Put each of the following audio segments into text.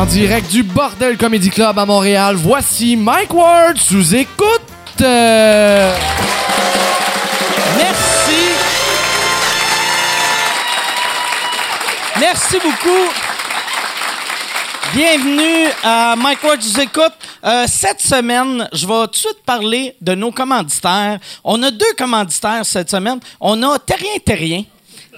En direct du Bordel Comedy Club à Montréal, voici Mike Ward sous écoute. Euh, Merci. Merci beaucoup. Bienvenue à Mike Ward, je vous écoute. Euh, cette semaine, je vais tout de suite parler de nos commanditaires. On a deux commanditaires cette semaine. On a Terrien Terrien.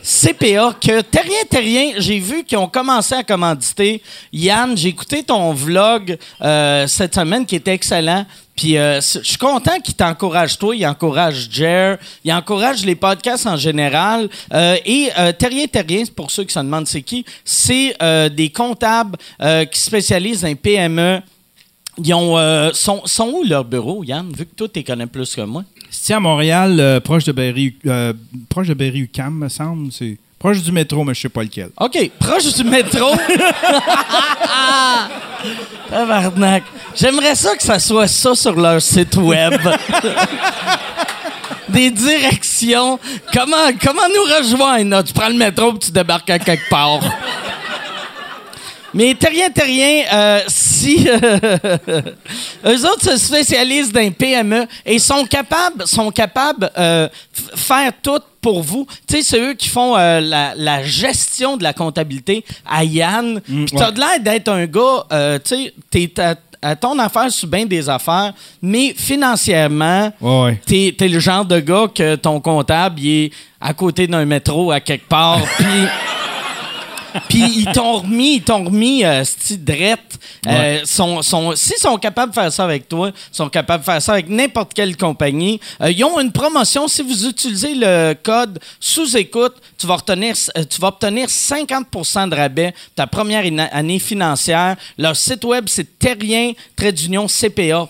CPA, que Terrien Terrien, j'ai vu qu'ils ont commencé à commanditer. Yann, j'ai écouté ton vlog euh, cette semaine qui était excellent. Puis euh, je suis content qu'il t'encourage toi, il encourage Jer, il encourage les podcasts en général. Euh, et euh, Terrien Terrien, pour ceux qui se demandent c'est qui, c'est des comptables qui spécialisent les PME. Ils ont, sont, sont où leur bureau, Yann, vu que toi, tu les connais plus que moi? C'est à Montréal, euh, proche de Berry, euh, proche de Berry UQAM, me semble. C'est proche du métro, mais je sais pas lequel. OK, proche du métro. Tabarnak. J'aimerais ça que ça soit ça sur leur site web. Des directions. Comment, comment nous rejoindre? là? Tu prends le métro et tu débarques à quelque part. Mais Terrien Terrien, euh, si euh, eux autres se spécialisent dans les PME et sont capables, sont capables euh, faire tout pour vous. Tu sais, c'est eux qui font euh, la, la gestion de la comptabilité à Yann. Puis t'as ouais. de l'air d'être un gars, euh, tu sais, t'es à, à ton affaire sur bien des affaires, mais financièrement, Ouais, ouais. t'es es le genre de gars que ton comptable il est à côté d'un métro à quelque part, puis puis ils t'ont remis, ils t'ont remis euh, drette. Euh, sont, sont, S'ils sont capables de faire ça avec toi, ils sont capables de faire ça avec n'importe quelle compagnie. Euh, ils ont une promotion. Si vous utilisez le code sous-écoute, tu vas, retenir, euh, tu vas obtenir 50% de rabais ta première année financière. Leur site web, c'est terrien-cpa.com.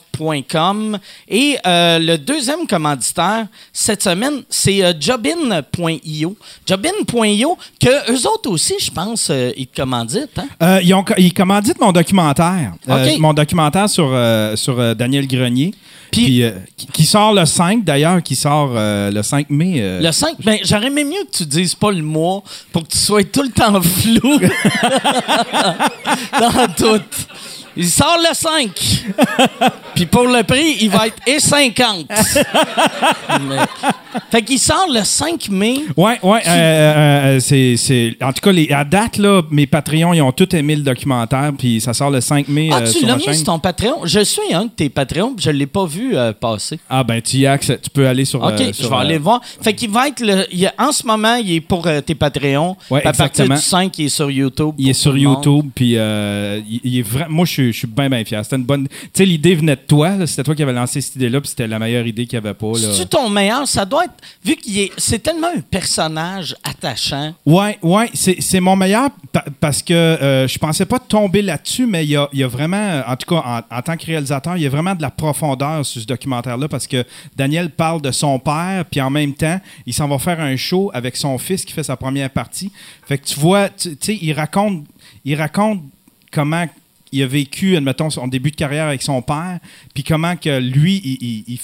Et euh, le deuxième commanditaire, cette semaine, c'est euh, jobin.io. Jobin.io, que eux autres aussi, je pense, euh, ils te commanditent. Hein? Ils, ont, ils commanditent mon documentaire. Mon documentaire sur, sur Daniel Grenier. Puis- Puis, euh, qui, qui sort le 5, d'ailleurs, qui sort euh, le 5 mai. euh. Le 5, ben, j'aurais aimé mieux que tu dises pas le mois pour que tu sois tout le temps flou dans tout. Il sort le 5. Puis pour le prix, il va être et 50. Mais- Fait qu'il sort le 5 mai. Ouais, ouais. euh, euh, c'est, c'est- En tout cas, les, à date, là, mes Patreons, ils ont tous aimé le documentaire. Puis ça sort le 5 mai Ah, euh, tu sur l'as ma mis chaîne. sur ton Patreon? Je suis un de tes Patreons, je l'ai pas vu euh, passer. Ah, ben, tu y accès. Tu peux aller sur. OK, euh, je vais euh, aller voir. Fait qu'il va être le. il y a- en ce moment, il est pour euh, tes Patreons. Ouais, à partir du 5, il est sur YouTube. Il est sur. YouTube, puis euh, il, il est vraiment. Moi, je suis, je suis bien, bien fier. C'était une bonne. Tu sais, l'idée venait de toi. C'était toi qui avais lancé cette idée-là, puis c'était la meilleure idée qu'il n'y avait pas. C'est-tu ton meilleur? Ça doit être. Vu qu'il est. C'est tellement un personnage attachant. Ouais, ouais, c'est, mon meilleur pa- parce que euh, je pensais pas tomber là-dessus, mais il y a, y a vraiment, en tout cas, en, en tant que réalisateur, il y a vraiment de la profondeur sur ce documentaire-là parce que Daniel parle de son père, puis en même temps, il s'en va faire un show avec son fils qui fait sa première partie. Fait que tu vois, tu tu sais, il raconte, il raconte comment il a vécu, admettons, son début de carrière avec son père, puis comment que lui, il,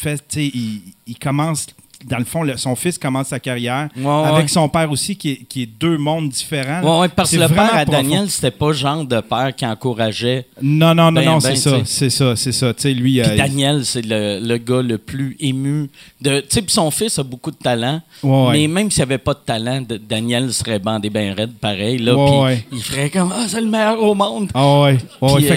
il commence, dans le fond, le- son fils commence sa carrière Ouais, ouais. avec son père aussi, qui est, qui est deux mondes différents. Ouais, parce que le père à. Daniel, c'était pas le genre de père qui encourageait. Non, non, non, Ben, non, ben, c'est ça, c'est ça, c'est ça. Tu sais, lui, euh, Daniel, c'est le, le gars le plus ému. De, tu sais, puis son fils a beaucoup de talent. Mais même s'il n'y avait pas de talent, de- Daniel serait bandé bien raide, pareil. Là, il ferait comme Ah, c'est le meilleur au monde. Ah ouais. Euh,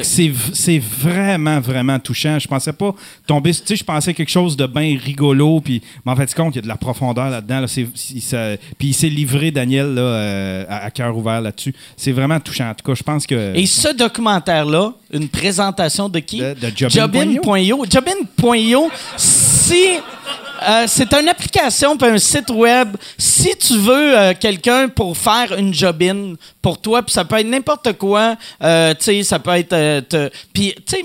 c'est vraiment, vraiment touchant. Je pensais pas tomber. Tu sais, je pensais quelque chose de bien rigolo. Puis, mais en fait, compte, il y a de la profondeur là-dedans. là. Puis il s'est livré, Daniel, là, euh, à, à cœur ouvert là-dessus. C'est vraiment touchant. En tout cas, je pense que. Et ce documentaire-là, une présentation de qui? De- de Jobin.io. Jobin.io. Si... euh, c'est une application puis un site web. Si tu veux euh, quelqu'un pour faire une jobine pour toi, puis ça peut être n'importe quoi, euh, tu sais, ça peut être... puis, tu sais,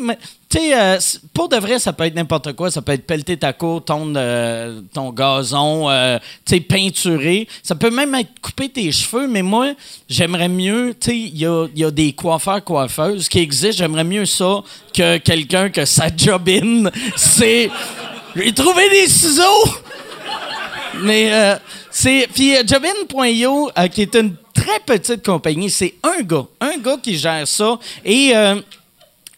euh, pour de vrai, ça peut être n'importe quoi. Ça peut être pelleter ta cour, ton, euh, ton gazon, euh, tu peinturer. Ça peut même être couper tes cheveux, mais moi, j'aimerais mieux, tu il y a, y a des coiffeurs, coiffeuses qui existent. J'aimerais mieux ça que quelqu'un que sa jobine, c'est... J'ai trouvé des ciseaux! Mais euh, c'est. Puis Jobin.io, qui est une très petite compagnie. C'est un gars, un gars qui gère ça. Et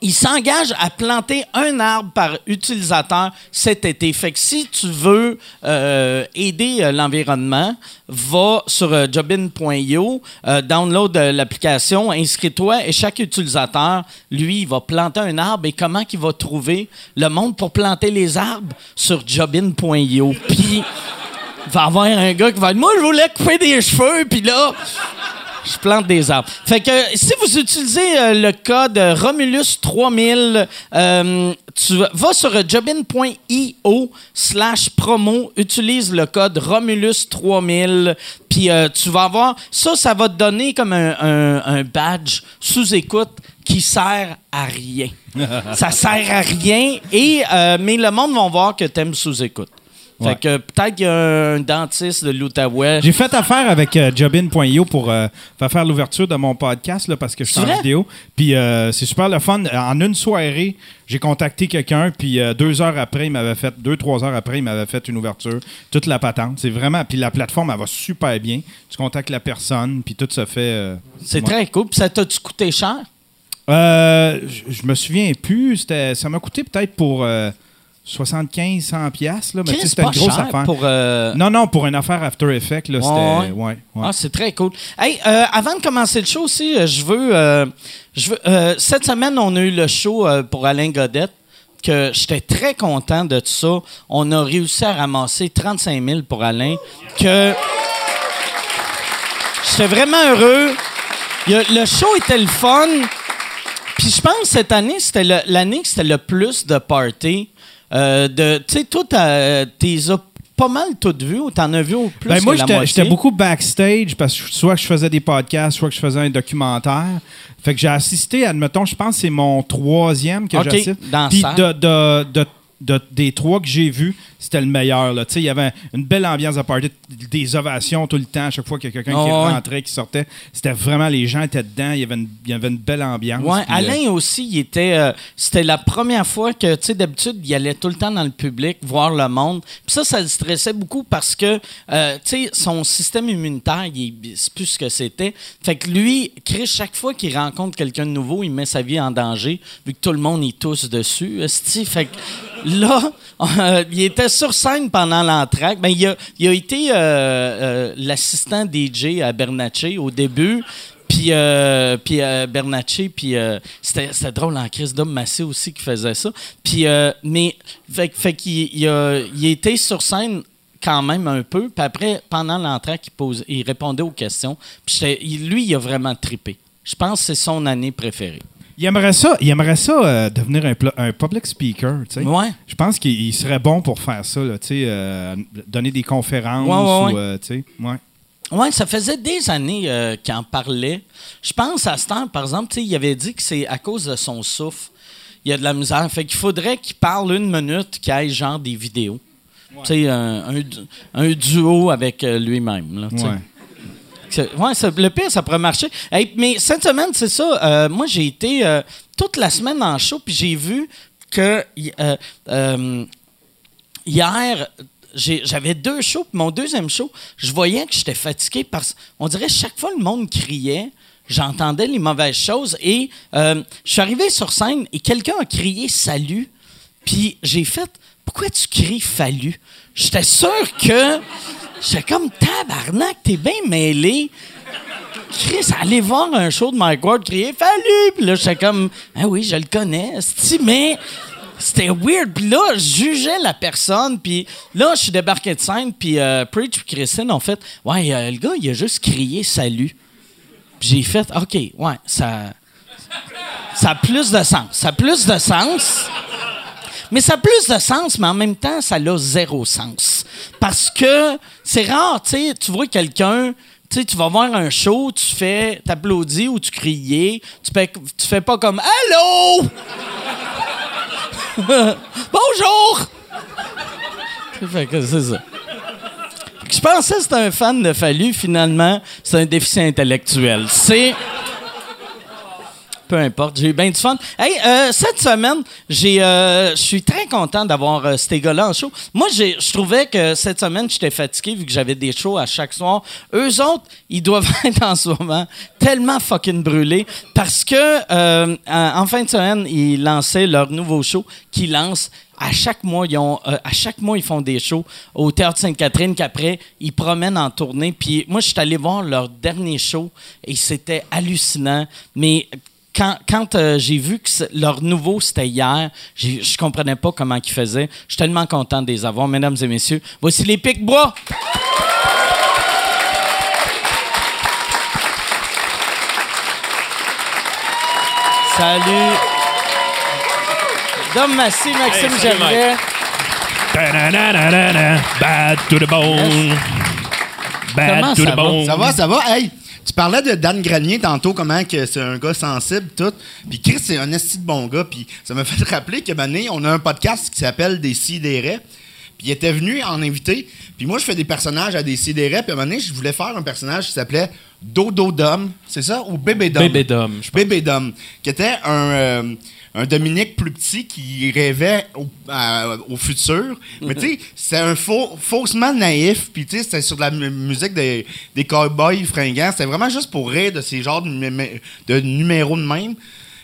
il s'engage à planter un arbre par utilisateur cet été. Fait que si tu veux euh, aider euh, l'environnement, va sur euh, jobin.io, download l'application, inscris-toi et chaque utilisateur, lui, va planter un arbre et comment qu'il va trouver le monde pour planter les arbres? Sur jobin.io. Puis il va avoir un gars qui va dire Moi, je voulais couper des cheveux, puis là, je plante des arbres. Fait que si vous utilisez euh, le code Romulus3000, euh, tu vas sur jobin.io slash promo, utilise le code Romulus3000, puis euh, tu vas avoir... Ça, ça va te donner comme un, un- un badge sous écoute qui sert à rien. ça sert à rien, et, euh, mais le monde va voir que t'aimes sous Fait que peut-être qu'il y a un dentiste de l'Outaouais. J'ai fait affaire avec euh, Jobin.io pour euh, faire l'ouverture de mon podcast là, parce que je suis en vidéo. Puis euh, c'est super le fun. En une soirée, j'ai contacté quelqu'un, puis deux heures après, il m'avait fait, deux, trois heures après, il m'avait fait une ouverture. Toute la patente. C'est vraiment. Puis la plateforme, elle va super bien. Tu contactes la personne, puis tout se fait. C'est très cool. Puis ça t'a-tu coûté cher? Euh, je- me souviens plus. Ça m'a coûté peut-être pour 75, 100 piastres, là, mais tu sais, Chris, c'était pas une grosse cher affaire. pour... euh, Non, non, pour une affaire After Effects, là, Ouais, c'était. ouais. Ah, c'est très cool. Hey, euh, avant de commencer le show aussi, euh, je veux... euh, je veux cette semaine, on a eu le show pour Alain Godette que j'étais très content de tout ça. On a réussi à ramasser 35 000 pour Alain. Que j'étais vraiment heureux. Le show était le fun. Puis je pense que cette année, c'était l'année que c'était le plus de party. Euh, de, tu sais, toi, t'es as pas mal toutes vues ou t'en as vu au plus Ben, moi, j'étais beaucoup backstage parce que soit que je faisais des podcasts, soit que je faisais un documentaire. Fait que j'ai assisté, admettons, je pense que c'est mon troisième que Ok, j'assiste. Puis de- de- de- des trois que j'ai vus, c'était le meilleur. là. Tu sais, Il y avait une belle ambiance à party, des ovations tout le temps, à chaque fois qu'il y a quelqu'un qui ouais. rentrait, qui sortait. C'était vraiment, les gens étaient dedans, il y avait une, il y avait une belle ambiance. Ouais, Puis, euh, Alain aussi, il était. euh, c'était la première fois que, tu sais, d'habitude, il allait tout le temps dans le public voir le monde. Puis ça, ça le stressait beaucoup parce que, euh, tu sais, son système immunitaire, il c'est plus ce que c'était. Fait que lui, Chris, chaque fois qu'il rencontre quelqu'un de nouveau, il met sa vie en danger, vu que tout le monde y tousse dessus. Fait que là, il était sur scène pendant l'entraque. Ben, il, a, été euh, euh, l'assistant DJ à Bernatchez au début. Puis, euh, puis euh, Bernacchi, puis c'était, drôle en crise d'homme Massé aussi qui faisait ça. Puis, mais, fait, qu'il il a, il était sur scène quand même un peu. Puis après, pendant l'entrée, il, pose, il répondait aux questions. Puis lui, il a vraiment trippé. Je pense que c'est son année préférée. Il aimerait ça, il aimerait ça euh, devenir un, public speaker. tu sais. Ouais. Je pense qu'il il serait bon pour faire ça, là, tu sais, euh, donner des conférences Ouais, ouais, ou, ouais. euh, tu sais, ouais. Oui, ça faisait des années euh, qu'il en parlait. Je pense à ce temps, par exemple, tu sais, il avait dit que c'est à cause de son souffle. Il y a de la misère. Fait qu'il faudrait qu'il parle une minute, qu'il ait genre des vidéos. Tu sais, un, un un duo avec lui-même. Ouais. Le pire, ça pourrait marcher. Mais cette semaine, c'est ça. euh, moi, j'ai été euh, toute la semaine en show, puis j'ai vu que euh, hier, j'avais deux shows, puis mon deuxième show, je voyais que j'étais fatigué parce on dirait chaque fois le monde criait. J'entendais les mauvaises choses et je suis arrivé sur scène et quelqu'un a crié salut. Puis j'ai fait Pourquoi tu cries fallu? J'étais sûr que. J'étais comme tabarnak, t'es bien mêlé. Chris, aller voir un show de Mike Ward crier Fallu! Puis là, j'étais comme Ah oui, je le connais. mais c'était weird. Puis là, je jugeais la personne. Puis là, je suis débarqué de scène. Puis euh, Preach et Christine ont fait Ouais, euh, le gars, il a juste crié salut. Puis j'ai fait OK, ouais, ça. Ça a plus de sens. Ça a plus de sens. Mais ça a plus de sens, mais en même temps, ça a zéro sens. Parce que c'est rare, tu sais, tu vois quelqu'un, tu sais, tu vas voir un show, tu fais, t'applaudis ou tu crier, tu fais, tu fais pas comme Allô! Bonjour! Ça. Je pensais que c'était un fan de Fallu, finalement, c'est un déficit intellectuel. C'est. Peu importe. J'ai eu bien du fun. Hey, euh, cette semaine, euh, je suis très content d'avoir euh, ces gars-là en show. Moi, je trouvais que cette semaine, j'étais fatigué vu que j'avais des shows à chaque soir. Eux autres, ils doivent être en ce moment tellement fucking brûlés parce que euh, en fin de semaine, ils lançaient leur nouveau show qui lance à chaque mois, ils ont, à chaque mois, ils font des shows au Théâtre Sainte-Catherine qu'après, ils promènent en tournée. Puis moi, je suis allé voir leur dernier show et c'était hallucinant. Mais quand, quand euh, j'ai vu que leur nouveau, c'était hier, je comprenais pas comment ils faisaient. Je suis tellement content de les avoir, mesdames et messieurs. Voici les Pic-Bois! Salut! Dom Massy, Maxime Hey, Gervais. Bad to the bone. Bad Comment to the bone. Ça va, ça va? Hey, tu parlais de Dan Grenier tantôt, comment que c'est un gars sensible, tout. Puis Chris, c'est un esti de bon gars. Puis ça m'a fait rappeler que Mané, on a un podcast qui s'appelle Des Sidérés. Puis il était venu en invité. Puis moi, je fais des personnages à des Sidérés. Puis à un moment donné, je voulais faire un personnage qui s'appelait Dodo Dom. C'est ça? Ou Bébé Dom? Bébé Dom, je pense. Bébé Dom. Qui était un, euh, un Dominique plus petit qui rêvait au, futur. Mais tu sais, c'était un faux, faussement naïf. Puis tu sais, c'était sur de la mu- musique des, des cowboys fringants. C'était vraiment juste pour rire de ces genres de, numé- de numéros de même.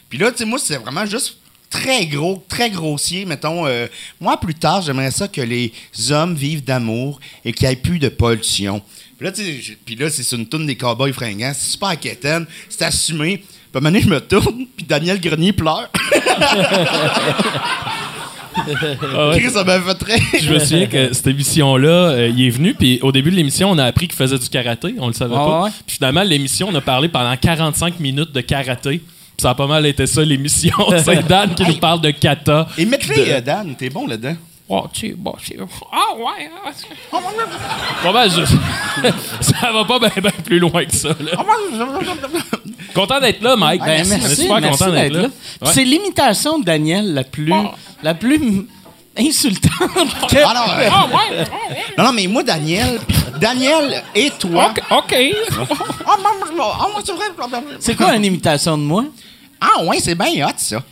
Puis là, tu sais, moi, c'est vraiment juste très gros, très grossier. Mettons, euh, moi, plus tard, j'aimerais ça que les hommes vivent d'amour et qu'il n'y ait plus de pollution. Puis là, là, c'est une tourne des cowboys fringants. C'est super inquiétant. C'est assumé. Puis à un moment donné, je me tourne, puis Daniel Grenier pleure. Ah ouais. Chris, ça m'a fait très... Je me souviens que cette émission-là, euh, il est venu, puis au début de l'émission, on a appris qu'il faisait du karaté. On le savait Ah pas. ouais? Puis finalement, l'émission, on a parlé pendant 45 minutes de karaté. Puis ça a pas mal été ça, l'émission. C'est Dan qui nous parle de kata. Et mettez euh, Dan, t'es bon là-dedans. Oh, tu bon, c'est. Ah, ouais. ah, Pas mal, je- ça va pas bien plus loin que ça. là. Content d'être là, Mike. Ben, merci, super merci content d'être là. là. Ouais. C'est l'imitation de Daniel la plus, Oh. la plus insultante que... Ah non, euh, Ah, ouais. non, non, mais moi, Daniel, Daniel et toi... OK. OK. Ah, maman, moi, c'est vrai. C'est quoi une imitation de moi? Ah, ouais, c'est bien hot, ça.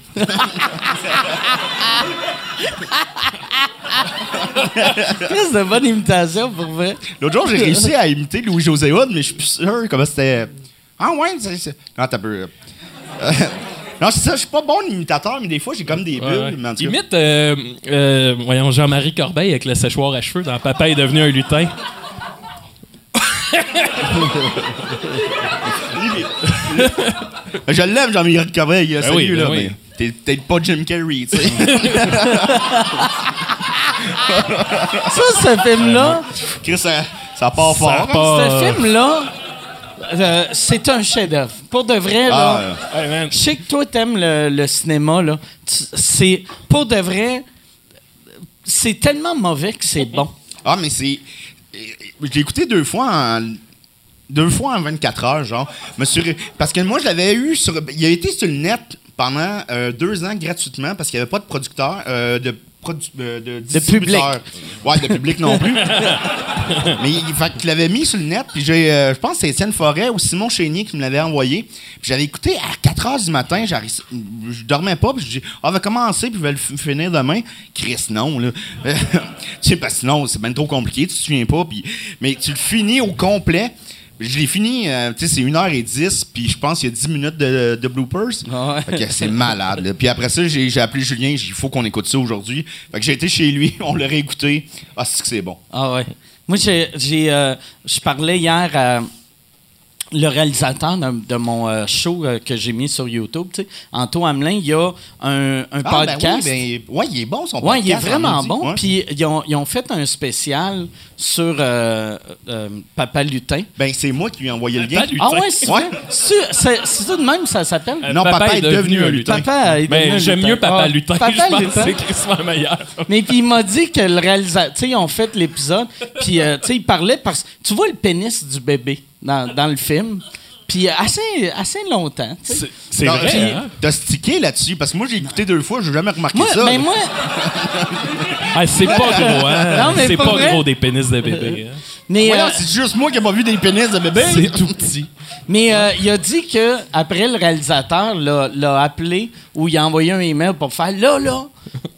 Qu'est-ce de bonne imitation, pour vrai? L'autre jour, j'ai réussi à imiter Louis-José Hood, mais je suis plus sûr comment c'était. Ah ouais, c'est. c'est- Non, t'as peu. euh, non, c'est ça, je suis pas bon imitateur, mais des fois, j'ai comme des bulles. Ouais, ouais. mais en tout cas- Imite, euh, euh, voyons, Jean-Marie Corbeil avec le séchoir à cheveux dans Papa est devenu un lutin. Je l'aime, Jean-Michel là, Ben salut, oui, ben là, oui. mais t'es peut-être pas Jim Carrey, tu sais. Ça, ce film-là, Chris, ça, ça part fort. Ça hein? part- ce Euh. film-là, euh, c'est un chef-d'œuvre. Pour de vrai, Ah, là... man. Je sais que toi, t'aimes le, le cinéma, là. C'est... Pour de vrai, c'est tellement mauvais que c'est bon. Ah, mais c'est. Je l'ai écouté deux fois en. Deux fois en 24 heures, genre. Ré- Parce que moi, je l'avais eu sur. Il a été sur le net pendant euh, deux ans gratuitement parce qu'il n'y avait pas de producteur. euh, de, produ- euh, de, distributeur. Ouais, de public non plus. Mais il fait qu'il l'avait mis sur le net. Puis j'ai, euh, je pense que c'est Étienne Forêt ou Simon Chénier qui me l'avait envoyé. Puis j'avais écouté à 4 heures du matin. Je dormais pas. Puis je dis, ah, on va commencer. Puis je vais le finir demain. Chris, non, là. tu sais, parce que sinon, c'est bien trop compliqué. Tu te souviens pas. Puis, mais tu le finis au complet. Je l'ai fini, euh, tu sais, c'est 1h10, puis je pense qu'il y a 10 minutes de, de bloopers. Ah ouais. Fait que c'est malade. là. Puis après ça, j'ai appelé Julien, j'ai dit, il faut qu'on écoute ça aujourd'hui. Fait que j'ai été chez lui, on l'a réécouté. Ah, c'est que c'est bon. Ah ouais. Moi, j'ai, j'ai, euh, je parlais hier à le réalisateur de, de mon euh, show euh, que j'ai mis sur YouTube. tu sais. Anto Hamelin, il y a un, un Ah, ben podcast. oui, ben, ouais, il est bon son podcast. il est vraiment bon. Puis ils ont, ils ont fait un spécial sur euh, euh, Papa Lutin. Ben, c'est moi qui lui ai envoyé le lien. Ah ouais, c'est Ouais. C'est, ça de même, ça s'appelle? Euh, Non, papa est devenu un lutin. Papa est devenu Ben, j'aime mieux Papa Ah, Lutin. Papa je pense c'est crissement meilleur. Mais puis il m'a dit que le réalisateur, tu sais, ils ont fait l'épisode, puis euh, tu sais, il parlait parce tu vois le pénis du bébé dans, dans le film, puis assez assez longtemps. tu sais. C'est vrai. hein? T'as stické là-dessus, parce que moi, j'ai écouté deux fois, j'ai jamais remarqué Moi, ça. mais là. moi, Ah, c'est pas gros, hein? Non, mais c'est pas pas vrai. gros des pénis de bébé. hein? Mais, Voyons, euh, c'est juste moi qui n'ai pas vu des pénis de bébé. C'est tout petit. mais euh, il a dit que après le réalisateur l'a, l'a appelé ou il a envoyé un email pour faire là, là,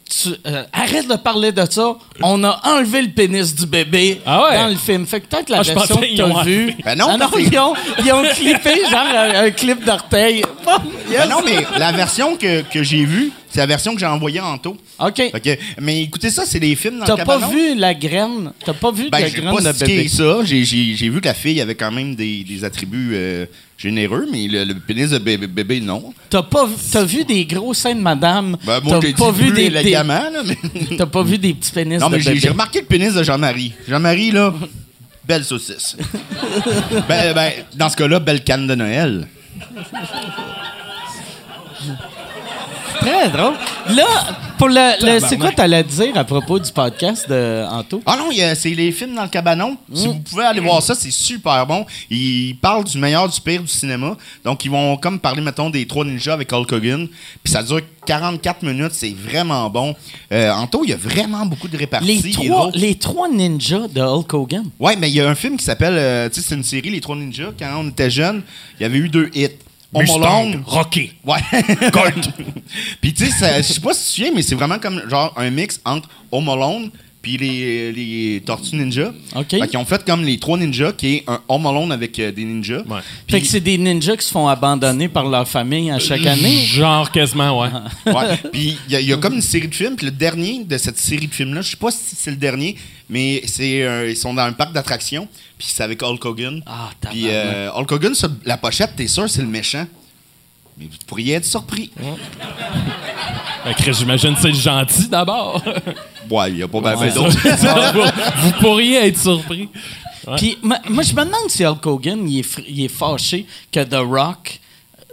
tu, euh, arrête de parler de ça. On a enlevé le pénis du bébé Ah ouais? dans le film. Fait que peut-être la Ah, version que qu'ils ont t'as vue. Ben non, Ah non, ils ont, ils ont clippé genre un, un clip d'orteil. Yes. Ben non, mais la version que, que j'ai vue, c'est la version que j'ai envoyée en tôt. OK. Fait que- mais écoutez ça, c'est les films dans T'as le pas cabanon. vu la graine? T'as pas vu Ben, la j'ai graine pas de stické bébé? ça. J'ai, j'ai, j'ai vu que la fille avait quand même des, des attributs euh, généreux, mais le, le pénis de bébé, bébé, non. T'as pas vu- t'as vu des gros seins de madame? Ben, moi, t'as j'ai pas dit vu plus des, des- élégamment, là, mais... T'as pas vu des petits pénis Non, de mais j'ai, bébé? j'ai remarqué le pénis de Jean-Marie. Jean-Marie, là, belle saucisse. ben, ben, dans ce cas-là, belle canne de Noël. Très drôle. Là, pour le, le- c'est quoi t'allais dire à propos du podcast de Anto? Ah non, c'est les films dans le cabanon. Si vous pouvez aller voir ça, c'est super bon. Ils parlent du meilleur, du pire du cinéma. Donc, ils vont comme parler, mettons, des trois ninjas avec Hulk Hogan. Puis ça dure 44 minutes. C'est vraiment bon. Euh, Anto, il y a vraiment beaucoup de réparties. Les trois, les trois ninjas de Hulk Hogan. Ouais, mais il y a un film qui s'appelle... euh, tu sais, c'est une série, Les Trois Ninjas. Quand on était jeunes, il y avait eu deux hits. Alone. Rocky. Ouais. Colt. Puis tu sais, je sais pas si tu souviens, mais c'est vraiment comme genre un mix entre Home Alone puis les, les Tortues Ninja. OK. Fait qu'ils ont fait comme les trois ninjas, qui est un Home Alone avec euh, des ninjas. Ouais. Fait que c'est des ninjas qui se font abandonner par leur famille à chaque année. Genre quasiment, ouais. Ouais. Puis il y, a- il y a comme une série de films. Puis le dernier de cette série de films-là, je sais pas si c'est le dernier, mais c'est euh, ils sont dans un parc d'attractions. Puis c'est avec Hulk Hogan. Ah, Puis euh, Hulk Hogan, sur la pochette, t'es sûr, c'est le méchant. Mais vous pourriez être surpris. Que j'imagine que c'est gentil d'abord. Ouais, il y a pas fait d'autres. Vous pourriez être surpris. Puis moi, je me demande si Hulk Hogan, il est, il est fâché que The Rock,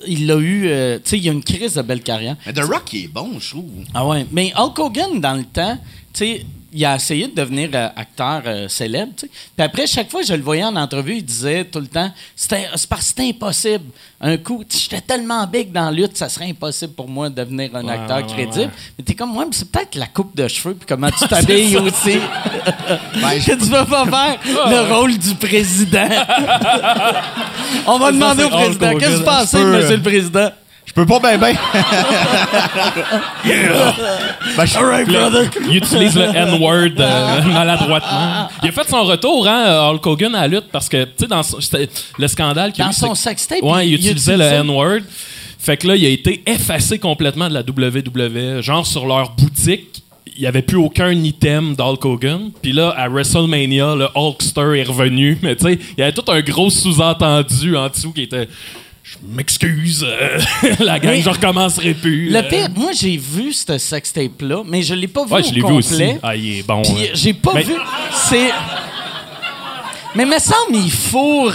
il a eu... euh, tu sais, il a une crise de belle carrière. Mais The Rock, il est bon, je trouve. Ah ouais, mais Hulk Hogan, dans le temps, sais, il a essayé de devenir euh, acteur euh, célèbre. Puis après, chaque fois que je le voyais en entrevue, il disait tout le temps, c'était c'est parce que c'était impossible. Un coup, j'étais tellement big dans la lutte, ça serait impossible pour moi de devenir un Ouais, acteur ouais, crédible. ouais. Mais t'es comme moi, mais c'est peut-être la coupe de cheveux puis comment tu t'habilles aussi. Ben, je- que tu vas pas faire le rôle du président. On va demander au président, qu'est-ce que vous pensez, monsieur euh, le président? Je peux pas bien. Ben, je- Puis là, il utilise le N-word euh, maladroitement. Il a fait son retour, hein, Hulk Hogan à la lutte, parce que, tu sais, dans son- le scandale qu'il y a Dans eu, son sextape, Ouais, il, il- il utilisait le N-word. Fait que là, il a été effacé complètement de la WWE. Genre, sur leur boutique, il n'y avait plus aucun item d'Hulk Hogan. Puis là, à WrestleMania, le Hulkster est revenu. Mais tu sais, il y avait tout un gros sous-entendu en dessous qui était... Je m'excuse, euh, la gang, Mais- je recommencerai plus. Le Euh, pire, moi, j'ai vu ce sextape-là, mais je l'ai pas vu Ouais, au je l'ai vu complet. aussi. Ah, il est bon. Puis hein. j'ai pas Mais- vu. C'est. Mais me semble il fourre.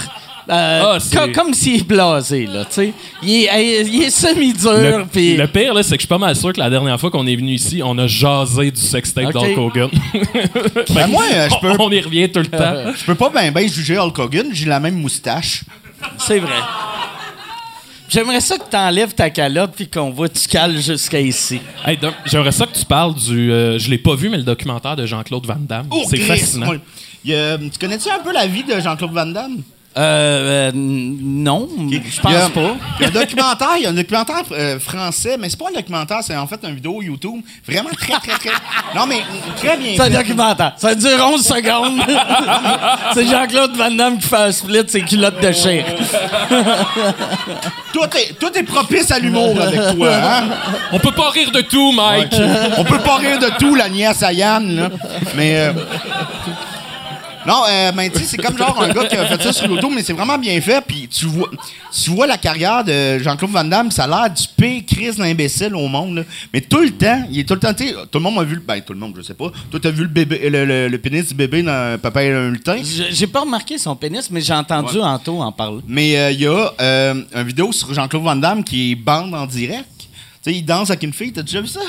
euh, Ah, co- comme s'il est blasé, là, tu sais. Il est, il est semi-dur, Le, puis... le pire, là, c'est que je suis pas mal sûr que la dernière fois qu'on est venu ici, on a jasé du sextape Ok. d'Hulk Hogan. Ben, moi, euh, je peux, on y revient tout le temps. je peux pas bien ben juger Hulk Hogan. J'ai la même moustache. C'est vrai. J'aimerais ça que t'enlèves ta calotte puis qu'on voit tu cales jusqu'à ici. Hey, J'aimerais ça que tu parles du. euh, je l'ai pas vu, mais le documentaire de Jean-Claude Van Damme. Oh, c'est fascinant. tu connais-tu un peu la vie de Jean-Claude Van Damme? Euh, euh, non, je pense a- pas. Il y a un documentaire, il y a un documentaire euh, français, mais c'est pas un documentaire, c'est en fait une vidéo YouTube. Vraiment très, très, très. Non, mais très bien. C'est un documentaire. Ça dure 11 secondes. c'est Jean-Claude Van Damme qui fait un split ses culottes de chair. Tout est, tout est propice à l'humour avec toi, hein? On peut pas rire de tout, Mike. On peut pas rire de tout, la nièce à Yann, là. Mais. Non, euh, ben, tu sais, c'est comme genre un gars qui a fait ça sur l'auto, mais c'est vraiment bien fait. Puis tu vois, tu vois la carrière de Jean-Claude Van Damme, ça a l'air du pire crise d'imbécile au monde. là. Mais tout le temps, il est tout le temps, tu sais, tout le monde a vu, le- ben tout le monde, je sais pas. Toi, t'as vu le bébé, le, le- le pénis du bébé dans Papa et un lutin? J'ai j'ai pas remarqué son pénis, mais j'ai entendu Anto en parler. Mais euh, il y a euh, une vidéo sur Jean-Claude Van Damme qui bande en direct. Tu sais, il danse avec une fille, t'as déjà vu ça?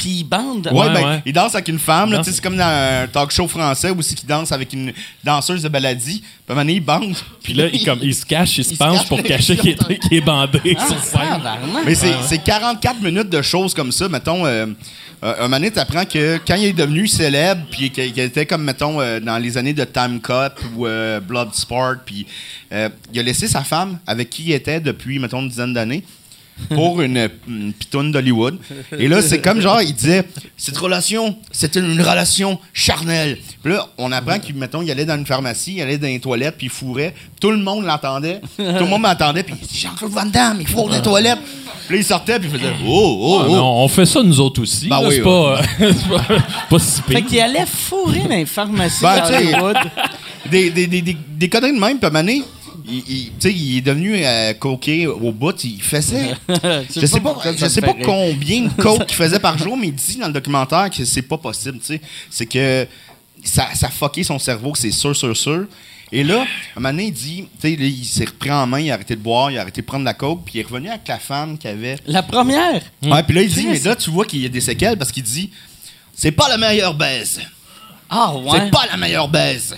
Puis il bande. Ouais, Ouais, ben, ouais. il danse avec une femme, là, Non, tu sais, c'est comme dans un talk show français aussi qui danse avec une danseuse de baladie. Puis à un moment donné, il bande. Puis là, il, comme, il se cache, il se penche cache. pour cacher qu'il est, bandé Ah, sur scène. tabarnak. Mais c'est c'est 44 minutes de choses comme ça. Mettons, euh, euh, un moment donné, t'apprends que quand il est devenu célèbre, puis qu'il était comme, mettons, euh, dans les années de Time Cup ou euh, Bloodsport, puis euh, il a laissé sa femme, avec qui il était depuis, mettons, une dizaine d'années, pour une, une pitoune d'Hollywood. Et là, c'est comme genre, il disait, cette relation, c'était une relation charnelle. Puis là, on apprend qu'il, mettons, il allait dans une pharmacie, il allait dans les toilettes, puis il fourrait. Tout le monde l'entendait. Tout le monde m'entendait, puis il dit, Jean-Claude Van Damme, il fourre dans les toilettes. Puis là, il sortait, puis il faisait, oh, oh, Ah, oh. non, on fait ça nous autres aussi. Ben là, oui, c'est pas, pas, pas si pire. Fait qu'il allait fourrer dans les pharmacies Ben, tu sais, d'Hollywood. des, des, des, des, des conneries de même, puis à un moment donné, il, il- il est devenu euh, coquet au bout. Il faisait. je sais pas, je sais pas combien de coke qu'il faisait par jour, mais il dit dans le documentaire que c'est pas possible. C'est que ça, ça a fucké son cerveau, c'est sûr, sûr, sûr. Et là, à un moment donné, il dit, tu sais, il s'est repris en main, il a arrêté de boire, il a arrêté de prendre de la coke, puis il est revenu avec la femme qu'il avait. La première? Ouais, puis là, il dit, mais là, tu vois qu'il y a des séquelles parce qu'il dit, c'est pas la meilleure baise. Ah ouais. C'est pas la meilleure baise.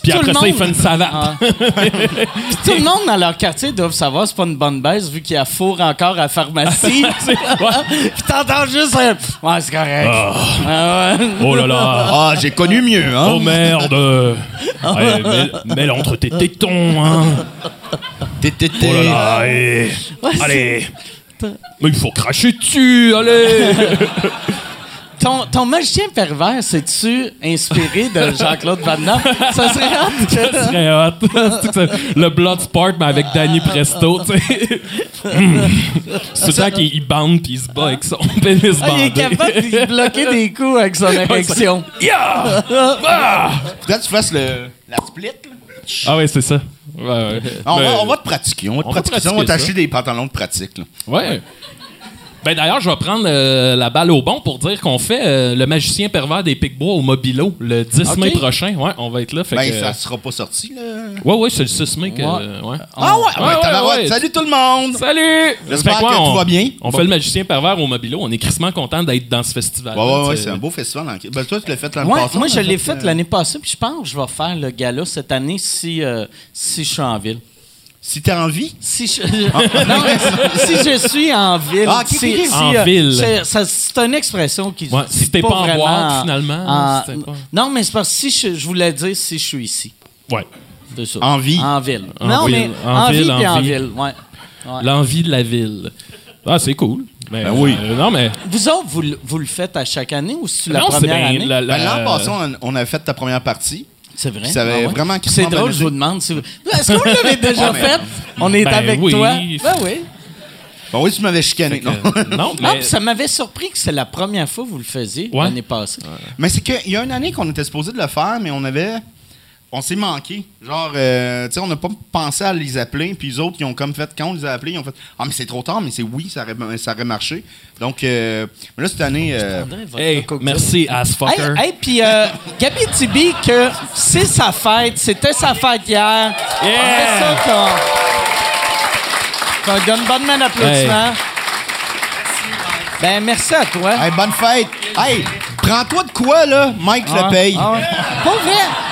Puis tout après le ça, il monde- fait une savate. Ah. Puis tout le monde dans leur quartier doit savoir que c'est pas une bonne baisse vu qu'il y a four encore à la pharmacie. Puis t'entends juste un, Ouais, c'est correct. Ah ouais. Oh là là. Ah, j'ai connu mieux, hein? Oh merde. Mets- Mets-le entre tes tétons, hein. T'es- t'es- Oh là là. Ouais, c'est- Allez. Mais il faut cracher dessus, allez. Ton, ton magicien pervers, c'est-tu inspiré de Jean-Claude Van Damme? Ça serait hâte que... Ça serait hot. Le Bloodsport, mais avec Danny Presto, tu sais. C'est temps qu'il il bande puis il se bat avec son pénis Ah, il est capable de bloquer des coups avec son érection. Yeah! Ah! Peut-être que tu fasses le, la split. là. Ah ouais, c'est ça. Ouais, ouais. On, va, on va te pratiquer. On va te on va pratiquer. ça, On va t'acheter des pantalons de pratique. là. Ouais. Ben d'ailleurs, je vais prendre euh, la balle au bon pour dire qu'on fait euh, le magicien pervers des Picbois au Mobilo le 10 Ok. mai prochain. Ouais, on va être là. Fait Ben, que, ça sera pas sorti, là. Ouais, ouais, c'est le 6 mai que. euh, ouais. Ah ouais, Ouais, ouais, ouais, tabarouette. ouais. Salut tout le monde! Salut! J'espère que on, tout va bien. On Bon. fait le magicien pervers au Mobilo. On est crissement content d'être dans ce festival. Ouais, ouais, ouais, c'est un beau festival. Ben, toi, tu l'as fait l'année Ouais, passée. moi, on je l'ai fait euh, l'année passée, puis je pense que je vais faire le gala cette année si, euh, si je suis en ville. Si t'as envie. Si je, non, si je suis en ville. Ah, ok, si- ok, ok. si, En euh, ville. c'est- une expression qui. Ouais, si t'es pas en boîte, finalement, en- c'était pas- Non, mais c'est parce que si je, je voulais dire si je suis ici. Ouais. C'est ça. En vie. En ville. En non, ville, mais en en, ville, ville en puis en vie. ville. Ouais. Ouais. L'envie de la ville. Ah, c'est cool. Mais, Ben oui. euh, non, mais. Vous autres, vous, le- vous le faites à chaque année ou c'est la non, première bien. année? la- la- Ben, L'an passé, on, on a fait ta première partie. C'est vrai? Ça avait Ah ouais? vraiment C'est drôle, je vous demande si vous. Est-ce que vous l'avez déjà Ouais, mais- fait? On est Ben avec oui. toi. Ben oui. Bon, oui, tu m'avais chicané. Non? non, Ah, mais. puis ça m'avait surpris que c'est la première fois que vous le faisiez Ouais. l'année passée. Mais c'est qu'il y a une année qu'on était supposé de le faire, mais on avait. On s'est manqué. Genre, euh, tu sais, on n'a pas pensé à les appeler, puis les autres, ils ont comme fait, quand on les a appelés, ils ont fait Ah, mais c'est trop tard, mais c'est oui, ça aurait, ça aurait marché. Donc, euh, mais là, cette année. euh, Hey, merci, ass fucker. Hey, hey, puis euh, Gabi Tibi, que c'est sa fête, c'était sa fête hier. Yeah! C'est ça qu'on... donne bonne main d'applaudissement. Ben, merci à toi. Hey, bonne fête! Hey, prends-toi de quoi, là? Mike Ah, le paye. ah ouais. Pas vrai.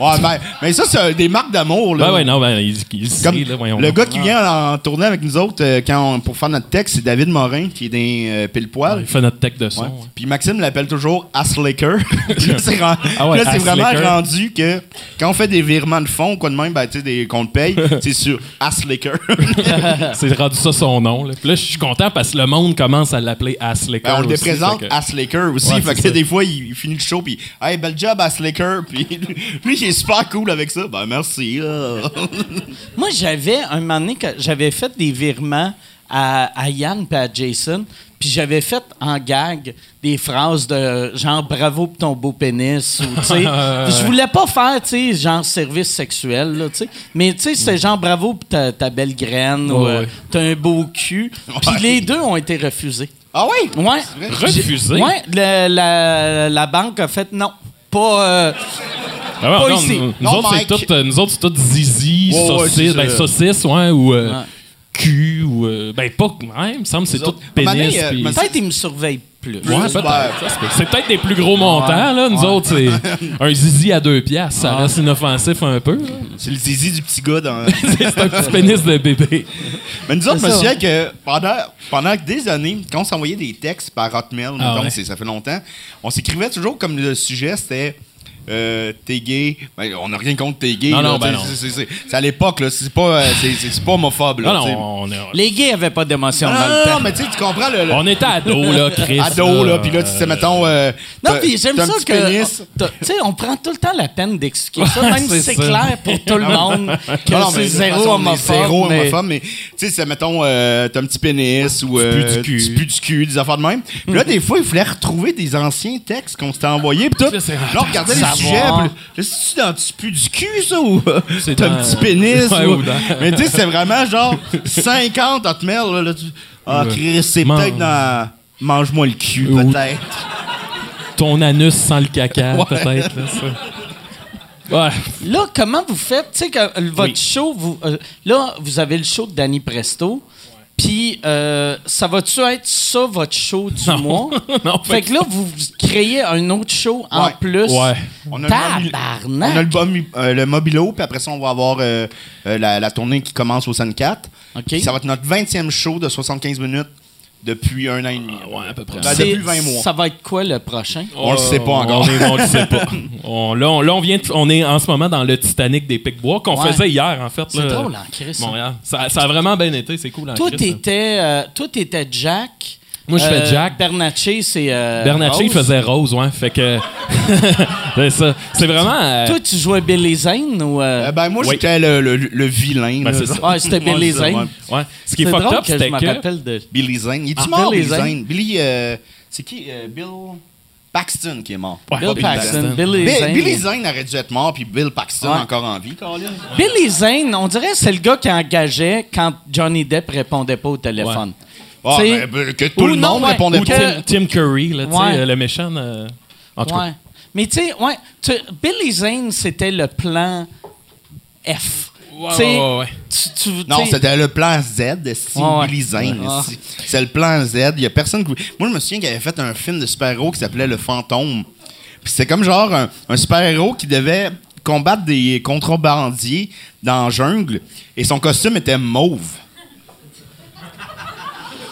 Ouais, ben, mais ça, c'est euh, des marques d'amour. là. Ben ouais, non, ben, il, il sait, Comme là, voyons. le donc. gars qui vient en, tourner avec nous autres euh, quand on- pour faire notre texte, c'est David Morin, qui est dans euh, Pile Poil. Il fait notre tech de son. Ouais. ouais. Puis Maxime l'appelle toujours Ass Laker. Puis là, c'est ren- Ah ouais, là, c'est Ass vraiment rendu que quand on fait des virements de fonds, quoi de même, ben, tu sais, des- qu'on te paye, c'est sur Ass Laker. C'est rendu ça son nom. Là. Puis là, je suis content parce que le monde commence à l'appeler Ass Laker. Ben, on le aussi, présente fait que- aussi. Ouais, fait c'est que ça. des fois, il, il finit le show, puis Hey, bel job, Ass Laker. Puis lui, il est super cool avec ça. Ben, merci. là. Moi, j'avais, un moment donné, j'avais fait des virements à, à Yann et à Jason, puis j'avais fait en gag des phrases de genre bravo pour ton beau pénis ou tu sais je voulais pas faire tu sais genre service sexuel là tu sais mais tu sais c'était genre bravo pour ta, ta belle graine ou Ouais, euh, ouais. t'as un beau cul puis Ouais. les deux ont été refusés ah oui? ouais Refusé? ouais le- la, la banque a fait non pas euh, Ah ouais, Pas non, ici. Nous, Non, autres, c'est Mike. tout, euh, nous autres, c'est tout zizi, ouais, saucisse, ben, saucisse, ouais, ou euh, Ouais. cul, ou. euh, ben, pas. Ouais, il me semble que c'est tout pénis. euh, peut-être ils me surveillent plus Ouais, peut-être. C'est peut-être des plus gros montants, là. Nous autres, c'est un zizi à deux piastres. Ça reste inoffensif un peu. C'est le zizi du petit gars dans. c'est un petit pénis de bébé. Mais nous autres, C'est je me souviens que pendant, pendant des années, quand on s'envoyait des textes par Hotmail, mettons, ouais. c'est- ça fait longtemps, on s'écrivait toujours comme le sujet, c'était euh, t'es gay. Ben, on n'a rien contre t'es gay. Non, là, non, ben non. c'est- c'est- c'est- C'est à l'époque, là. C'est pas, euh, c'est- pas homophobe. Là, Non, t'sais. non, on, est- les gays avaient pas d'émotion Non, dans non, le non, temps non, mais tu sais, tu comprends le. le- on était ados, là, Chris. ado, là, puis là, tu sais, mettons. euh, Non, puis j'aime ça que. Tu sais, on prend tout le temps la peine d'expliquer ça, même si c'est c'est ça. clair pour tout le monde que c'est zéro homophobe. Zéro homophobe, mais tu sais, c'est, mettons, t'as un petit pénis ou pues du cul. tu pues du cul, des affaires de même. Puis là, des fois, il fallait retrouver des anciens textes qu'on s'était envoyés. Puis tout. Là, c'est- Là, on regardait sujets. Puis là, c'est-tu dans tu du cul, ça, ou C'est t'as un petit pénis? Ouais, ou- ou dans- Mais tu sais, c'est vraiment genre 50 hotmail. Là, là, tu- Ah. Chris, c'est Man- peut-être dans. Mange-moi le cul, Ou- peut-être. Ton anus sans le caca, Ouais. peut-être. Là, ça. Ouais. Là, comment vous faites? Tu sais, que euh, votre Oui. show, vous, euh, là, vous avez le show de Danny Presto. Puis, euh, ça va-tu être ça, votre show du Non. mois? Non, fait que là, vous créez un autre show en Ouais. plus. Ouais. On a, le mobi- Tabarnak! on a le, euh, le mobilo, puis après ça, on va avoir euh, euh, la, la tournée qui commence au Sun 4. OK. Ça va être notre 20e show de 75 minutes depuis un an et demi. Ouais, à peu près. Ben, depuis 20 mois. Ça va être quoi le prochain? On le sait pas encore. On, est- on le sait pas. On, là, on, là, on vient de- on est en ce moment dans le Titanic des Pic-Bois qu'on Ouais. faisait hier, en fait. C'est là, drôle, en Christ, ça. Montréal. Ça, ça a vraiment bien été, c'est cool. en Toi, Christ, ça. t'étais, euh, toi, t'étais Jack. Moi, je fais Euh, Jack. Bernatchez, c'est. euh, Bernatchez, il faisait rose, ouais. Fait que. c'est ça. C'est vraiment. euh, Toi, tu jouais Billy Zane ou. euh, Euh, ben, moi, Oui. j'étais le, le- le vilain. Ben, là. c'est ça. Ouais, c'était Billy Zane. ouais. Ce qui est C'est fucked up, que je c'était me que. rappelle de. Billy Zane. Il est Ah, mort, Billy Zane? Zane? Billy. euh, c'est qui euh, Bill. Paxton qui est mort. Ouais, Bill Paxton, Paxton. Billy Bi- Zane. Billy Zane aurait dû être mort, puis Bill Paxton Ouais. encore en vie, Colin. Billy Zane, on dirait que c'est le gars qui engageait quand Johnny Depp répondait pas au téléphone. Ah, ben, ben, que tout ou le non, monde ouais, répondait Ou que- pas. Tim, Tim Curry, là, Ouais. euh, le méchant. euh, en tout cas. Ouais. Mais tu sais, ouais, Billy Zane, c'était le plan F. Ouais, Tu sais, ouais, ouais, ouais. tu- tu- Non, c'était le plan Z de. Billy Zane. C'est le plan Z. Il y a personne qui... Moi, je me souviens qu'il avait fait un film de super-héros qui s'appelait Le Fantôme. Puis c'était comme genre un, un super-héros qui devait combattre des contrebandiers dans la jungle et son costume était mauve.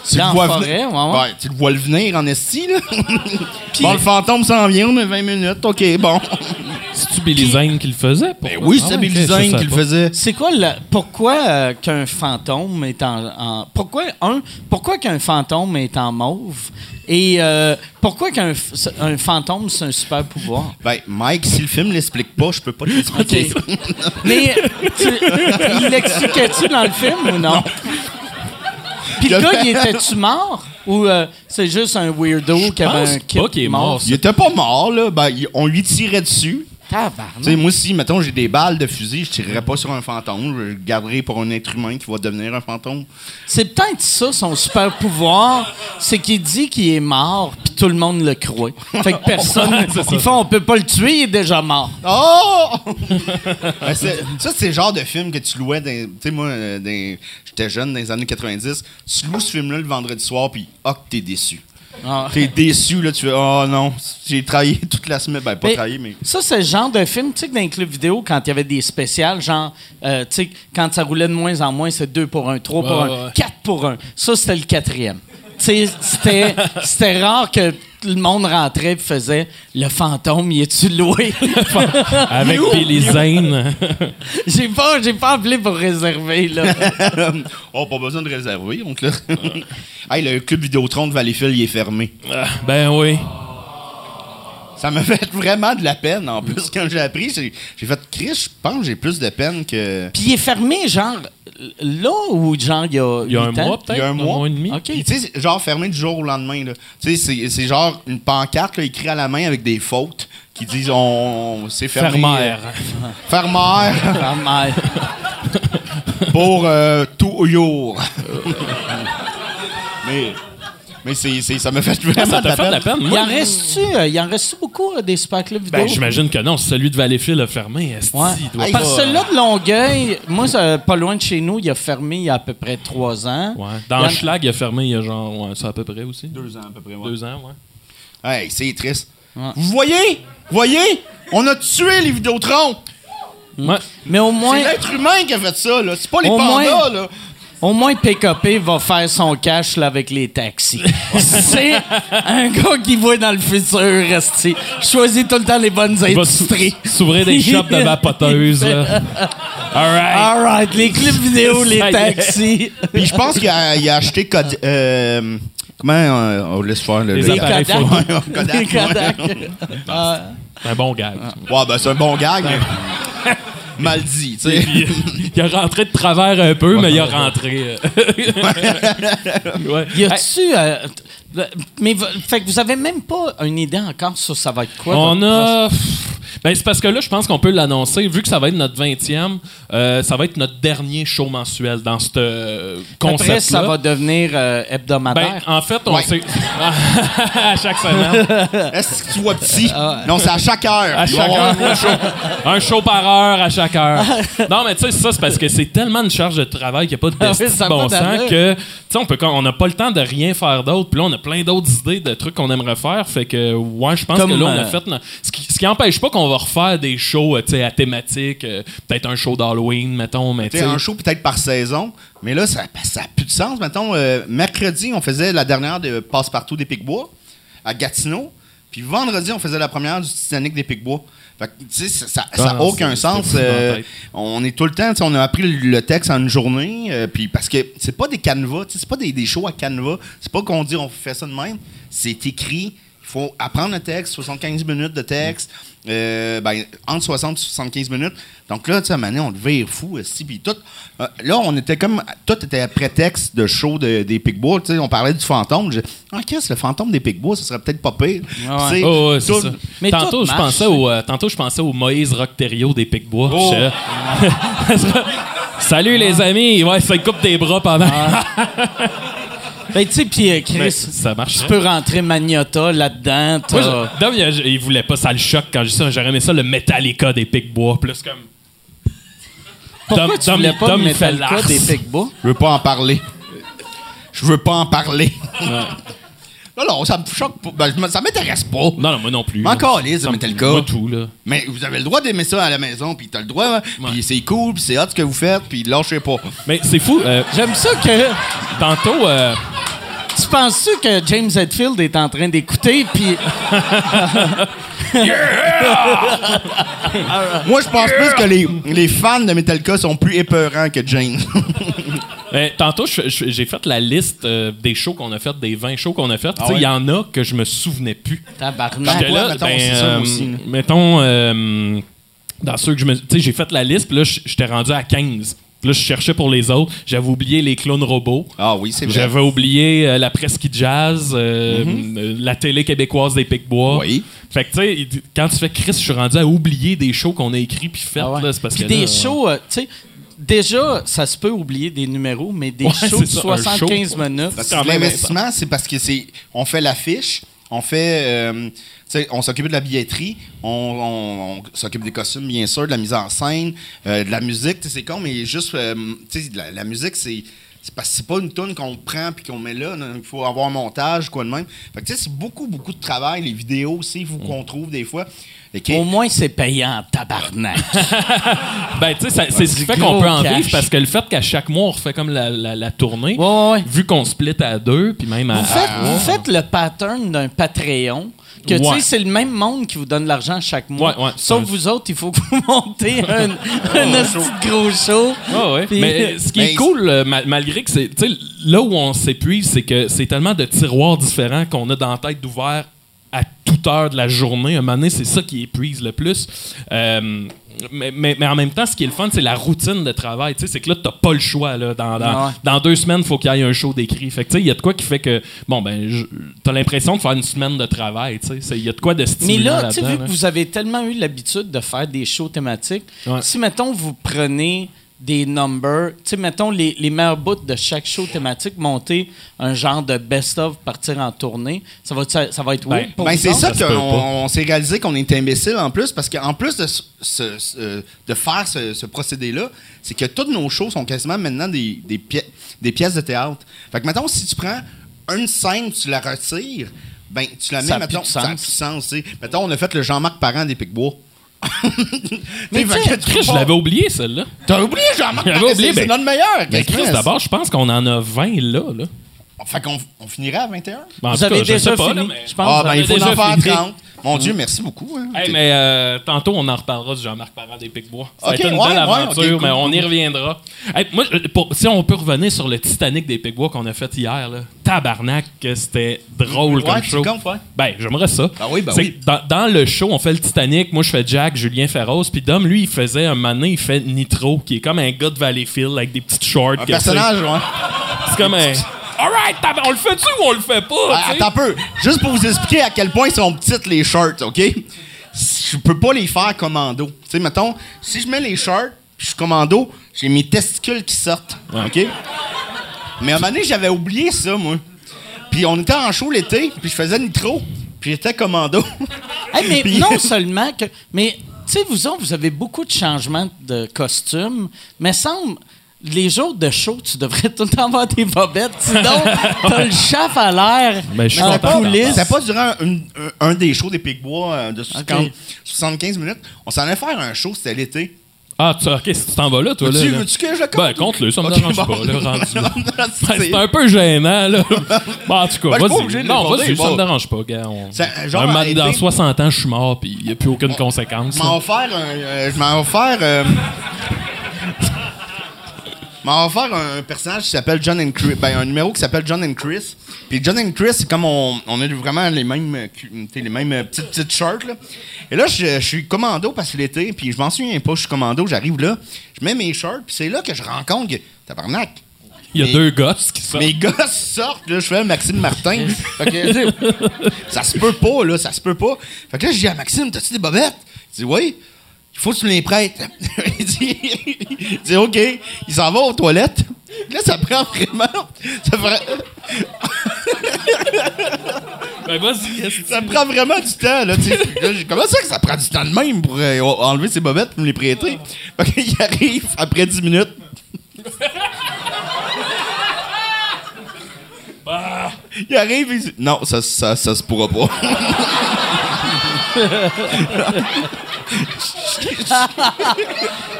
Tu Dans le vois la forêt, venir- ouais, ouais. tu le vois le venir en esti, là. bon, le fantôme s'en vient, on a 20 minutes, OK, bon. C'est-tu Billy Zane qui le faisait? Ben oui, Ah c'est ouais, Billy Zane qui le faisait. C'est quoi le pourquoi euh, qu'un fantôme est en, en- pourquoi un pourquoi qu'un fantôme est en mauve? Et euh, pourquoi qu'un un fantôme c'est un super pouvoir? Ben, Mike, si le film l'explique pas, je peux pas l'expliquer. Mais tu, il l'expliquait-tu dans le film ou non Puis le gars, il était-tu mort ou euh, c'est juste un weirdo qui avait un kit qu'il est mort, Il était pas mort, là. Ben, on lui tirait dessus. Tu sais, moi, si, mettons, j'ai des balles de fusil, je tirerais pas sur un fantôme. Je le garderais pour un être humain qui va devenir un fantôme. C'est peut-être ça, son super pouvoir, c'est qu'il dit qu'il est mort, puis tout le monde le croit. Fait que personne. ils font, on peut pas le tuer, il est déjà mort. Oh! Ben, ça, c'est le genre de film que tu louais. Tu sais, moi, euh, j'étais jeune dans les années 90. Tu loues ce film-là le vendredi soir, puis ah, que t'es déçu. Ah. T'es déçu, là, tu fais Oh non, j'ai travaillé toute la semaine. Ben, pas Mais travaillé, mais. Ça, c'est le genre de film, tu sais, que dans les clubs vidéo, quand il y avait des spéciales, genre, euh, tu sais, quand ça roulait de moins en moins, c'est 2 pour 1, 3 pour Ouais, 1, ouais. 4 pour 1. Ça, c'était le quatrième. Tu sais, c'était, c'était rare que le monde rentrait et faisait Le fantôme, il est-tu loué? Avec Billy Zane. j'ai, pas, j'ai pas appelé pour réserver, là. oh, pas besoin de réserver, donc là. hey, le club Vidéotron de Valleyfield, il est fermé. Ah, ben oui. Ça m'a fait vraiment de la peine, en plus, quand j'ai appris. J'ai fait Chris, je pense que j'ai plus de peine que. Puis il est fermé, genre, là ou genre, il y a. Il y a un mois, peut-être. Il y a un mois. et demi. OK. Tu sais, genre fermé du jour au lendemain. là. Tu sais, c'est- c'est genre une pancarte là, écrite à la main avec des fautes qui disent on, c'est fermé. Fermère. Fermère merde. pour euh, toujours. mais mais c'est, c'est- ça m'a fait vraiment Ça de la t'a fait de la peine. peine? Il Moi, en reste-tu, euh, il en reste beaucoup, euh, des super clubs vidéo? ben, j'imagine que non. Celui de Valleyfield a fermé. esti, Ouais. il doit Hey, pas- Parce que celui-là de Longueuil, moi, ça, pas loin de chez nous, il a fermé il y a à peu près trois ans. Ouais. Il Dans y en- Schlag, il a fermé il y a genre, ouais, ça à peu près aussi. Deux ans à peu près. ouais. Deux ans, ouais. Hey, c'est triste. Ouais. Vous voyez? Vous voyez? On a tué les Vidéotrons. Ouais. Mais au moins, C'est l'être humain qui a fait ça, là. C'est pas les Au pandas, moins- là. Au moins PKP va faire son cash là, avec les taxis. C'est un gars qui voit dans le futur, resti. Choisit tout le temps les bonnes Il industries. sou- s'ouvrir des shops de vapoteuses, là. All right. All right, les clips vidéo, les taxis. Puis je pense qu'il a, a acheté Cod- euh, comment euh, on laisse faire le Les le- Kodak. Ah. Un bon gag. Ouais, ben c'est un bon gag. Mais Mal dit, tu sais. Puis, il a rentré de travers un peu, mais il a rentré. euh. ouais. Y a-tu. euh, mais fait que vous avez même pas une idée encore sur ça va être quoi? On a. Ben, c'est parce que là, je pense qu'on peut l'annoncer. Vu que ça va être notre 20e, euh, ça va être notre dernier show mensuel dans ce euh, Après, concept-là. ça va devenir euh, Ben, hebdomadaire. en fait, on Ouais. s'est. à chaque semaine. Est-ce que tu vois petit? Non, c'est à chaque heure. À chaque heure. un show. Un show par heure à chaque heure. Non, mais tu sais, ça, c'est parce que c'est tellement de charge de travail qu'il n'y a pas de Ah oui, ça bon sens que, tu sais, on n'a pas le temps de rien faire d'autre. Puis là, on a plein d'autres idées de trucs qu'on aimerait faire. Fait que, ouais, je pense Comme, que là, on a euh, fait. no- Ce qui, ce qui empêche pas qu'on va refaire des shows, euh, à thématique. euh, Peut-être un show d'Halloween, mettons, mais tu Tu sais, sais. un show peut-être par saison, mais là, ça n'a plus de sens. Mettons, euh, mercredi, on faisait la dernière de Passe-Partout des Picbois à Gatineau. Puis vendredi, on faisait la première du Titanic des Picbois. Fait que, tu sais, ça- ça Ah n'a non, aucun sens. euh, on est tout le temps, tu sais, on a appris le, texte en une journée. euh, puis parce que c'est pas des canevas, c'est pas des, des shows à canevas. C'est pas qu'on dit on fait ça de même. C'est écrit. Il faut apprendre le texte, 75 minutes de texte, euh, ben, entre 60 et 75 minutes. Donc là, tu sais, à un moment donné, on le vire fou. Puis tout, euh, là, on était comme. Tout était prétexte de show de- des Picbois. Tu sais, on parlait du fantôme. J'ai Ah, qu'est-ce le fantôme des Picbois, ça serait peut-être pas pire. Ah ouais. Tu sais, Oh, ouais, c'est tout- ça. Mais tantôt, je pensais au, euh, tantôt, je pensais au Moïse Rockterio des Picbois. Oh. Je- Salut les amis! Ouais, ça coupe des bras pendant. Ben, tu sais, puis euh, Mais Chris, ça marche. tu peux rentrer Magnota là-dedans. t'as- Moi, je- Dom, il, a- il voulait pas ça le choc quand je dis ça. J'aurais aimé ça le Metallica des Picbois. Plus comme. Pourquoi Dom- tu Dom, voulais pas Dom, de il fait Metallica l'ars. des Picbois? Je veux pas en parler. Je veux pas en parler. Non, non, ça me choque pas. Ben, ça m'intéresse pas. Non, non, moi non plus. Mais encore lisse, Ça me- Metallica. Moi tout, là. Mais vous avez le droit d'aimer ça à la maison, puis t'as le droit, puis c'est cool, puis c'est hot ce que vous faites, puis lâchez pas. Mais c'est fou. euh, J'aime ça que. tantôt, euh, Tu penses-tu que James Hetfield est en train d'écouter, puis. Moi, je pense plus que les, les fans de Metallica sont plus épeurants que Jane. euh, tantôt, j'ai fait la liste euh, des shows qu'on a fait, des 20 shows qu'on a fait. Tu sais, il ouais? y en a que je me souvenais plus. Tabarnak. J'étais quoi, là, mettons, ben, euh, aussi, là. mettons, euh, dans ceux que je me. Tu sais, j'ai fait la liste, puis là, j'étais rendu à 15. Là, je cherchais pour les autres. J'avais oublié les clones robots. Ah oui, c'est vrai. J'avais oublié euh, la presqu'île jazz, euh, euh, la télé québécoise des Picbois. Mhm. Oui. Fait que, tu sais, quand tu fais Chris, je suis rendu à oublier des shows qu'on a écrits puis faits. Ah ouais. là, c'est parce Puis que des là, shows, euh, tu sais, déjà, ça se peut oublier des numéros, mais des Ouais, shows de c'est ça, un 75 show. minutes. L'investissement, c'est parce que c'est. On fait l'affiche, on fait. euh, on s'occupe de la billetterie, on, on- on s'occupe des costumes, bien sûr, de la mise en scène, euh, de la musique. tu sais, C'est con, mais juste. euh, tu sais, la, la musique, c'est. c'est pas une toune qu'on prend puis qu'on met là. Il faut avoir un montage, quoi de même. Fait que tu sais, c'est beaucoup, beaucoup de travail. Les vidéos aussi, il faut qu'on trouve des fois. Au moins, c'est payant en tabarnak. Ben, tu sais, c'est ce qui du fait qu'on peut en cash. vivre parce que le fait qu'à chaque mois, on refait comme la, la- la tournée, Ouais, ouais, ouais. vu qu'on split à deux, puis même à. Vous faites, à- vous faites le pattern d'un Patreon. Que tu sais, c'est le même monde qui vous donne l'argent chaque mois. Ouais, ouais. Sauf Ouais. vous autres, il faut que vous montez un, un gros show. Ouais. Puis- Mais ce qui Mais- est cool, euh, ma- malgré que c'est. Tu sais, là où on s'épuise, c'est que c'est tellement de tiroirs différents qu'on a dans la tête d'ouvert à toute heure de la journée. Un moment donné, c'est ça qui épuise le plus. Euh, mais, mais, mais en même temps, ce qui est le fun, c'est la routine de travail. C'est que là, t'as pas le choix. Là. Dans, dans, Ouais. dans deux semaines, il faut qu'il y ait un show d'écrit. Fait que, tu sais, il y a de quoi qui fait que, bon, ben, t'as l'impression de faire une semaine de travail. Il y a de quoi de Mais stimulant là, tu sais, là-dedans, vu que là. vous avez tellement eu l'habitude de faire des shows thématiques, Ouais. si, mettons, vous prenez des numbers, tu sais, mettons, les, les meilleurs bouts de chaque show thématique, monter un genre de best-of, partir en tournée, ça va, ça, ça va être Ben, Ben, c'est ça qu'on s'est réalisé qu'on est imbécile en plus, parce qu'en plus de, ce- ce- ce- de faire ce, ce procédé-là, c'est que toutes nos shows sont quasiment maintenant des, des, pi- des pièces de théâtre. Fait que, mettons, si tu prends une scène, tu la retires, ben, tu la mets, Ça a plus mettons, ça a sens. plus de sens, tu sais. Mettons, on a fait le Jean-Marc Parent des Picbois. Mais fait que Chris, je l'avais oublié, celle-là. T'as oublié Jean-Marc J'avais oublié, c'est c'est ben- notre meilleur. Mais Chris, quasiment. d'abord, je pense qu'on en a 20 là. là. Fait qu'on on finirait à 21? Ben, en Vous avez je déjà pas, fini, là, mais- je pense. Ah, ben, il faut en faire fini. 30. Mon Dieu, merci beaucoup. hein. Hey, mais euh, tantôt, on en reparlera du Jean-Marc Parent des Picbois. Ça a Ok, été une ouais, belle ouais, aventure, ok, cool, mais on y reviendra. Hey, moi, pour- si on peut revenir sur le Titanic des Picbois qu'on a fait hier, là, tabarnak, que c'était drôle Ouais, comme show. comptes, ouais. Ben, j'aimerais ça. Ah oui, ben oui. Dans, dans le show, on fait le Titanic. Moi, je fais Jack, Julien Ferros. Puis Dom, lui, il faisait un donné, il fait Nitro, qui est comme un gars de Valleyfield avec des petites shorts. Un personnage, ouais. C'est comme un. Alright, on le fait-tu ou on le fait pas? Ah, attends un peu. Juste pour vous expliquer à quel point ils sont petites les shorts, OK? Je peux pas les faire commando. Tu sais, mettons, si je mets les shorts, puis je suis commando, j'ai mes testicules qui sortent, OK? Mais à un moment donné, j'avais oublié ça, moi. Puis on était en show l'été, puis je faisais nitro, puis j'étais commando. Hey, mais Puis- non seulement que. Mais, tu sais, vous autres, vous avez beaucoup de changements de costumes, mais semble. Les jours de show, tu devrais tout le temps avoir des bobettes. Sinon, t'as le chaf à l'air Ben, je suis en content. coulisses. C'était pas durant un, des shows des Picbois euh, de 60 75 minutes. On s'en allait faire un show, c'était l'été. Ah, tu, ok, si tu t'en vas là, toi, là. Veux-tu là. veux-tu que je le compte? Ben, compte-le, ça me dérange bon. pas, là, rendu là. Ben, C'est- un peu gênant, là. Bon, en tout cas, Ben, vas-y. Non, vas-y, ça me dérange pas, gars. On... C'est un genre un moment arrêté. dans 60 ans, je suis mort, puis il n'y a plus aucune conséquence. Je m'en vais faire un. euh, je m'en vais faire. Vais faire un personnage qui s'appelle John and Chris. Ben, un numéro qui s'appelle John and Chris. Puis John and Chris, c'est comme on, on a vraiment les mêmes, euh, les mêmes euh, petites, petites shirts. Là. Et là, je, je suis commando parce que l'été, puis je m'en souviens pas, je suis commando, j'arrive là, je mets mes shirts, puis c'est là que je rencontre que. Tabarnak! Il y a deux gosses qui sortent. Mes gars sortent, là, je fais Maxime Martin. Fait que, ça se peut pas, là, ça se peut pas. Fait que là, je dis à Maxime, t'as-tu des bobettes? Il dit, oui. Il faut que tu me les prêtes. il, dit, il dit, OK. Il s'en va aux toilettes. Là, ça prend vraiment. Ça prend, Ben, vas-y, ça prend vraiment du temps, là. Là, Comment ça que ça prend du temps de même pour euh, enlever ses bobettes et me les prêter? Fait qu'il arrive après 10 minutes. Il arrive, il dit Non, ça, ça, ça se pourra pas.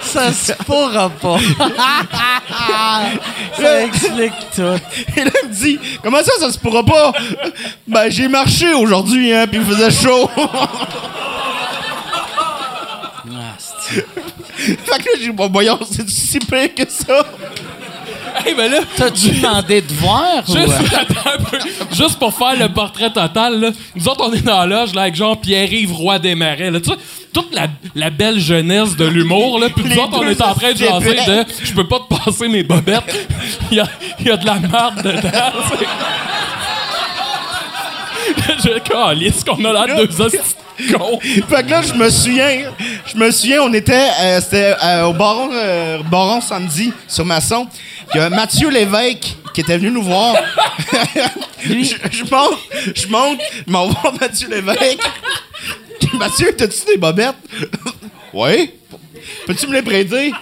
Ça se pourra pas. ça explique tout. Et là, il me dit Comment ça, ça se pourra pas? Ben, j'ai marché aujourd'hui, hein, puis il faisait chaud. Ah, fait que là, j'ai dit Bon, voyons, c'est si pire que ça? Hey, ben là, T'as-tu demandé de voir? Juste, euh, attends un peu. Juste pour faire le portrait total, là. nous autres, on est dans la loge là, avec genre Pierre-Yves Roy des Marais. Là, tu sais, toute la, la belle jeunesse de l'humour. Là, puis nous autres, on est en train de jaser de « Je peux pas te passer mes bobettes. Il y a, il y a de la merde dedans. Je calisse qu'on a l'air de deux hosties de cons. Fait que là, je me souviens, je me souviens, on était, euh, c'était euh, au Baron, euh, Baron samedi, sur Masson. Il y a Mathieu Lévesque qui était venu nous voir. je, je monte, je monte, je m'en vais voir Mathieu Lévesque. Mathieu, t'as-tu des bobettes? oui. Peux-tu me les prêter?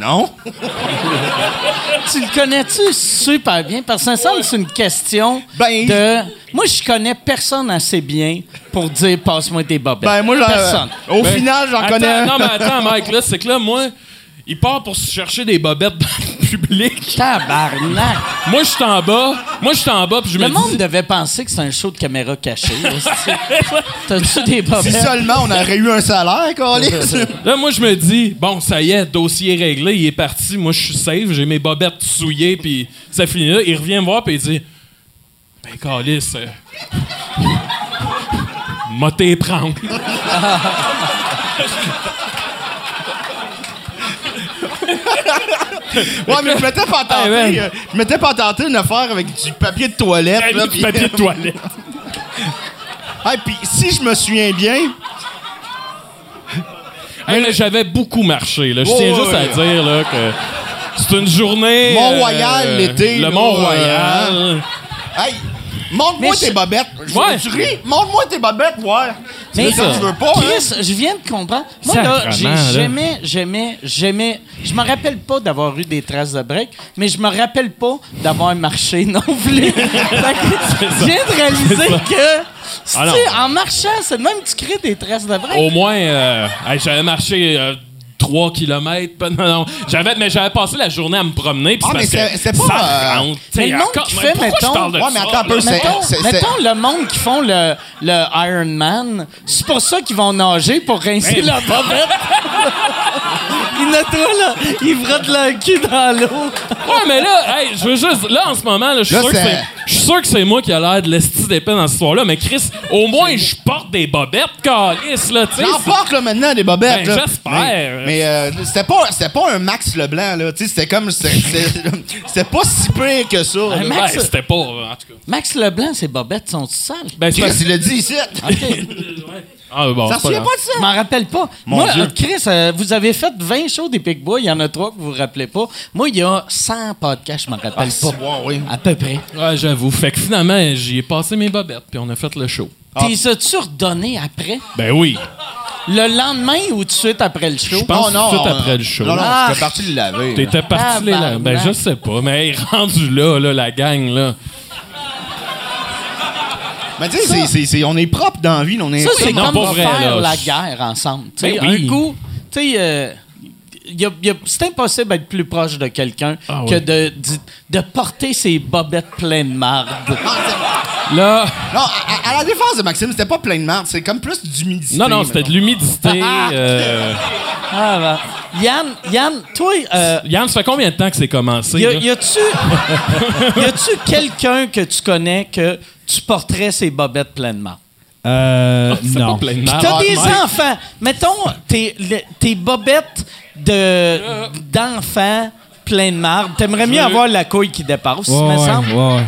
Non? Tu le connais-tu super bien? Parce que ça me semble que c'est une question Ben, de... Moi, je connais personne assez bien pour dire « passe-moi tes bobettes Ben, moi, j'en- Personne. au final, j'en Attends, connais. Non, mais attends, Mike, là, c'est que là, moi, il part pour se chercher des bobettes dans le public. Tabarnak! Moi, je suis en bas. Moi, je suis en bas, puis je Le me monde dis... devait penser que c'est un show de caméra cachée. T'as-tu des Si seulement on aurait eu un salaire, Carlis. Là, moi, je me dis, bon, ça y est, dossier réglé, il est parti. Moi, je suis safe, j'ai mes bobettes souillées, puis ça finit là. Il revient me voir, puis il dit, ben, Calis, euh... m'a t'es prendre. Ouais, mais je m'étais pas tenté. Hey, euh, je m'étais pas tenté une affaire avec du papier de toilette. là, Du puis- papier de toilette. Hey, puis si je me souviens bien, Hey, j'avais beaucoup marché, là. Je tiens juste à dire, là, que c'est une journée... Mont-Royal, euh, l'été, Le Mont-Royal. hey, montre-moi tes je- bobettes. Je- Ouais. Tu ris? Montre-moi tes bobettes, ouais. Mais ça, tu veux pas, hein? Chris, je viens de comprendre. Moi, là, j'ai- j'aimais, j'aimais, j'aimais. Je me rappelle pas d'avoir eu des traces de break, mais je me rappelle pas d'avoir marché non que je viens de réaliser que, Ah tu non. sais, en marchant, c'est même que tu crées des traces de break. Au moins, euh, j'avais marché euh, 3 km. Non, non. J'avais, mais j'avais passé la journée à me promener. puis Ah, mais parce que c'est- pas, ça euh, rentre, mais le monde encore- qui fait, mettons- je parle de Ouais, mais ça, attends un peu, c'est- Mettons, le monde qui font le, le Iron Man, c'est pour ça qu'ils vont nager pour rincer Mais- leur bobette. Ils nettoient, là. Ils frottent leur cul dans l'eau. Ouais, mais là, hey, je veux juste. Là, en ce moment, là, je suis Là, sûr que c'est- c'est. Je suis sûr que c'est moi qui a l'air de l'esti d'épée dans cette histoire-là, mais Chris, au moins, je porte des bobettes, calice, là, tu sais. J'en porte là, maintenant des bobettes. Ben, là. j'espère. Mais, mais, euh, c'était pas, c'était pas un Max Leblanc là. Tu sais, c'était comme, c'était, c'était- c'était pas si pire que ça. là. Un Ben, Max- c'était pas, en tout cas. Max Leblanc, ses bobettes sont sales. Ben, c'est Chris, il l'a dit ici. Ah, bon, Ça c'est pas souvient grave. pas de ça? Je m'en rappelle pas. Mon Moi, Dieu. Chris, euh, vous avez fait 20 shows des Picbois. Il y en a trois que vous vous rappelez pas. Moi, il y a 100 podcasts, je m'en rappelle Ah, pas. oui. À peu près. Ouais, j'avoue. Fait que finalement, j'y ai passé mes bobettes, puis on a fait le show. T'es as-tu redonné après? Ben oui. Le lendemain ou tout de suite après le show? Je pense Oh, non, tout de suite après le show. Non, non, Ah. j'étais parti le laver. là. T'étais parti les là. Ben, Tabarnak. je sais pas, mais rendu là, là, la gang, là. Mais tu sais, c'est- c'est- c'est- on est propre dans la vie. On est Ça, c'est Non, comme pas vrai, faire là. la guerre ensemble. Tu sais, Ben oui. Un coup, tu sais, euh, c'est impossible d'être plus proche de quelqu'un Ah que oui. de, de, de porter ses bobettes pleines de marde. Là. Non, à, à la défense de Maxime, c'était pas plein de marde, c'est comme plus d'humidité. Non, non, c'était de l'humidité. euh, Ah, ben. Yann, Yann, toi, euh, Yann, ça fait combien de temps que c'est commencé? y, a- y a-tu y a-tu quelqu'un que tu connais que tu porterais ses bobettes pleines de marde? Euh, C'est non. pas plein de marde. T'as Ah, des enfants. Mettons tes, tes bobettes de, d'enfants pleines de marde. T'aimerais mieux avoir la couille qui dépasse, Ouais, me ouais, semble. ouais.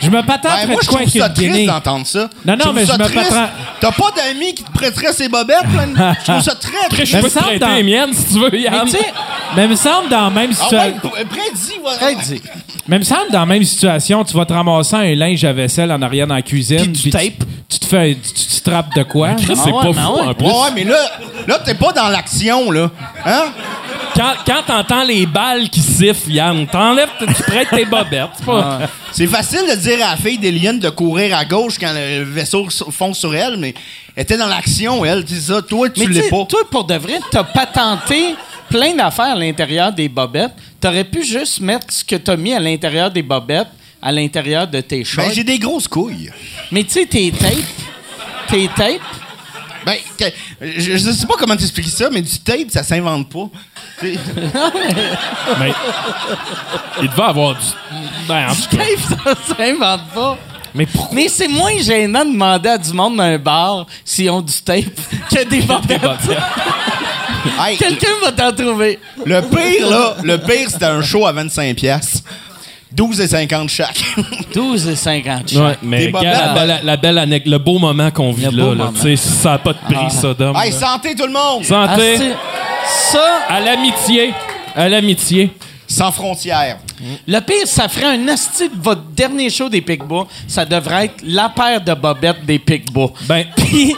Je me patente Ben, moi, je trouve avec ça triste guinée. d'entendre ça. Non, non, Je trouve mais ça je me triste. patente- T'as pas d'amis qui te prêteraient ses bobettes? plein de- Je trouve ça très Après, triste. je Mais peux te prêter dans- les miennes si tu veux, Yann. Mais tu sais, Mais me semble dans la même Ah situation. ouais, prédit, voilà. Mais me semble dans la même situation, tu vas te ramasser un linge à vaisselle en arrière dans la cuisine. Puis tu tapes. Tu, te fais, tu, tu te trappes de quoi? Ah c'est ouais, pas fou, ouais. en plus. Ouais, mais là, là t'es pas dans l'action, là. Hein? Quand, quand t'entends les balles qui sifflent, Yann, t'enlèves, tu prêtes tes bobettes. C'est pas... C'est facile de dire à la fille d'Eliane de courir à gauche quand le vaisseau fonce sur elle, mais elle était dans l'action, elle. Sais ça, toi, tu l'es pas. toi, pour de vrai, t'as patenté plein d'affaires à l'intérieur des bobettes. T'aurais pu juste mettre ce que t'as mis à l'intérieur des bobettes à l'intérieur de tes shorts. Ben, j'ai des grosses couilles. Mais tu sais, tes tapes, tes tapes, Ben, que- je, je sais pas comment t'expliquer ça, mais du tape, ça s'invente pas. Il devait avoir du. Ben, en tout cas. tapes, ça s'invente pas. Mais pourquoi? Mais c'est moins gênant de demander à du monde dans un bar s'ils ont du tape que des bobettes. hey, Quelqu'un va t'en trouver. le pire, là, le pire, c'était un show à 25 pièces. 12,50 chaque. 12 et 50 Ouais, mais Des regarde la bobettes. belle, la belle anec- le beau moment qu'on vit Le là. là. moment. Tu sais, ça n'a pas de prix, ça, d'homme. hey, santé tout le monde! Santé. Ah, ça, À l'amitié. À l'amitié. Sans frontières. Le pire, ça ferait un asti de votre dernier show des Picbois. Ça devrait être la paire de bobettes des Picbois. Ben, Puis,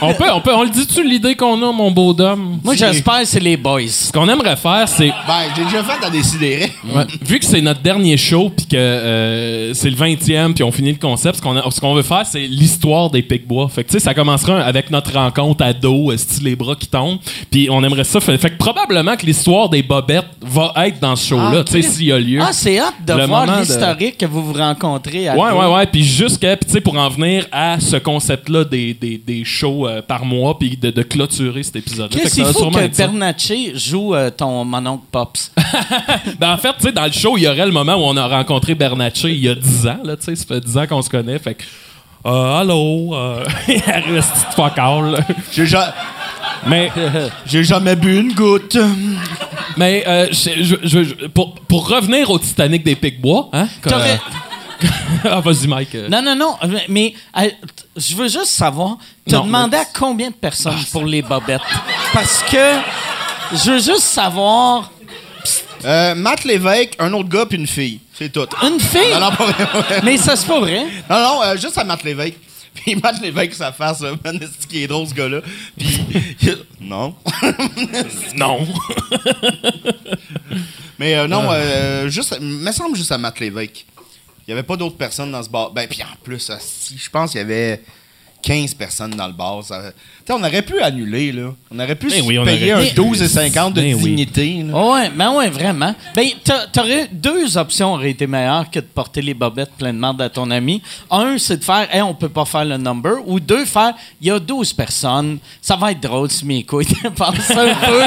On peut, on peut, on le dit-tu l'idée qu'on a, mon beau dame? moi, j'espère que c'est les boys. Ce qu'on aimerait faire, c'est Ben, j'ai déjà fait à décider. Ouais. Vu que c'est notre dernier show, puis que euh, c'est le 20e, puis on finit le concept, ce qu'on a- ce qu'on veut faire, c'est l'histoire des Pic-Bois. Fait que, tu sais, ça commencera avec notre rencontre à dos, euh, style les bras qui tombent, puis on aimerait ça. Fait, fait que probablement que l'histoire des bobettes va être dans ce show-là, Ah, tu sais, ok. s'il y a lieu. Ah, c'est hâte de Le voir de- l'historique que vous vous rencontrez à Ouais, deux. ouais, ouais. Puis jusqu'à, puis tu sais, pour en venir à ce concept-là des, des, des shows euh, par mois, puis de, de clôturer cet épisode-là. Qu'est-ce ça qu'il va faut que. Bernatchez joue euh, ton mononcle Pops? Ben, en fait, tu sais, dans le show, il y aurait le moment où on a rencontré Bernatchez il y a 10 ans, là, tu sais, ça fait 10 ans qu'on se connaît, fait que, euh, allô, euh, il arrive ce petit fuck all. J'ai ja- Mais, j'ai jamais bu une goutte. mais, euh, je- je- je- je- pour, pour revenir au Titanic des Pics-Bois, hein, ah, vas-y, Mike. Non, non, non. Mais euh, je veux juste savoir, t'as demandé mais- à combien de personnes pour les bobettes? Parce que je veux juste savoir, Euh, Matt Lévesque, un autre gars puis une fille. C'est tout. une fille? Non, non, pas vrai. Mais ça, c'est pas vrai. Non, non, euh, juste à Matt Lévesque. Puis Matt Lévesque, sa face, là, man, qui est drôle, ce gars-là. Puis, non. Non. Mais euh, Ah. non, euh, juste, me semble juste à Matt Lévesque. Il n'y avait pas d'autres personnes dans ce bar. Ben, puis en plus, si, je pense qu'il y avait 15 personnes dans le bar. Ça- Tu sais, on aurait pu annuler, là. On aurait pu Ben oui, on payer aurait- un 12,50 de Ben oui. dignité. là. Ouais, ben ouais, vraiment. Ben, t'a- t'aurais deux options auraient été meilleures que de porter les bobettes plein de merde à ton ami. Un, c'est de faire, hey, on peut pas faire le number. Ou deux, faire, il y a 12 personnes. Ça va être drôle si mes couilles dépassent un peu.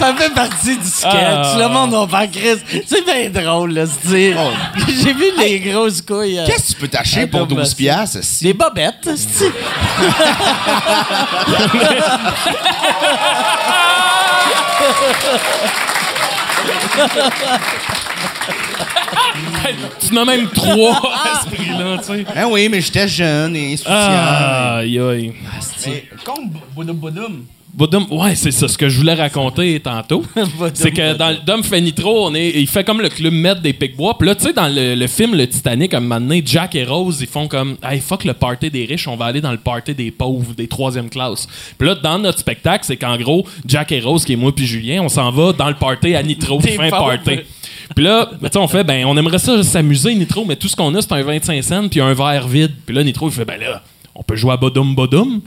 Ça fait partie du sketch. Ah. Le monde va faire Chris. C'est bien drôle, là, se dire. Oh. J'ai vu les grosses couilles. euh, Qu'est-ce que tu peux t'acheter pour peu 12 massif. piastres? Des bobettes, c'est tu en as même trois à ce prix-là, tu sais. Hein, oui, mais j'étais jeune et insouciant. Ah, aïe, aïe. Mais, Comme Boudum Boudum. Ouais, c'est ça ce que je voulais raconter tantôt. c'est que dans Dom fait Nitro, on est, il fait comme le club Med des Pic-Bois. Puis là, tu sais, dans le, le film Le Titanic, à un moment donné, Jack et Rose, ils font comme Hey, fuck le party des riches, on va aller dans le party des pauvres, des troisième classe. Puis là, dans notre spectacle, c'est qu'en gros, Jack et Rose, qui est moi puis Julien, on s'en va dans le party à Nitro, fin party. Puis là, tu sais, on fait, ben, on aimerait ça s'amuser, Nitro, mais tout ce qu'on a, c'est un 25 cents puis un verre vide. Puis là, Nitro, il fait, ben là, on peut jouer à Bodum Bodum.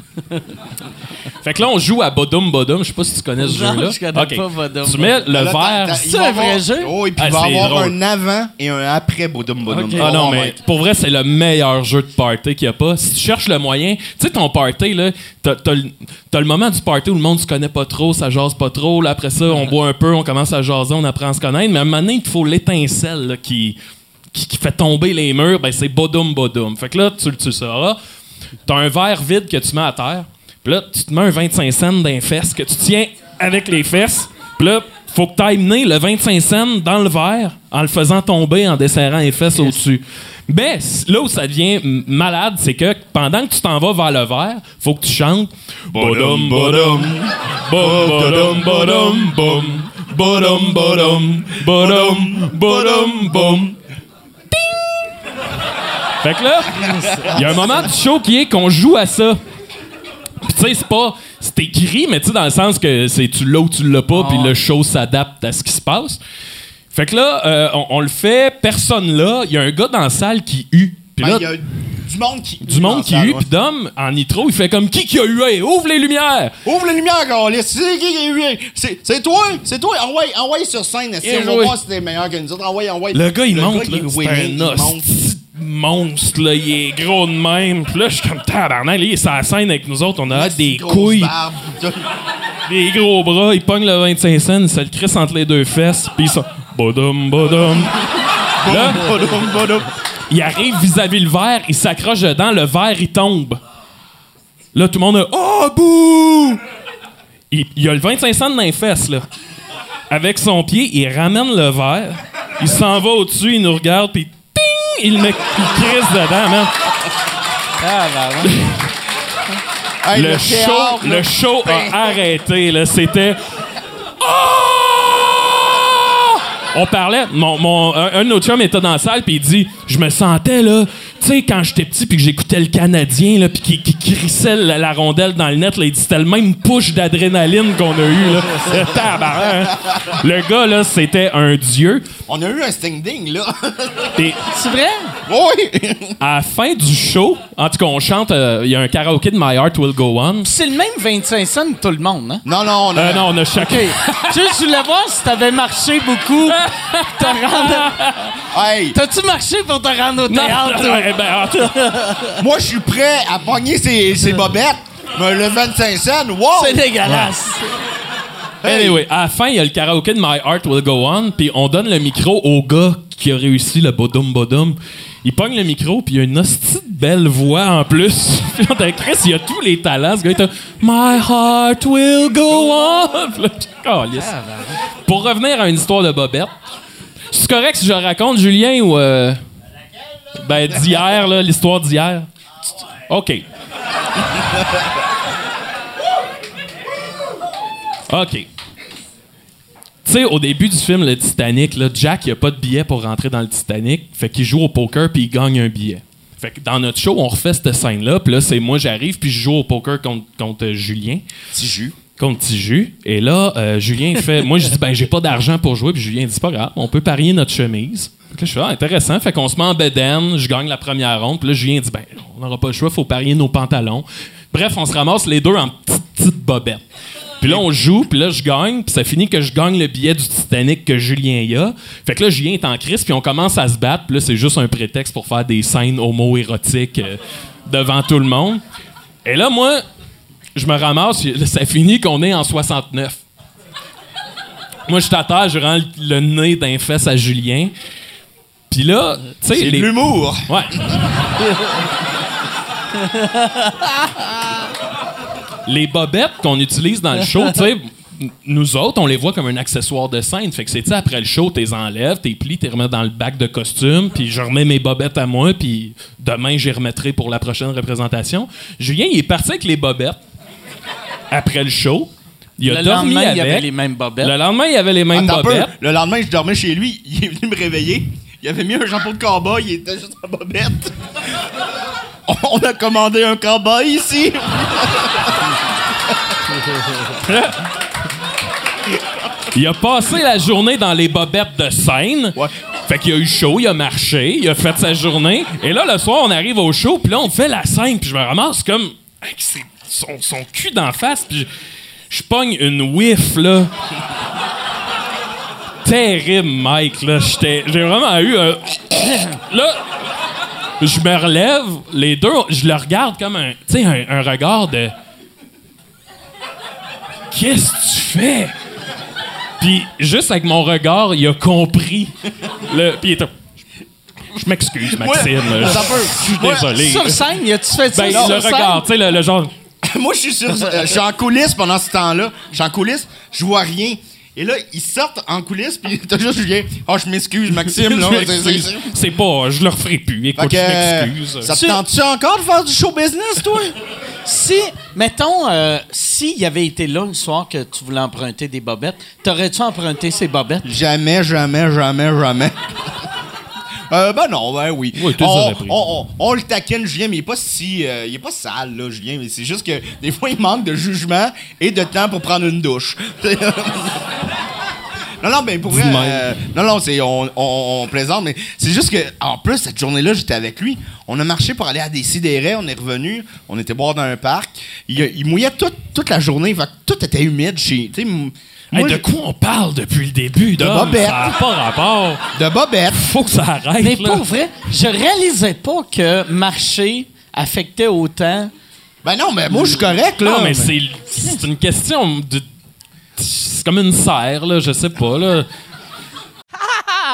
fait que là, on joue à Bodum Bodum. Je sais pas si tu connais ce Non, jeu-là. je connais Ok. pas Bodum Tu mets le verre. C'est un vrai jeu? Oh, et puis Ah, il va avoir drôle. un avant et un après. Tu vas Ah non, voir, mais pour vrai, c'est le meilleur jeu de party qu'il n'y a pas. Si tu cherches le moyen, tu sais, ton party, là, t'as, t'as le- moment du party où le monde se connaît pas trop, ça jase pas trop. Là, après ça, on boit un peu, on commence à jaser, on apprend à se connaître. Mais à un moment donné, il te faut l'étincelle qui, qui fait tomber les murs. Ben, c'est bodum bodum. Fait que là, tu, tu le sauras. T'as un verre vide que tu mets à terre. Puis là, tu te mets un 25 cents d'un fesses que tu tiens avec les fesses. Puis là, faut que tu ailles mener le 25 cents dans le verre en le faisant tomber en desserrant les fesses au-dessus. Mais c- là où ça devient malade, c'est que pendant que tu t'en vas vers le verre, faut que tu chantes Bodum bodum bodum bodum bum bodum bodum bodum bodum bum fait que là, il y a un moment du show qui est qu'on joue à ça. Puis tu sais, c'est pas. C'est écrit, mais tu sais, dans le sens que c'est tu l'as ou tu l'as pas, puis le show s'adapte à ce qui se passe. Fait que là, euh, on, on le fait, personne là. Il y a un gars dans la salle qui hue. Puis Ben, là, Il y a du monde qui. du monde qui hue, puis Dom, en nitro, il fait comme qui qui a hué? Ouvre les lumières! Ouvre la lumière, Carlis. C'est qui qui est eu? C'est c'est toi, c'est toi. Envoie, envoie sur scène. Si Et on va joué. voir si t'es meilleur que nous autres. Envoie, envoie. Le gars, il monte, il là. est C'est winning, un il monte. hostie monstre, là. Il est gros de même. Puis là, je suis comme tabarnak. Là, il est sur la scène avec nous autres. On a des couilles. barbe. Des gros bras, il pogne le 25 cents, il se le crisse entre les deux fesses, puis ça. Bodum, bodum. Là, il arrive vis-à-vis le verre, il s'accroche dedans, le verre, il tombe. Là, tout le monde a Oh, bouh! Il, il a le 25 cents dans les fesses, là. Avec son pied, il ramène le verre, il s'en va au-dessus, il nous regarde, puis! Il il crisse dedans, man. Ah, bah. Hey, le, show, le show Ben. a arrêté. Là, c'était. Oh! On parlait, mon, mon- un, un de nos chums était dans la salle, puis il dit Je me sentais, là, tu sais, quand j'étais petit puis que j'écoutais le Canadien, là, puis qui, qui crissait la, la rondelle dans le net, là, il dit c'était le même push d'adrénaline qu'on a eu, là. Tabarnak, hein. Le gars, là, c'était un dieu. On a eu un sting ding, là. C'est vrai? oui! à la fin du show, en tout cas, on chante, euh, il y a un karaoké de My Heart Will Go On. C'est le même 25 cents tout le monde, hein? Non, non, on a. Euh, non, on a chacun. tu sais, je voulais voir si t'avais marché beaucoup. te rendre- Hey, T'as-tu marché pour te rendre au Non, théâtre? non, eh ben, en tout cas, moi, je suis prêt à pogner ses, ses bobettes. Mais le 25 cents, wow! C'est dégueulasse. Anyway, à la fin, il y a le karaoké de My Heart Will Go On, puis on donne le micro au gars qui a réussi le bodum bodum. Il pogne le micro, puis il a une hostie de belle voix en plus. Puis on dit, Chris, il a tous les talents. Ce gars, il My Heart Will Go On. Je- calisse. Pour revenir à une histoire de Bobette, c'est correct si je raconte, Julien, ou. euh, ben, d'hier, là, l'histoire d'hier. OK. OK. Tu sais, au début du film, le Titanic, là, Jack, il a pas de billet pour rentrer dans le Titanic. Fait qu'il joue au poker puis il gagne un billet. Fait que dans notre show, on refait cette scène-là. Puis là, c'est moi, j'arrive puis je joue au poker contre, contre euh, Julien. Petit jus. Contre Tiju. Et là, euh, Julien fait. moi, je dis, ben, j'ai pas d'argent pour jouer. Puis Julien dit, pas grave, on peut parier notre chemise. Là, je fais, ah, intéressant. Fait qu'on se met en bedaine, je gagne la première ronde. Puis là, Julien dit, ben, on n'aura pas le choix, faut parier nos pantalons. Bref, on se ramasse les deux en petites bobettes. Puis là, on joue, puis là, je gagne, puis ça finit que je gagne le billet du Titanic que Julien y a. Fait que là, Julien est en crise, puis on commence à se battre, puis là, c'est juste un prétexte pour faire des scènes homo-érotiques euh, devant tout le monde. Et là, moi, je me ramasse, là, ça finit qu'on est en 69. Moi, je suis à terre, je rends le nez d'un fesse à Julien. Puis là, tu sais, C'est de les- l'humour. Ouais. les bobettes qu'on utilise dans le show, tu sais, nous autres, on les voit comme un accessoire de scène. Fait que c'est, tu sais, après le show, t'es enlèves, t'es plies, t'es remets dans le bac de costume, puis je remets mes bobettes à moi, puis demain, j'y remettrai pour la prochaine représentation. Julien, il est parti avec les bobettes après le show. Il a Le dormi lendemain, avec. il y avait les mêmes bobettes. Le lendemain, il y avait les mêmes Attends un peu. bobettes. Le lendemain, je dormais chez lui. Il est venu me réveiller. Il avait mis un jambon de cowboy. Il était juste en bobette. On a commandé un cowboy ici. Il a passé la journée dans les bobettes de scène. Ouais. Fait qu'il a eu chaud, il a marché, il a fait sa journée. Et là, le soir, on arrive au show, puis là, on fait la scène, puis je me ramasse comme avec ses- son, son cul d'en face, puis je, je pogne une whiff, là. Terrible, Mike, là. J'étais- J'ai vraiment eu un... Là, je me relève, les deux, je le regarde comme un, tu sais, un, un regard de... Qu'est-ce que tu fais? Puis juste avec mon regard, il a compris. Le, puis il était. Je m'excuse, Maxime. je suis désolé. Sur scène, y a-tu fait ça? Ben, sur le regard, tu sais, le, le genre. Moi, je suis sur, euh, je suis en coulisses pendant ce temps-là. Je suis en coulisses, je vois rien. Et là, ils sortent en coulisses, puis t'as juste Julien. Oh, je m'excuse, Maxime. Là, Je C'est- m'excuse. c'est- C'est pas. Je le referai plus. Écoute, je euh, m'excuse. Ça te tente-tu encore de faire du show business, toi? Si, mettons, euh, s'il avait été là le soir que tu voulais emprunter des bobettes, t'aurais-tu emprunté ces bobettes? Jamais, jamais, jamais, jamais. Euh, ben non, ben oui. On, aurais pris. on, on- on le taquine, Julien, mais il est pas si. euh, il est pas sale, là, Julien. Mais c'est juste que des fois, il manque de jugement et de temps pour prendre une douche. non, non, mais pour vrai. Euh, non, non, c'est, on, on, on plaisante, mais c'est juste que, en plus, cette journée-là, j'étais avec lui. On a marché pour aller à des sidérés, on est revenu, on était boire dans un parc. Il, il mouillait toute, toute la journée, fait tout était humide chez. tu sais, m- Hey, moi, de quoi on parle depuis le début? De? Bobette. Ça n'a pas rapport. de bobette. Faut que ça arrête. Mais là. pour vrai, je réalisais pas que marcher affectait autant. Ben non, mais moi, je suis correct, là. Non, mais c'est c'est une question de. C'est comme une serre, là, je sais pas, là.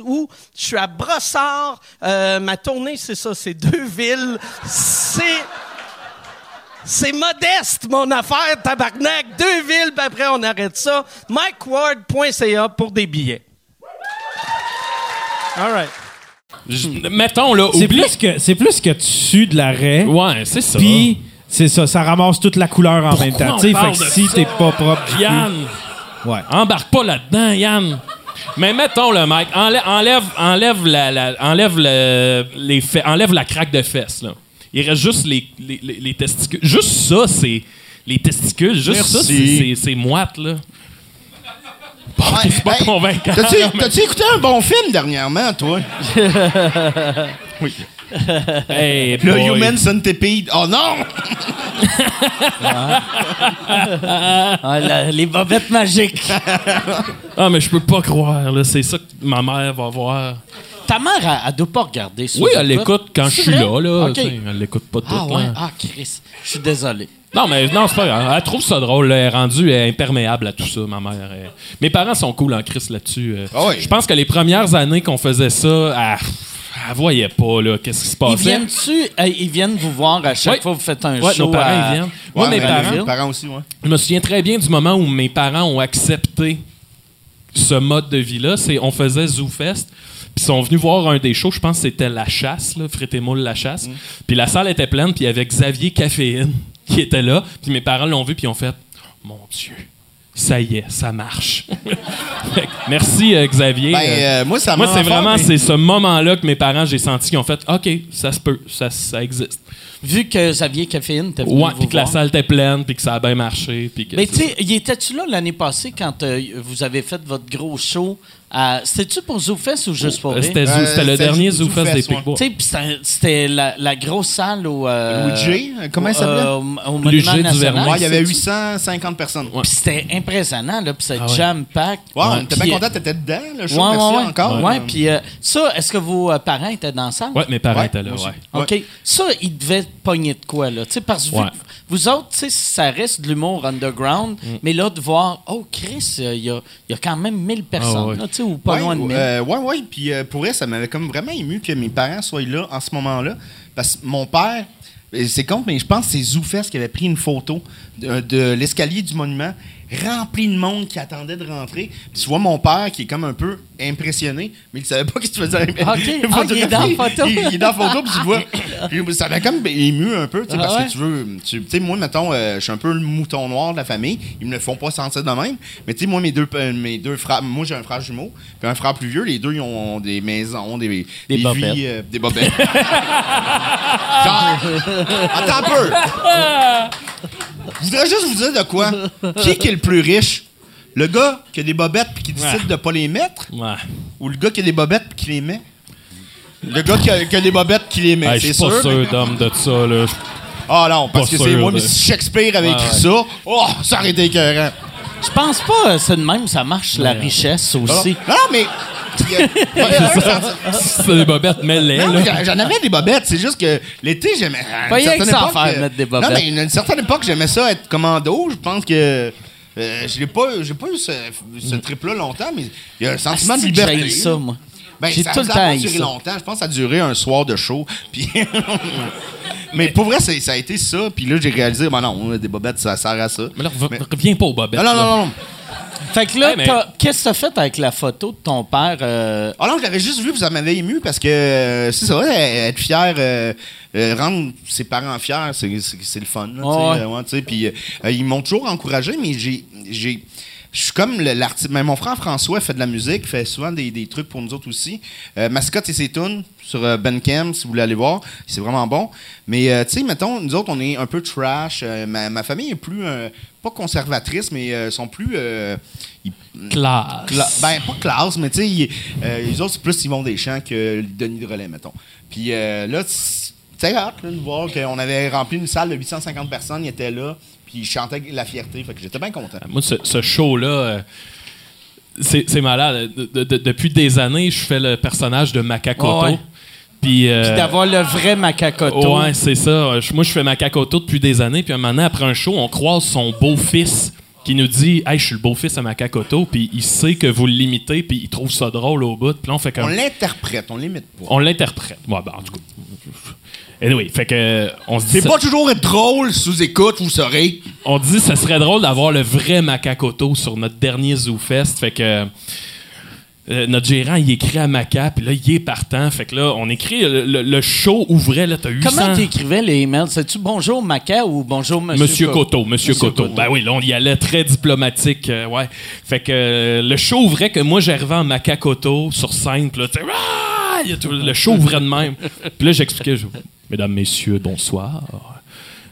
août. Je suis à Brossard. Euh, ma tournée c'est ça, c'est deux villes. C'est. C'est modeste, mon affaire, tabarnak. Deux villes, puis après, on arrête ça. MikeWard.ca pour des billets. All right. Je- mettons, là, C'est plus que c'est plus que tu de l'arrêt. Ouais, c'est ça. Puis c'est ça, ça ramasse toute la couleur en Pourquoi même temps. Tu sais, fait que si t'es pas propre, Yann, ouais. embarque pas là-dedans, Yann. Mais mettons le mec, enlève, enlève, enlève la, la- enlève le- les enlève la craque de fesses là. Il reste juste les, les, les- les testicules. Juste ça, c'est les testicules. Juste Merci. ça, c'est- moite là. Bon, Ouais, c'est pas hey, convaincant. T'as-tu mais- t'as-tu écouté un bon film dernièrement, toi? oui. Hey, Le boy. Human Centipede. Oh non! Ah, la- les bobettes magiques. Ah, mais je peux pas croire, là. C'est ça que ma mère va voir. Ta mère, elle, elle doit pas regarder ça. Oui, elle l'écoute quand je suis là, là. Elle l'écoute pas Ah ouais, là. ah Chris, je suis désolé. Non, mais non, c'est pas grave. Elle trouve ça drôle. là. Elle est rendue elle est imperméable à tout ça, ma mère. Elle- Mes parents sont cool en Christ là-dessus. euh. Ah oui. Je pense que les premières années qu'on faisait ça, elle voyait pas, là, qu'est-ce qui se Ils passait. viennent-tu, euh, ils viennent vous voir à chaque Oui. fois que vous faites un Ouais, show nos parents, à- ils viennent. Moi, Ouais, mes parents, parents aussi, ouais. je me souviens très bien du moment où mes parents ont accepté ce mode de vie-là. C'est, on faisait ZooFest. Puis ils sont venus voir un des shows, je pense que c'était La Chasse, là, Frites et Moule La Chasse. Puis la salle était pleine, puis il y avait Xavier Caféine qui était là. Puis mes parents l'ont vu, puis ils ont fait Mon Dieu, ça y est, ça marche. Merci euh, Xavier. Ben, Euh, moi, ça moi, c'est vraiment mais- c'est ce moment-là que mes parents, j'ai senti qu'ils ont fait OK, ça se peut, ça, ça existe. Vu que Xavier Caféine t'es venu Ouais, puis que la voir. salle était pleine, puis que ça a bien marché. Puis que Mais tu sais, y étais-tu là l'année passée quand euh, vous avez fait votre gros show? à- C'était-tu pour ZooFest ou juste pour Euh, rire? C'était, Zoo- Euh, c'était le c'était dernier Zoo- ZooFest Zoofest, des ouais. Picbois. Tu sais, puis c'était- c'était la, la grosse salle au... Euh, Louis J, comment il s'appelait? euh, au, au Monument J du National. Vernois. Ouais, il y avait C'est-tu? 850 personnes. Ouais, Puis c'était impressionnant, là, puis c'était Ah ouais. jam-pack. on était bien content, t'étais dedans, le show, Ouais, merci ouais, ouais. encore. Ouais, puis euh, ça, est-ce que vos euh, parents étaient dans la salle? Ouais, mes parents Ouais, étaient là, moi aussi. ouais. OK. Ça, ils devaient pogner de quoi, là? Tu sais, parce que Ouais. vous autres, tu sais, ça reste de l'humour underground, Mm. mais là, de voir, oh, Chris, euh, il y, a, il y a quand même 1000 personnes, Ah ouais. là, tu sais, ou pas ouais, loin de 1000. euh, ouais, ouais. Puis euh, pour vrai, ça m'avait comme vraiment ému que mes parents soient là en ce moment-là. Parce que mon père, euh, c'est con, mais je pense que c'est Zoufest qui avait pris une photo de, de l'escalier du monument rempli de monde qui attendait de rentrer. Puis tu vois mon père qui est comme un peu impressionné, mais il savait pas ce que tu faisais. Ok. Ah, il est dans la photo. Il, il est dans la photo, puis tu vois. Puis ça m'a comme ému un peu, tu sais, Ah parce ouais? que tu veux. Tu sais, moi, mettons, euh, je suis un peu le mouton noir de la famille. Ils me le font pas sentir de même. Mais tu sais, moi, mes deux, euh, mes deux frères, moi, j'ai un frère jumeau, puis un frère plus vieux. Les deux, ils ont des maisons, des, des, bobettes. vies, euh, des bobettes. Genre, attends un peu. Je voudrais juste vous dire de quoi. Qui qui est le plus riche? Le gars qui a des bobettes puis qui décide de pas les mettre? Ouais. Ou le gars qui a des bobettes puis qui les met? Le gars qui a, qui a des bobettes qui les met, Hey, je c'est suis pas sûr? sûr, d'homme, de ça, là. Ah non, parce Pas que c'est sûr, moi, mais si Shakespeare avait Ouais, écrit ouais. ça, oh, ça aurait été écœurant. Je pense pas euh, c'est de même, ça marche, la richesse aussi. non, mais. c'est des bobettes, mais j'en- j'en avais des bobettes, c'est juste que l'été, j'aimais. Pas rien certaine que ça faire, euh, mettre des bobettes. Non, mais à une certaine époque, j'aimais ça être commando. Je pense que. euh, je n'ai pas, j'ai pas eu ce, ce trip-là longtemps, mais il y a un sentiment de liberté. ça, moi. Ben, J'ai ça, tout le ça temps a pas haï duré ça. longtemps. Je pense que ça a duré un soir de show. Puis mais pour vrai, ça a été ça. Puis là, j'ai réalisé, ben non, des bobettes, ça sert à ça. Mais là, Mais- reviens pas aux bobettes. Non, non, non, non. Fait que là, Hey, mais- t'as- qu'est-ce que t'as fait avec la photo de ton père? euh, Ah non, je l'avais juste vu, ça m'avait ému parce que euh, c'est ça, euh, être fier, euh, euh, rendre ses parents fiers, c'est, le fun. là, Ouais. euh, ouais, euh, ils m'ont toujours encouragé, mais j'ai. Je suis comme l'artiste. Mais mon frère François fait de la musique, fait souvent des, des trucs pour nous autres aussi. Euh, Mascotte et ses tunes sur euh, Bandcamp, si vous voulez aller voir. C'est vraiment bon. Mais, euh, tu sais, mettons, nous autres, on est un peu trash. Ma, ma famille est plus. pas conservatrice, mais euh, sont plus. ils- Classe. Cla- ben, pas classe, mais tu sais, ils- les autres, c'est plus Yvon Deschamps que Denis de Relais, mettons. Puis là, c'est hâte là, de voir qu'on avait rempli une salle de 850 personnes, ils étaient là, puis ils chantaient la fierté, fait que j'étais bien content. Moi, ce, ce show-là, euh, c'est c'est malade. De- de- depuis des années, je fais le personnage de Makakoto. Ouais. Puis, euh, Puis d'avoir le vrai macacoto. Ouais, c'est ça. Moi, je fais Makakoto depuis des années. Puis un moment donné, après un show, on croise son beau-fils qui nous dit Hey, je suis le beau-fils à Makakoto, puis il sait que vous l'imitez, puis il trouve ça drôle au bout. Puis là, on fait On comme. l'interprète, on l'imite pas. On l'interprète. Ouais, ben, en tout cas. Anyway, fait que. On se dit. C'est ça- pas toujours drôle sous écoute, vous saurez. on dit ce serait drôle d'avoir le vrai Makakoto sur notre dernier ZooFest. Fait que euh, notre gérant, il écrit à Maca, puis là, il est partant. Fait que là, on écrit le, le show ouvrait, là, t'as 800... Comment t'écrivais les emails? C'est-tu bonjour Maca ou bonjour Monsieur, Monsieur Co- Coteau, Monsieur, Coteau. Ben oui, là, on y allait très diplomatique, euh, ouais. Fait que euh, le show ouvrait que moi, j'arrivais en Macacoto sur scène, puis là, tu sais, Ah! Le show ouvrait de même. Puis là, j'expliquais, je- Mesdames, Messieurs, bonsoir.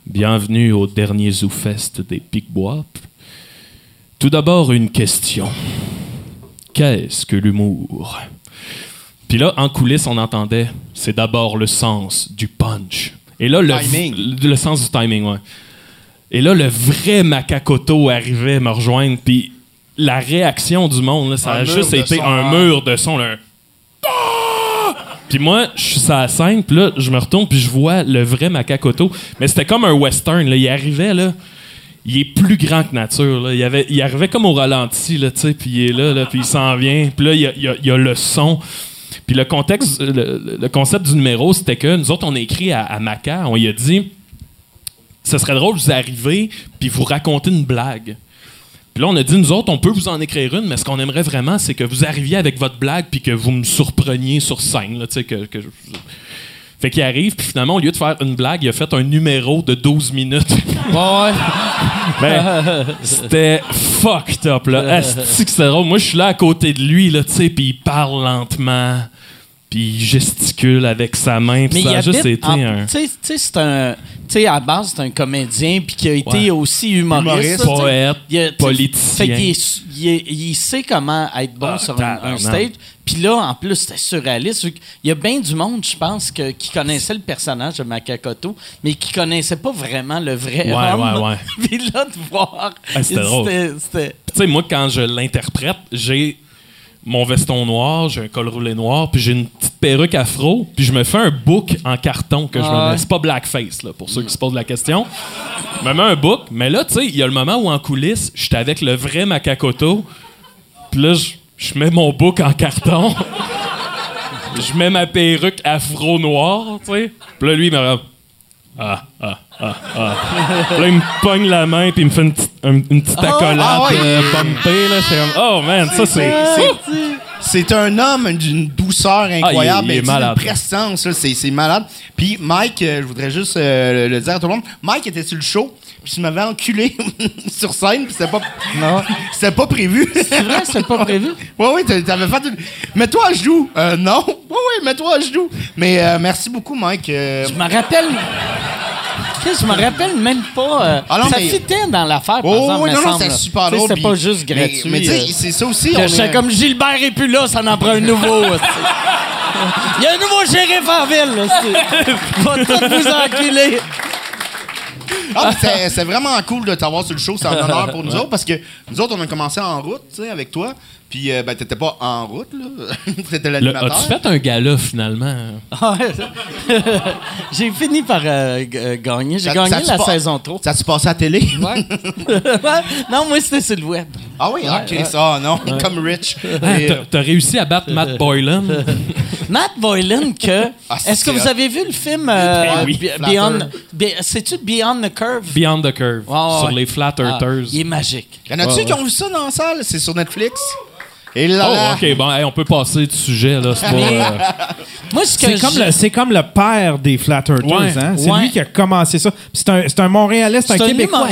Bienvenue au dernier ZooFest des Picbois. Tout d'abord, une question. Qu'est-ce que l'humour? Puis là, en coulisses, on entendait, c'est d'abord le sens du punch. Et là, le, Timing. le, le sens du timing, ouais. Et là, le vrai Makakoto arrivait me rejoindre, puis la réaction du monde, là, ça Un a juste été son, un hein. mur de son, là! Puis moi, je suis sur la scène, puis là, je me retourne, puis je vois le vrai Makakoto. Mais c'était comme un western, là. Il arrivait, là. Il est plus grand que nature, là. Il, avait, il arrivait comme au ralenti, là, tu sais, puis il est là, là, puis il s'en vient. Puis là, il y a, le son. Puis le contexte, le, le concept du numéro, c'était que nous autres, on a écrit à, à Maca, on lui a dit ce serait drôle, vous arrivez, puis vous racontez une blague. Puis là, on a dit, nous autres, on peut vous en écrire une, mais ce qu'on aimerait vraiment, c'est que vous arriviez avec votre blague, puis que vous me surpreniez sur scène. Là, que, que je- Fait qu'il arrive, puis finalement, au lieu de faire une blague, il a fait un numéro de 12 minutes. Ouais, Ben, c'était fucked up, là. Asti que c'était drôle. Moi, je suis là à côté de lui, là, tu sais, puis il parle lentement, puis il gesticule avec sa main, puis ça il a juste été en- un... Tu sais- tu sais, c'est un. Tu sais, à la base, c'est un comédien puis qui a été Ouais. aussi humoriste. Poète, Il a- politicien. Fait est- il, est- il sait comment être bon Ah, sur un, stage. Puis là, en plus, c'était surréaliste. qu'il y a bien du monde, je pense, que, qui connaissait le personnage de Makakoto, mais qui connaissait pas vraiment le vrai Ouais, homme. ouais, ouais. Puis là, de voir. Ah, c'était drôle. Tu sais, moi, quand je l'interprète, j'ai mon veston noir, j'ai un col roulé noir, puis j'ai une petite perruque afro, puis je me fais un book en carton que je me mets. C'est pas blackface, là, pour ceux qui se posent la question. Je me mets un book, mais là, tu sais, il y a le moment où en coulisses, j'étais avec le vrai Makakoto, puis là, je- mets mon book en carton. Je mets ma perruque afro-noire, tu sais. Puis là, lui, il me regarde. Ah, ah, ah, ah. Là, il me pogne la main, puis il me fait une petite, un- une petite accolade ah ouais? euh, bumpée, là. C'est comme, oh man, ça, c'est. C'est- un homme d'une douceur incroyable, Ah, il est mais d'une prestance, c'est malade. Puis Mike, euh, je voudrais juste euh, le dire à tout le monde, Mike était sur le show, puis il m'avait enculé sur scène, puis c'était pas, Non. c'était pas prévu. C'est vrai, c'était pas prévu? Oui, oui, t'a- t'avais fait une... Mets-toi à genoux. Euh, non. Oui, oui, mets-toi à genoux. Mais euh, merci beaucoup, Mike. Euh, Je me rappelle. Chris, Je me rappelle même pas. euh, Ah non, ça mais- fitait dans l'affaire, par Oh, exemple, oui, non, non, c'était là. super drôle. C'était pas juste gratuit. Mais, tu sais, c'est ça aussi. on est- comme Gilbert est plus là, ça en prend un nouveau. Il y a un nouveau shérif en ville. hostie. Va tout vous enculer. Ah, c'est- vraiment cool de t'avoir sur le show. C'est un honneur pour nous autres parce que nous autres, on a commencé en route, avec toi. Puis, euh, ben, t'étais pas en route, là. T'étais l'animateur. As-tu fait un gala, finalement? J'ai fini par euh, euh, gagner. J'ai Ça- gagné la pas- saison 3. Ça tu passé à la télé? Ouais. non, moi, c'était sur le web. Ah oui, ah, Chris, ah non, comme Rich. T'as- euh, T'as réussi à battre Matt Boylan? Matt Boylan, que. Ah, Est-ce que vous avez vu le film euh, Ben oui. Be- Beyond. Be- C'est-tu Beyond the Curve? Beyond the Curve, Ouais, ouais, sur ouais. les Flat Ah, Earthers. il est magique. y en a-tu Ouais, qui ont vu ça dans la salle? C'est sur Netflix? Et là, Oh, là. ok, bon, hey, on peut passer du sujet, là. C'est pas. Euh, Moi, ce que C'est comme, je- le, c'est comme le père des Flat Earthers, Ouais. hein? C'est Ouais. lui qui a commencé ça. C'est un, c'est un Montréalais, c'est un, C'est un Québécois,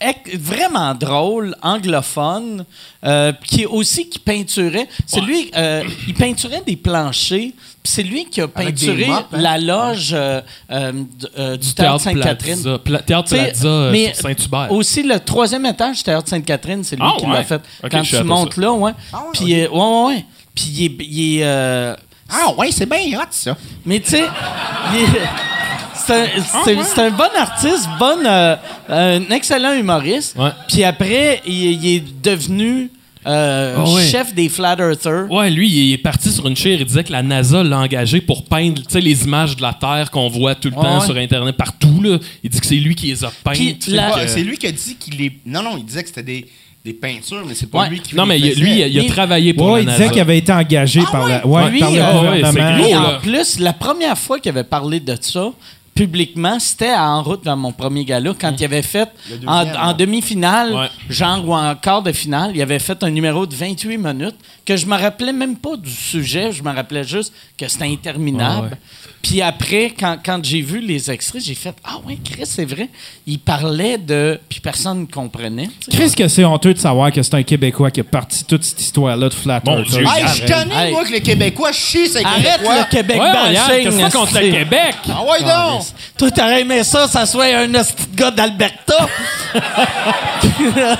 ec- vraiment drôle, anglophone, euh, qui est aussi qui peinturait. C'est lui, euh, il peinturait des planchers. C'est lui qui a peinturé mops, hein? la loge euh, euh, euh, du, du théâtre théâtre Sainte-Catherine. Théâtre Plaza mais sur Saint-Hubert. Aussi, le troisième étage du théâtre Sainte-Catherine, c'est lui Ah, qui ouais? l'a fait. Quand je tu montes ça. là, ouais. Ah, ouais, Puis, euh, ouais, ouais, ouais. Puis il est. il est, euh, Ah ouais, c'est bien hot, ça. mais tu sais, c'est un, c'est un bon artiste, bon, euh, un excellent humoriste. Puis après, il, il est devenu euh, Ah ouais. chef des Flat Earthers. Ouais, lui, il est parti sur une chaire. Il disait que la NASA l'a engagé pour peindre tu sais, les images de la Terre qu'on voit tout le Ouais, temps ouais. sur Internet, partout. Là. Il dit que c'est lui qui les a peintes. La- C'est lui qui a dit qu'il est. Non, non, il disait que c'était des, des peintures, mais c'est pas Ouais. lui qui Non, mais les il- lui, il a travaillé pour Ouais, la il disait qu'il avait été engagé par, la, ouais, Lui, par le ah ouais, gouvernement. Lui, en plus, la première fois qu'il avait parlé de ça publiquement, c'était en route vers mon premier gala, quand il avait fait, en, demi-finale, Ouais. genre ou en quart de finale, il avait fait un numéro de 28 minutes que je me rappelais même pas du sujet, je me rappelais juste que c'était interminable. Ouais, ouais. Puis après, quand, quand j'ai vu les extraits, j'ai fait Ah ouais, Chris, c'est vrai. Il parlait de. Puis personne ne comprenait. tu sais. Chris, que c'est honteux de savoir que c'est un Québécois qui a parti toute cette histoire-là de Flat Mon Earth. Dieu. Hey, je Hey. moi, que les Québécois chient ces Arrête Québécois. le Québec Ouais, bashing, qu'est-ce que contre le. Québec? Ah ouais, donc! Toi, t'aurais aimé ça, ça soit un hostie gars d'Alberta.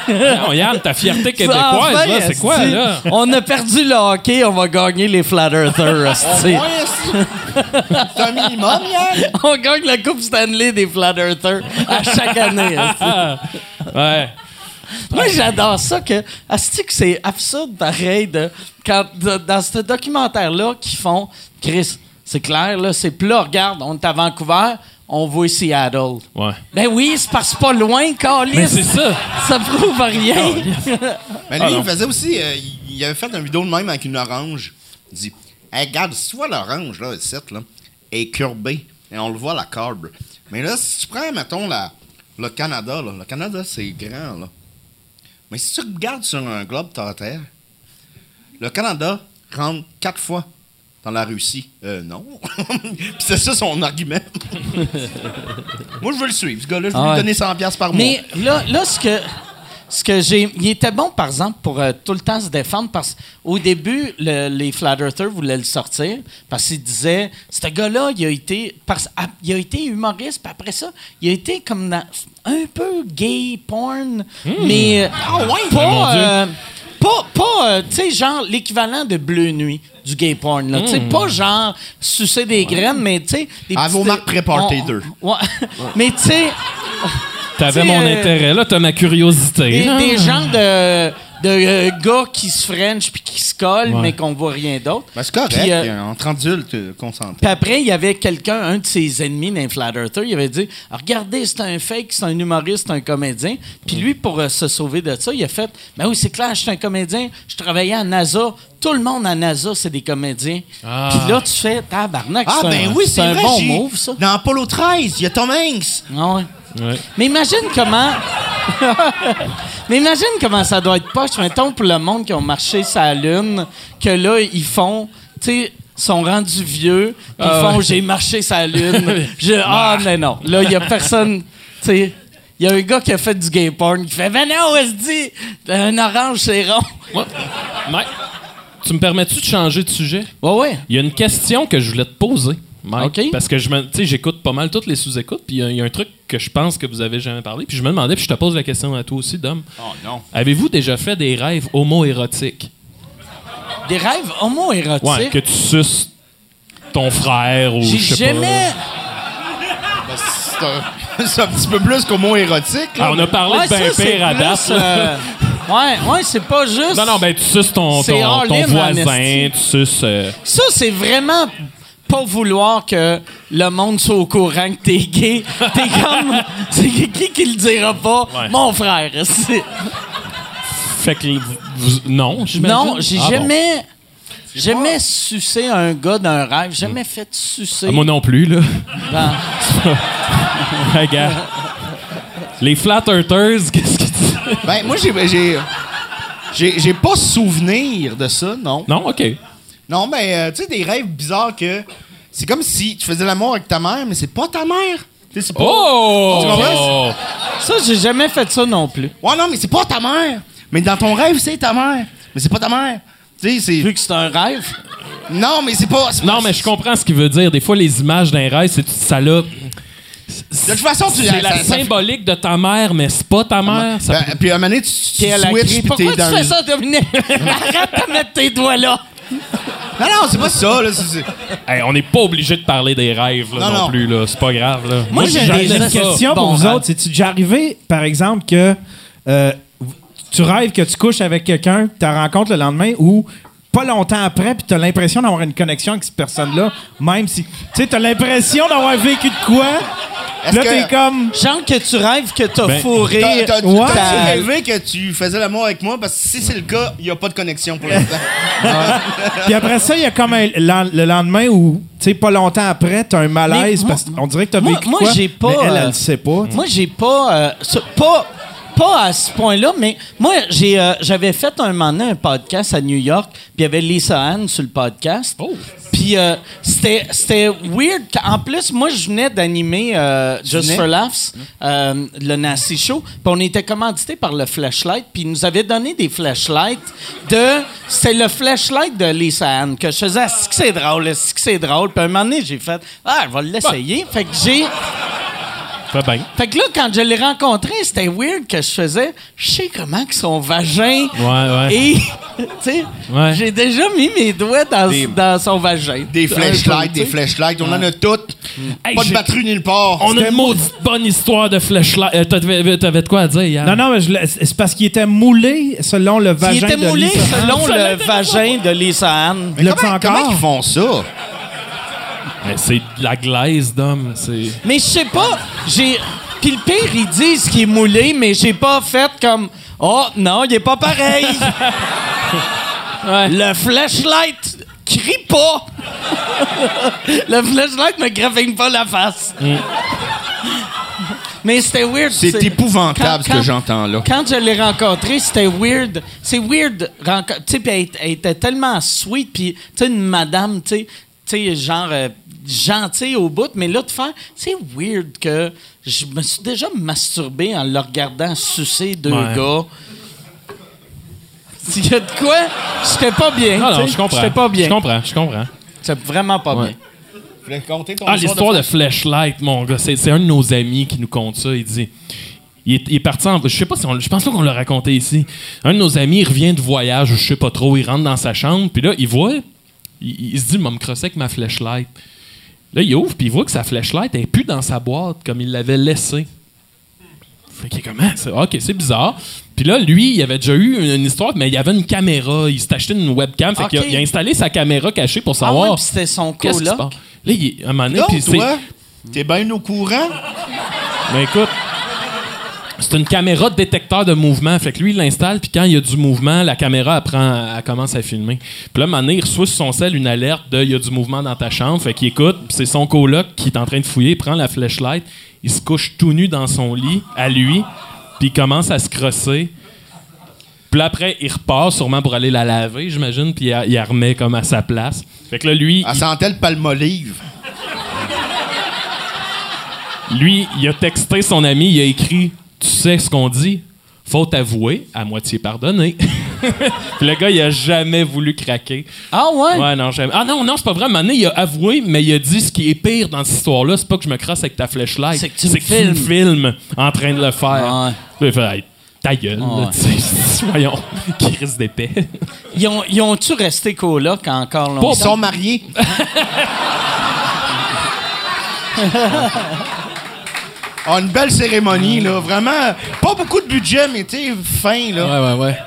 Non, Yann, ta fierté québécoise, Enfin, là, c'est quoi, là? On a perdu le hockey, on va gagner les Flat Earthers. c'est un minimum, Yann. on gagne la Coupe Stanley des Flat Earthers à chaque année. Ah, ouais. Moi, j'adore ça que. Asti que c'est absurde pareil de, quand, de- dans ce documentaire-là qu'ils font. Chris, c'est clair, là, c'est plat. Regarde, on est à Vancouver, on voit Seattle. Ouais. Ben oui, c'est parce pas loin, Calis. Mais c'est ça. Ça prouve rien. Mais lui, il faisait aussi. euh, il, avait fait une vidéo de même avec une orange. Il dit Hey, regarde, si tu vois l'orange, là, ici, là, est courbée. Et on le voit, la courbe. Mais là, si tu prends, mettons, la, le Canada, là, le Canada, c'est grand, là. Mais si tu regardes sur un globe terre, le Canada rentre quatre fois dans la Russie. Euh, non. Puis c'est ça son argument. Moi, je veux le suivre, ce gars-là. Je veux Ah ouais. lui donner 100$ piastres par mois. Mais là, là ce que. Ce que j'ai. Il était bon, par exemple, pour euh, tout le temps se défendre parce qu'au début, le- les Flat Earthers voulaient le sortir parce qu'ils disaient ce gars-là, il a été. Parce, ah, il a été humoriste, puis après ça, il a été comme dans un peu gay porn, mais. euh, Ah ouais? Hmm. Pas. Dieu. euh, pas, pas euh, tu sais, genre l'équivalent de Bleu Nuit du gay porn. là. Tu sais, pas genre sucer des graines, mais tu sais. À vos marques Pré-Party on- 2. Ouais. mais tu sais. T'avais mon euh, intérêt, là, t'as ma curiosité. Des, là. des gens de, de euh, gars qui se french puis qui se collent, Ouais. mais qu'on voit rien d'autre. Ben, c'est correct, Puis, euh, entre adultes euh, consentis. Puis après, il y avait quelqu'un, un de ses ennemis d'un Flat Earther, il avait dit Regardez, c'est un fake, c'est un humoriste, c'est un comédien. Puis lui, pour euh, se sauver de ça, il a fait Ben oui, c'est clair, je suis un comédien, je travaillais à NASA. Tout le monde à NASA, c'est des comédiens. Ah. Puis là, tu fais Tabarnak, Ah, c'est ben un, oui, c'est un vrai. bon move, ça. Dans Apollo 13, il y a Tom Hanks. Ah ouais. Ouais. Mais imagine comment. Mais imagine comment ça doit être poche, mettons, pour le monde qui ont marché sa lune, que là, ils font, tu sais, sont rendus vieux, puis ils Ah font ouais. j'ai marché sa lune. Je, ah, mais non. Là, il y a personne, tu sais. Il y a un gars qui a fait du gay porn qui fait Ben non, se dit, un orange, c'est rond. Ouais. Mike, tu me permets-tu de changer de sujet? Ouais, ouais. Il y a une question que je voulais te poser, Mike? Parce que je me- tu sais, j'écoute pas mal toutes les sous-écoutes, puis il y a- il y, a un truc que je pense que vous avez jamais parlé, puis je me demandais, puis je te pose la question à toi aussi, Dom. Oh non. Avez-vous déjà fait des rêves homo-érotiques? Des rêves homo-érotiques? Ouais, que tu suces ton frère ou J'ai je sais jamais. Ben, c'est un, c'est un petit peu plus qu'au mot érotique. pas. Ah, on a parlé Ouais, de ben ça, c'est pire à date. euh, ouais, ouais, c'est pas juste. Non, non, ben tu suces ton, ton, voisin, tu suces... euh, Ça, c'est vraiment pas vouloir que le monde soit au courant que t'es gay. T'es comme. C'est qui qui le dira pas? Ouais. Mon frère. c'est- Fait que vous- non, j'imagine. Non, j'ai Ah, bon. jamais. Jamais sucé un gars d'un rêve. Jamais fait sucer. Ah, moi non plus, là. dans- Regarde. Les Flat Earthers, qu'est-ce que tu... Ben, moi, j'ai, j'ai, j'ai, j'ai pas souvenir de ça, non. Non, OK. Non, mais euh, tu sais, des rêves bizarres que c'est comme si tu faisais l'amour avec ta mère, mais c'est pas ta mère. Tu sais, c'est pas. Oh! Tu comprends? Ça, j'ai jamais fait ça non plus. Ouais, non, mais c'est pas ta mère. Mais dans ton rêve, c'est ta mère. Mais c'est pas ta mère. Tu sais, c'est. Vu que c'est un rêve. Non, mais c'est pas. Non, pas- mais je comprends ce qu'il veut dire. Des fois, les images d'un rêve, c'est ça là. De toute façon, tu C'est la ça- ça- symbolique de ta mère, mais c'est pas ta mère. Ça Ben, puis à un moment donné, tu, tu T'es à la switches Pourquoi tu dans fais ça, Dominique? Arrête de mettre tes doigts là. Non, non, c'est pas ça, là. c'est- c'est- Hey, on n'est pas obligé de parler des rêves là, Non, non, non. plus. là. C'est pas grave. Là. Moi, j'ai J'ai des- une ça. question Bon pour vous autres. C'est-tu déjà arrivé, par exemple, que euh, tu rêves que tu couches avec quelqu'un, tu la rencontres le lendemain ou pas longtemps après, puis tu as l'impression d'avoir une connexion avec cette personne-là, même si. Tu sais, tu as l'impression d'avoir vécu de quoi? Là, que- t'es comme. Genre que tu rêves que t'as Ben, fourré. T'as- t'as- Ouais. Rêvé que tu faisais l'amour avec moi? Parce que si c'est le cas, il n'y a pas de connexion pour l'instant. Puis après ça, il y a comme un- le lendemain où, tu sais, pas longtemps après, tu as un malaise moi- parce qu'on dirait que tu as moi- vécu moi, quoi? j'ai pas, Mais elle, euh, elle le sait pas. Moi, j'ai pas, euh, pas. Pas à ce point-là, mais moi, j'ai, euh, j'avais fait un moment donné un podcast à New York, puis il y avait Lisa Ann sur le podcast. Oh. Puis euh, c'était, c'était weird. En plus, moi, je venais d'animer euh, Just for Laughs, euh, le Nasty Show. Puis on était commandité par le Flashlight. Puis ils nous avaient donné des flashlights de... C'était le flashlight de Lisa Ann que je faisais. Ah, c'est que c'est drôle, c'est que c'est drôle? Puis un moment donné, j'ai fait... Ah, je vais l'essayer. Fait que j'ai... Fait que là, quand je l'ai rencontré, c'était weird que je faisais. Je sais comment que son vagin. Ouais, ouais. Et, tu sais, Ouais. j'ai déjà mis mes doigts dans, Des- dans son vagin. Des flashlights, des flashlights, on en a toutes. Hey, pas de batterie nulle part. On a une maudite bonne histoire de flashlight. Euh, T'avais t'avais de quoi à dire hier? Non, non, mais je c'est parce qu'il était moulé selon le vagin Il était de moulé Lisa Ann. selon le vagin de Lisa Ann. Mais L'as-tu comment, ils font ça? Mais c'est de la glaise d'homme. C'est. Mais je sais pas, j'ai. Puis le pire, ils disent qu'il est moulé, mais j'ai pas fait comme. Oh non, il est pas pareil. Le flashlight crie pas. le flashlight me graffigne pas la face. Mais c'était weird. C'est épouvantable, ce que j'entends là. Quand je l'ai rencontré, c'était weird. C'est weird. Tu sais, elle, elle était tellement sweet, puis tu sais, une madame, tu sais, tu sais, genre euh, gentille au bout, mais là, de faire, c'est weird que je me suis déjà masturbé en le regardant sucer deux Ouais. gars. S'il y a de quoi, j'étais pas bien. Non, je comprends. J'étais pas bien. Je comprends, je comprends. J'étais vraiment pas Ouais. bien. Je voulais compter ton Ah, l'histoire de Flashlight, mon gars. C'est un de nos amis qui nous conte ça. Il dit. Il est, il est parti en. Je sais pas si on, Je pense pas qu'on l'a raconté ici. Un de nos amis, il revient de voyage, je sais pas trop. Il rentre dans sa chambre, puis là, il voit. Il, il se dit, il va me crosser avec ma flashlight. Là, il ouvre, puis il voit que sa flashlight n'est plus dans sa boîte comme il l'avait laissée. Fait qu'il est comment? C'est- Ok, c'est bizarre. Puis là, lui, il avait déjà eu une, une histoire, mais il avait une caméra. Il s'est acheté une webcam. Fait qu'il a, il a installé sa caméra cachée pour Ah ouais, savoir. puis c'était son Qu'est-ce qui se coloc. passe? Là, il est, à un moment donné, puis c'est- toi, t'es bien au courant? mais écoute, c'est une caméra de détecteur de mouvement. Fait que lui, il l'installe, puis quand il y a du mouvement, la caméra, elle, prend, elle commence à filmer. Puis là, à un moment donné, il reçoit sur son sel une alerte de « il y a du mouvement dans ta chambre ». Fait qu'il écoute, c'est son coloc qui est en train de fouiller, il prend la flashlight, il se couche tout nu dans son lit, à lui, puis il commence à se crosser. Puis après, il repart sûrement pour aller la laver, j'imagine, puis il la remet comme à sa place. Fait que là, lui, Elle sentait le palmolive. Lui, il a texté son ami, il a écrit Tu sais ce qu'on dit? Faute avouée, à moitié pardonnée. Puis le gars, il a jamais voulu craquer. Ah ouais? Ouais, non, jamais. Ah non, non, c'est pas vrai. À un moment donné, il a avoué, mais il a dit ce qui est pire dans cette histoire-là, c'est pas que je me crasse avec ta flashlight. C'est que tu me filmes en train de le faire. Ouais. Puis Hey, ta gueule, Ouais. là, tu sais. Voyons, qui risque d'épais. Ils ont- ils ont-tu resté coloc encore Ils longtemps? sont mariés. Ah, une belle cérémonie, là. Vraiment, pas beaucoup de budget, mais tu sais, fin, là. ouais, ouais.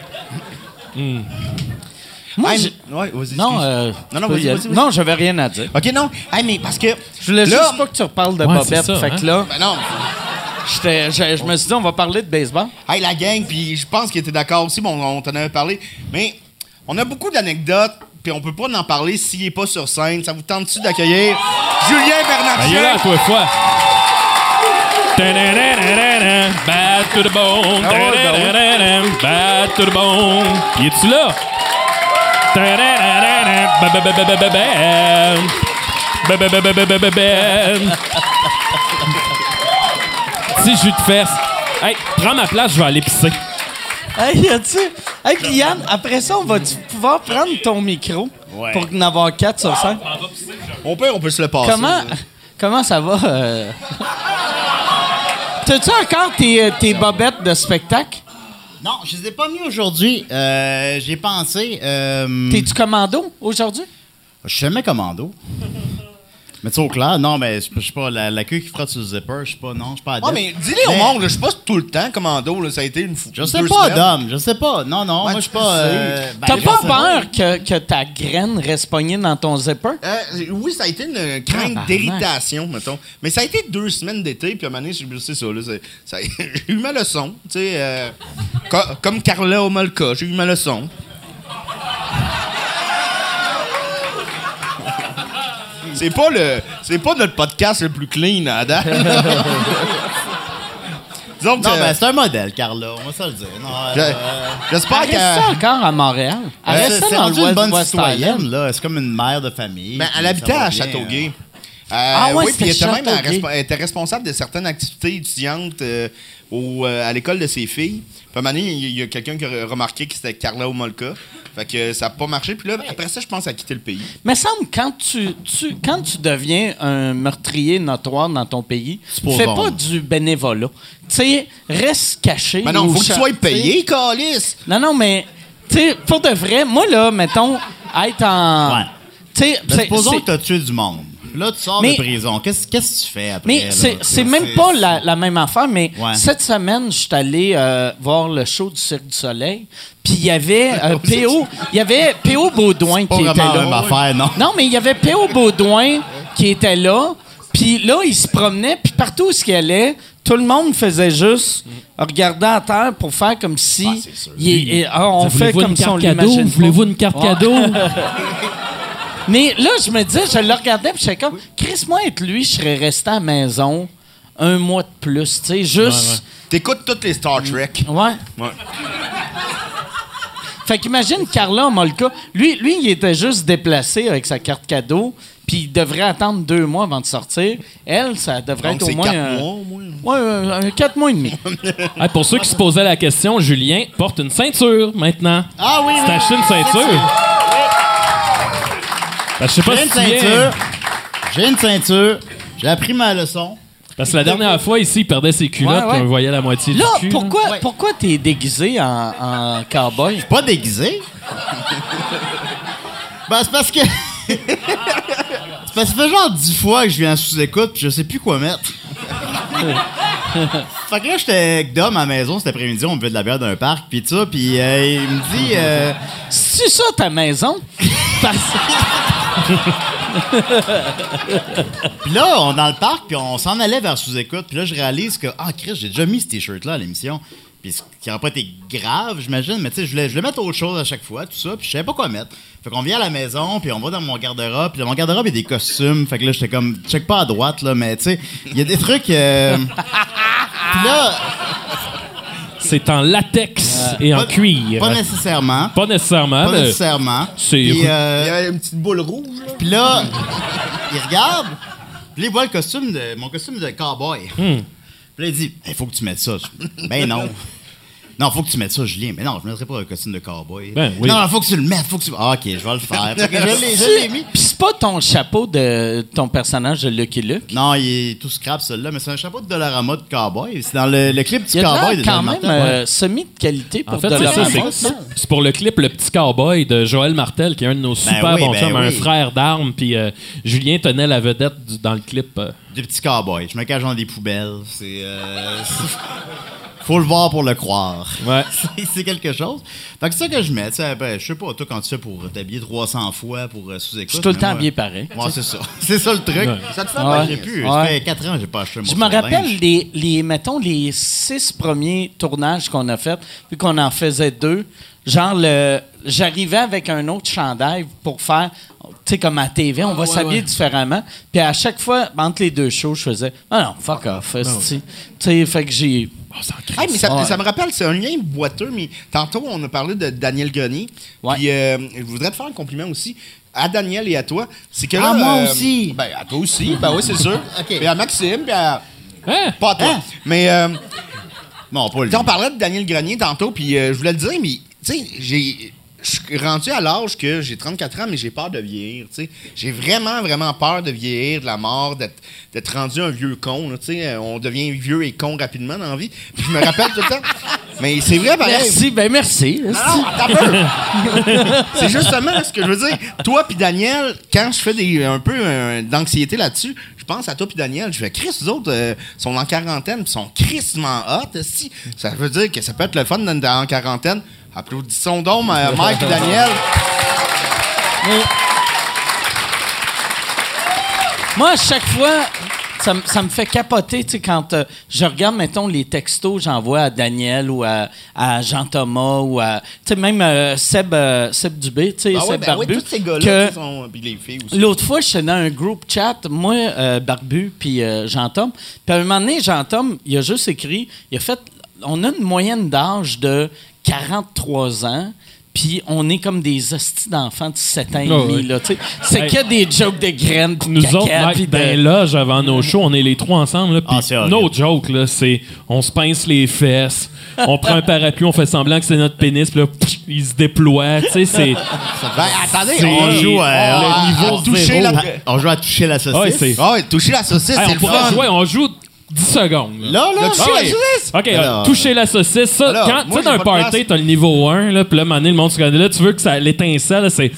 Moi, Hey, ouais, vas-y, Non, excuse. euh, Non, non, je peux vas-y, vas-y, vas-y. Non, j'avais rien à dire. OK, non. Hey, mais parce que... Je voulais Là- juste pas que tu reparles de Ouais, Bobette. ça, fait hein. que là, Ben non. j'étais- je, je me suis dit, on va parler de baseball. Hey, la gang, puis je pense qu'il était d'accord aussi, bon, on t'en avait parlé. Mais on a beaucoup d'anecdotes, puis on peut pas en parler s'il est pas sur scène. Ça vous tente-tu d'accueillir Julien Ben, il est là, Bernatchez? toi, fois. Bad to the bone. Ah ouais, ben Ta-da-da-da-da, Bad to the bone. Y es-tu là? Petit jus de fesse. Hey, prends ma place, je vais aller pisser. Hey, y a-tu? Hey, puis Yann, après ça, on va pouvoir prendre ton micro pour en avoir quatre sur cinq? Au pire, on peut se le passer. Comment, comment ça va? euh? T'as-tu encore tes, tes bobettes de spectacle? Non, je les ai pas mis aujourd'hui. Euh, J'ai pensé. Euh, T'es-tu commando aujourd'hui? je suis jamais commando. Mais tu sais, au clair, non, mais je sais pas, la, la queue qui frotte sur le zipper, je sais pas, non, je suis pas Ah, adepte. mais dis-les au monde, là, je suis pas tout le temps commando, là, ça a été une fois. Je sais pas, Dom, je sais pas. Non, non, Ouais, moi, je suis tu pas. euh, ben, T'as je pas peur que, que ta graine reste pognée dans ton zipper? Euh, oui, ça a été une crainte Tabarnak. d'irritation, mettons. Mais ça a été deux semaines d'été, puis à un moment donné, c'est ça, là, j'ai eu ma leçon, tu sais. euh, co- comme Carla Omolka, j'ai eu ma leçon. C'est pas le, c'est pas notre podcast le plus clean à date. Disons que Non, euh, ben, c'est un modèle, Carla, on va se le dire. Non, je- euh, j'espère Elle que. encore à Montréal. Elle euh, reste c'est c'est dans rendu le une West, bonne West citoyenne, là. C'est comme une mère de famille. Ben, puis elle ça habitait va à bien, Châteauguay. euh. Euh, Ah ouais, oui, puis elle c'était était même à Châteauguay. respo- elle était responsable de certaines activités étudiantes euh, au, euh, à l'école de ses filles. Puis à un moment donné, il y a- quelqu'un qui a remarqué que c'était Carla Omolka. Fait que ça n'a pas marché. Puis là, après ça, je pense à quitter le pays. Mais semble quand tu, tu quand tu deviens un meurtrier notoire dans ton pays, fais pas du bénévolat. Tu sais, reste caché. Mais non, faut que tu sois payé, Calice! Non, non, mais tu sais, pour de vrai, moi là, mettons, être en, Ouais. tu sais, c'est- supposons que tu as tué du monde. Là, tu sors Mais- de prison. Qu'est-ce que tu fais après? Mais c'est, même pas la, la même affaire, mais Ouais. cette semaine, je suis allé euh, voir le show du Cirque du Soleil, puis il y avait euh, P.O. Il y avait P.O. Baudouin Pas qui était là. même affaire, non? Non, mais il y avait P.O. Baudouin qui était là, puis là, il se promenait, puis partout où il allait, tout le monde faisait juste regarder à terre pour faire comme si... Ah, il ah, on fait Voulez-vous comme une si on. Voulez-vous une carte cadeau? Mais là, je me disais, je le regardais, puis j'étais comme, Chris, moi, être lui, je serais resté à la maison un mois de plus, tu sais, juste. T'écoutes toutes les Star Trek. Ouais. Ouais. Fait qu'imagine Carla Molka. Lui, lui, il était juste déplacé avec sa carte cadeau, puis il devrait attendre deux mois avant de sortir. Elle, ça devrait Donc, être au c'est moins. quatre un- mois, au moins. Ouais, un- un quatre mois et demi. Hey, pour ceux qui se posaient la question, Julien porte une ceinture maintenant. Ah oui, t'as acheté une ceinture? Ben, je sais pas J'ai une si tu viens- ceinture. J'ai une ceinture. J'ai appris ma leçon. Parce que la dernière fois, ici, il perdait ses culottes Ouais, ouais. puis on voyait la moitié Là, du cul. pourquoi, pourquoi t'es déguisé en, en cowboy? Pas déguisé. ben, c'est parce que. c'est parce que ça fait genre dix fois que je viens en sous-écoute puis je sais plus quoi mettre. fait que là, j'étais avec Dom à la maison cet après-midi, on buvait de la bière d'un parc, puis tout ça, puis euh, il me dit. euh, C'est ça ta maison? Parce- Puis là, on est dans le parc, puis on s'en allait vers sous-écoute. Puis là, je réalise que, ah, Chris, j'ai déjà mis ce t-shirt-là à l'émission. Puis ce qui n'aurait pas été grave, j'imagine, mais tu sais, je voulais, je voulais mettre autre chose à chaque fois, tout ça, puis je savais pas quoi mettre. Fait qu'on vient à la maison, puis on va dans mon garde-robe, puis dans mon garde-robe, il y a des costumes. Fait que là, j'étais comme, check pas à droite, là, mais tu sais, il y a des trucs. euh, Puis là, C'est en latex et en pas- cuir. pas nécessairement. Pas nécessairement. Pas mais- nécessairement. c'est- Puis, euh, Il y a une petite boule rouge, là. Puis là, il regarde, puis là, il voit le costume de, mon costume de cowboy. Hmm. Puis là, il dit, il faut que tu mettes ça. Je- Ben non. Non, faut que tu mettes ça, Julien. Mais non, je ne mettrai pas un costume de cowboy. Ben oui. Non, faut que tu le mettes. Faut que tu... Ah, ok, je vais le faire. Je l'ai- je l'ai mis. Puis c'est pas ton chapeau de ton personnage de Lucky Luke? Non, il est tout scrap, celui-là, mais c'est un chapeau de Dollarama de cowboy. C'est dans le, le clip du Il cowboy de quand même euh, semi de qualité pour En fait, de c'est pour le clip Le Petit Cowboy de Joël Martel, qui est un de nos super oui, bons ben chums, un oui. frère d'armes. Puis euh, Julien tenait la vedette du- dans le clip. euh. Du petit cowboy. Je me cache dans des poubelles. C'est. Faut le voir pour le croire. Ouais. C'est- quelque chose. Fait que c'est ça que je mets. tu sais, ben, je sais pas, toi, quand tu fais pour t'habiller 300 fois pour euh, sous-écoute. Je suis tout le temps moi- habillé pareil. Ouais, c'est ça. C'est ça le truc. Ouais. Ça te fait J'ai plus. Ça fait 4 ans que j'ai pas acheté mon Je me rappelle les, les, mettons, les six premiers tournages qu'on a fait, puis qu'on en faisait deux. Genre, le, j'arrivais avec un autre chandail pour faire, tu sais, comme à TV, on va s'habiller différemment. Puis à chaque fois, entre les deux shows, je faisais, ah non, fuck off, esti. Tu sais, fait que j'ai. Hey, mais ça, me rappelle, c'est un lien boiteux, mais tantôt, on a parlé de Daniel Grenier. Ouais. Puis, euh, je voudrais te faire un compliment aussi à Daniel et à toi. C'est que là, moi euh, aussi. Ben, à toi aussi. Ben oui, c'est sûr. OK. Puis à Maxime, puis à. Hein? Pas à toi. Hein? Mais, euh, Non, pas lui. on parlait de Daniel Grenier tantôt, puis euh, je voulais le dire, mais, tu sais, j'ai. Je suis rendu à l'âge que j'ai 34 ans, mais j'ai peur de vieillir. J'ai vraiment, vraiment peur de vieillir, de la mort, d'être rendu un vieux con. là. Euh, On devient vieux et con rapidement dans la vie. Puis je me rappelle tout le temps. Mais c'est vrai, pareil. Merci, ben merci. Non, peu. c'est justement ce que je veux dire. Toi puis Daniel, quand je fais des, un peu euh, d'anxiété là-dessus, je pense à toi puis Daniel. Je fais, Chris, les autres euh, sont en quarantaine puis sont crissement hot. Si. Ça veut dire que ça peut être le fun d'être en quarantaine. Applaudissons donc euh, Mike et Daniel. Moi, à chaque fois, ça, me- ça me fait capoter, tu sais, quand euh, je regarde, mettons, les textos que j'envoie à Daniel ou à, à Jean-Thomas ou à, tu sais, même euh, Seb, euh, Seb Dubé, tu sais, Ah ouais, Seb ben ouais, Barbu. tous ces gars-là sont. Puis les filles aussi. L'autre fois, j'étais dans un groupe chat, moi, Barbu, puis Jean-Tom. Puis à un moment donné, Jean-Tom, il a juste écrit, il a fait, on a une moyenne d'âge de 43 ans. Puis on est comme des hosties d'enfants de 7 ans et demi, ouais. là, tu sais. C'est Hey. que des jokes de graines, Nous caca, autres, Mike, puis de- dans les loges avant nos shows, on est les trois ensemble. Là, puis Ah, c'est horrible. no joke, là, c'est on se pince les fesses, on prend un parapluie, on fait semblant que c'est notre pénis, puis là, pff, il se déploie. Tu sais, c'est. Ben, attendez, on joue euh, à. On joue à toucher la saucisse. Ouais. Ah ouais, toucher la saucisse, Hey, c'est on le fun. jouer, on joue 10 secondes. là. Là, là, Ah la. OK, Alors, toucher la saucisse. Ça, alors, quand, tu sais, dans un party, t'as le niveau 1, là, puis là, donné, le monde se regarde là, tu veux que ça l'étincelle, là, c'est.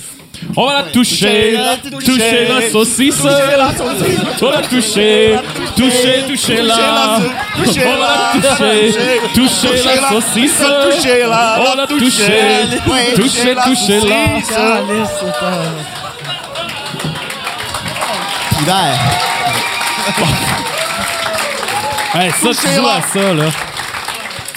On va la toucher, toucher la saucisse. On va la toucher, toucher, toucher la. On va la toucher, toucher la saucisse. Toucher la. On va la toucher, toucher, toucher la. Hiver. Hey, ça, tu joues à ça, là.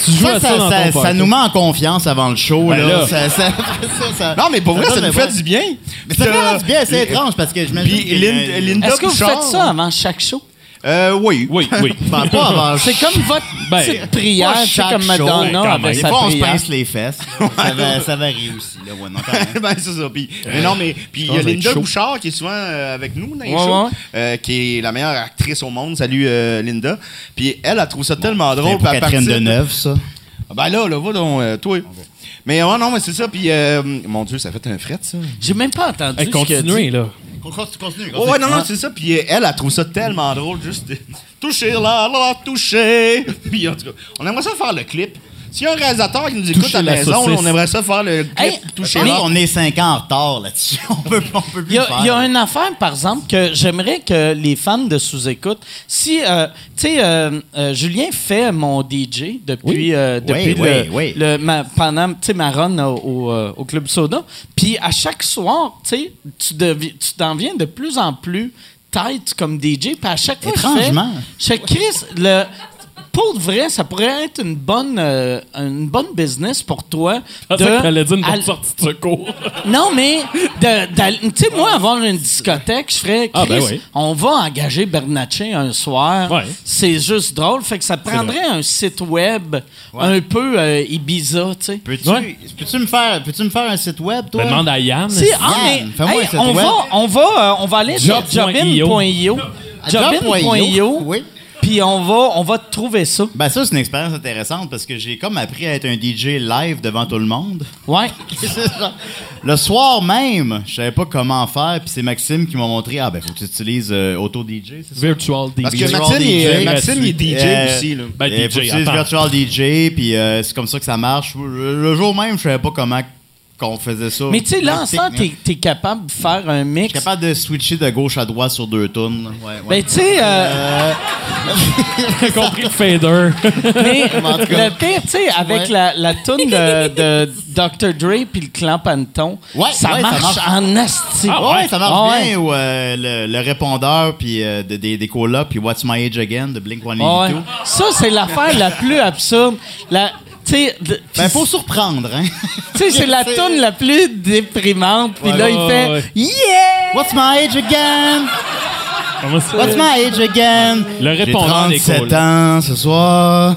Tu joues Ça, à ça, ça, dans ça- ton ça nous met en confiance avant le show. Ben là. là. Ça- ça- ça- ça- Non, mais pour vrai, ça nous fait du bien. Mais ça Puis, fait du bien, c'est étrange parce que je Lin- Linda Est-ce que vous faites ça avant chaque show? Euh, oui. Oui, oui. Ben, pas avant. C'est comme votre Ben, petite prière, pas tu sais, chaque comme show, Madonna mais quand avec même. Des sa fois, on se prière. pince les fesses. ça, va- ça varie aussi. Là, ouais, non, quand même. ben, c'est ça. Puis, mais non, mais puis il y a ça va être Linda chaud. Bouchard qui est souvent euh, avec nous dans les Ouais, shows, ouais. euh, qui est la meilleure actrice au monde. Salut euh, Linda. Puis elle, elle trouve ça tellement drôle. pour puis elle Catherine participe- Deneuve, ça. Ah, Ben là, là, va donc, euh, toi. Mais ouais, non, mais c'est ça. Puis, euh, mon Dieu, ça fait un fret, ça. J'ai même pas entendu Hey, ce a dit. continuez, là. Continue, Oh, ouais, non, non, c'est ça. Puis euh, elle, elle trouve ça tellement drôle, juste de toucher là, là, toucher. Puis en tout cas, on aimerait ça faire le clip. S'il y a un réalisateur qui nous écoute Toucher à la la maison, saucisse. on aimerait ça faire le clip Hey, toucher là. qu'on est 5 ans en retard là-dessus. On peut, on peut plus Il y, le a, faire. il y a une affaire, par exemple, que j'aimerais que les fans de sous-écoute, si, euh, tu sais, euh, euh, Julien fait mon DJ depuis, euh, depuis Oui, le, oui, oui. le- ma, pendant, tu sais, ma run au, au, euh, au Club Soda. Puis à chaque soir, tu sais, tu devi- tu t'en viens de plus en plus tête comme DJ. Puis à chaque fois, je fais- Étrangement. je fais, Chris, le... Pour de vrai, ça pourrait être une bonne, euh, une bonne business pour toi. Je pensais que t'allais dire une bonne sortie de secours. non, mais, de- d'aller- tu sais, moi, avoir une discothèque, je ferais, Ah, ben oui. on va engager Bernatchez un soir. Ouais. C'est juste drôle. Fait que ça prendrait un site web un peu euh, Ibiza, tu sais. Peux-tu Ouais. peux-tu me, faire- peux-tu me faire un site web, toi? Ben, demande à Yann. Si, ah, mais, Yann, fais-moi hey, un site on, web. va, on, va, euh, on va aller sur jobin.io. Jobin.io. Oui. Puis on va, on va te trouver ça. Ben ça, c'est une expérience intéressante parce que j'ai comme appris à être un DJ live devant tout le monde. Ouais. Le soir même, je savais pas comment faire, puis c'est Maxime qui m'a montré, ah ben faut que tu utilises euh, Auto DJ, c'est ça? Virtual DJ. Parce que Maxime, il est, DJ, Maxime, il est DJ Euh, aussi. Là. Ben, Euh, DJ, faut que tu utilises. Virtual DJ, puis euh, c'est comme ça que ça marche. Le, le jour même, je savais pas comment qu'on faisait ça. Mais tu sais, là, en t'es es capable de faire un Je mix. suis capable de switcher de gauche à droite sur deux tonnes. Ouais, ouais. Ben, tu sais, euh, J'ai compris le fader. Mais le pire, tu sais, avec Ouais. la, la toune de, de Dr. Dre puis le clan Panton, Ouais, ça, ouais, ça marche en asti. Ah, ouais, ça marche Ah, ouais. bien. Ou euh, le, le répondeur, puis euh, de- des, des colas, puis What's My Age Again de Blink Ah, 182. ouais. Ça, c'est l'affaire la plus absurde. La, sais, Ben, faut surprendre, hein. tu sais, c'est la toune la plus déprimante. Puis Ouais, là, il fait ouais. Yeah! What's my age again? What's my age again? Le J'ai 37 calls. ans ce soir.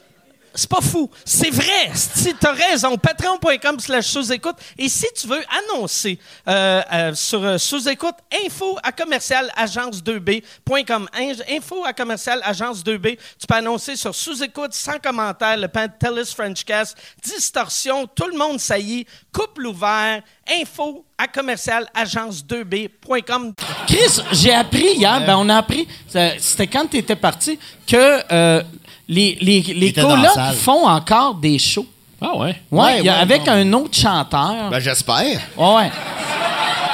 C'est pas fou. C'est vrai. Si t'as raison, patreon.com slash sous-écoute. Et si tu veux annoncer euh, euh, sur euh, sous-écoute, info à commercial agence2b.com. In- Info à commercial agence2b. Tu peux annoncer sur sous-écoute, sans commentaire, le Pantelis Frenchcast, distorsion, tout le monde saillit, couple ouvert, info à commercial agence2b.com. Chris, j'ai appris hier, ben on a appris, c'était quand tu étais parti, que euh, les, les, les était dans la colocs salle. font encore des shows. Ah ouais. Ouais, il y a- ouais, avec non. un autre chanteur. Ben, j'espère. Ouais, ouais.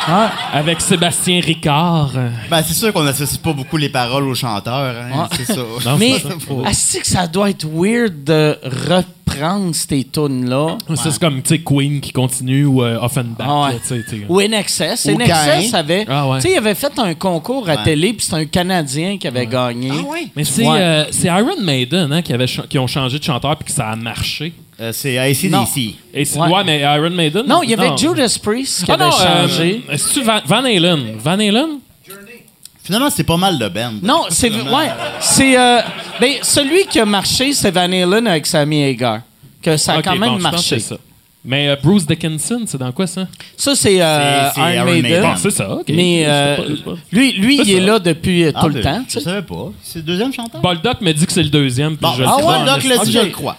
Ouais. Avec Sébastien Ricard. Ben, c'est sûr qu'on n'associe pas beaucoup les paroles aux chanteurs. Hein, c'est ça. Non, Mais est-ce que ça doit être weird de reprendre ces tunes-là? Ça, C'est comme, tu sais, Queen qui continue ou euh, Offenbach. Ah ouais. Ou NXS. Ou NXS Caïn. avait. Ah ouais. Tu sais, il avait fait un concours à Ouais. télé, puis c'est un Canadien qui avait gagné. Ah ouais? Mais c'est Ouais. euh, c'est Iron Maiden hein, qui, avait qui ont changé de chanteur puis que ça a marché. Euh, c'est ACDC. Ouais. ouais. mais Iron Maiden? Non, il y avait Judas Priest qui Ah avait non, euh, changé. Est-ce que Van, Van Halen? Van Halen? Finalement, c'est pas mal de bands. Non, c'est ouais, c'est euh, ben, celui qui a marché, c'est Van Halen avec Sammy Hagar. Que ça a quand même bon, je pense marché. ça. Mais euh, Bruce Dickinson, c'est dans quoi ça? Ça c'est euh, Iron Iron Maiden. Maiden. Bon, c'est ça, ok. Mais euh, lui, lui, C'est il est là depuis euh, Ah, tout le temps. Je tu sais. savais pas. C'est le deuxième chanteur? Boldoc me dit que c'est le deuxième. puis Bon, je ah sais ouais, Doc l'a dit, je le crois.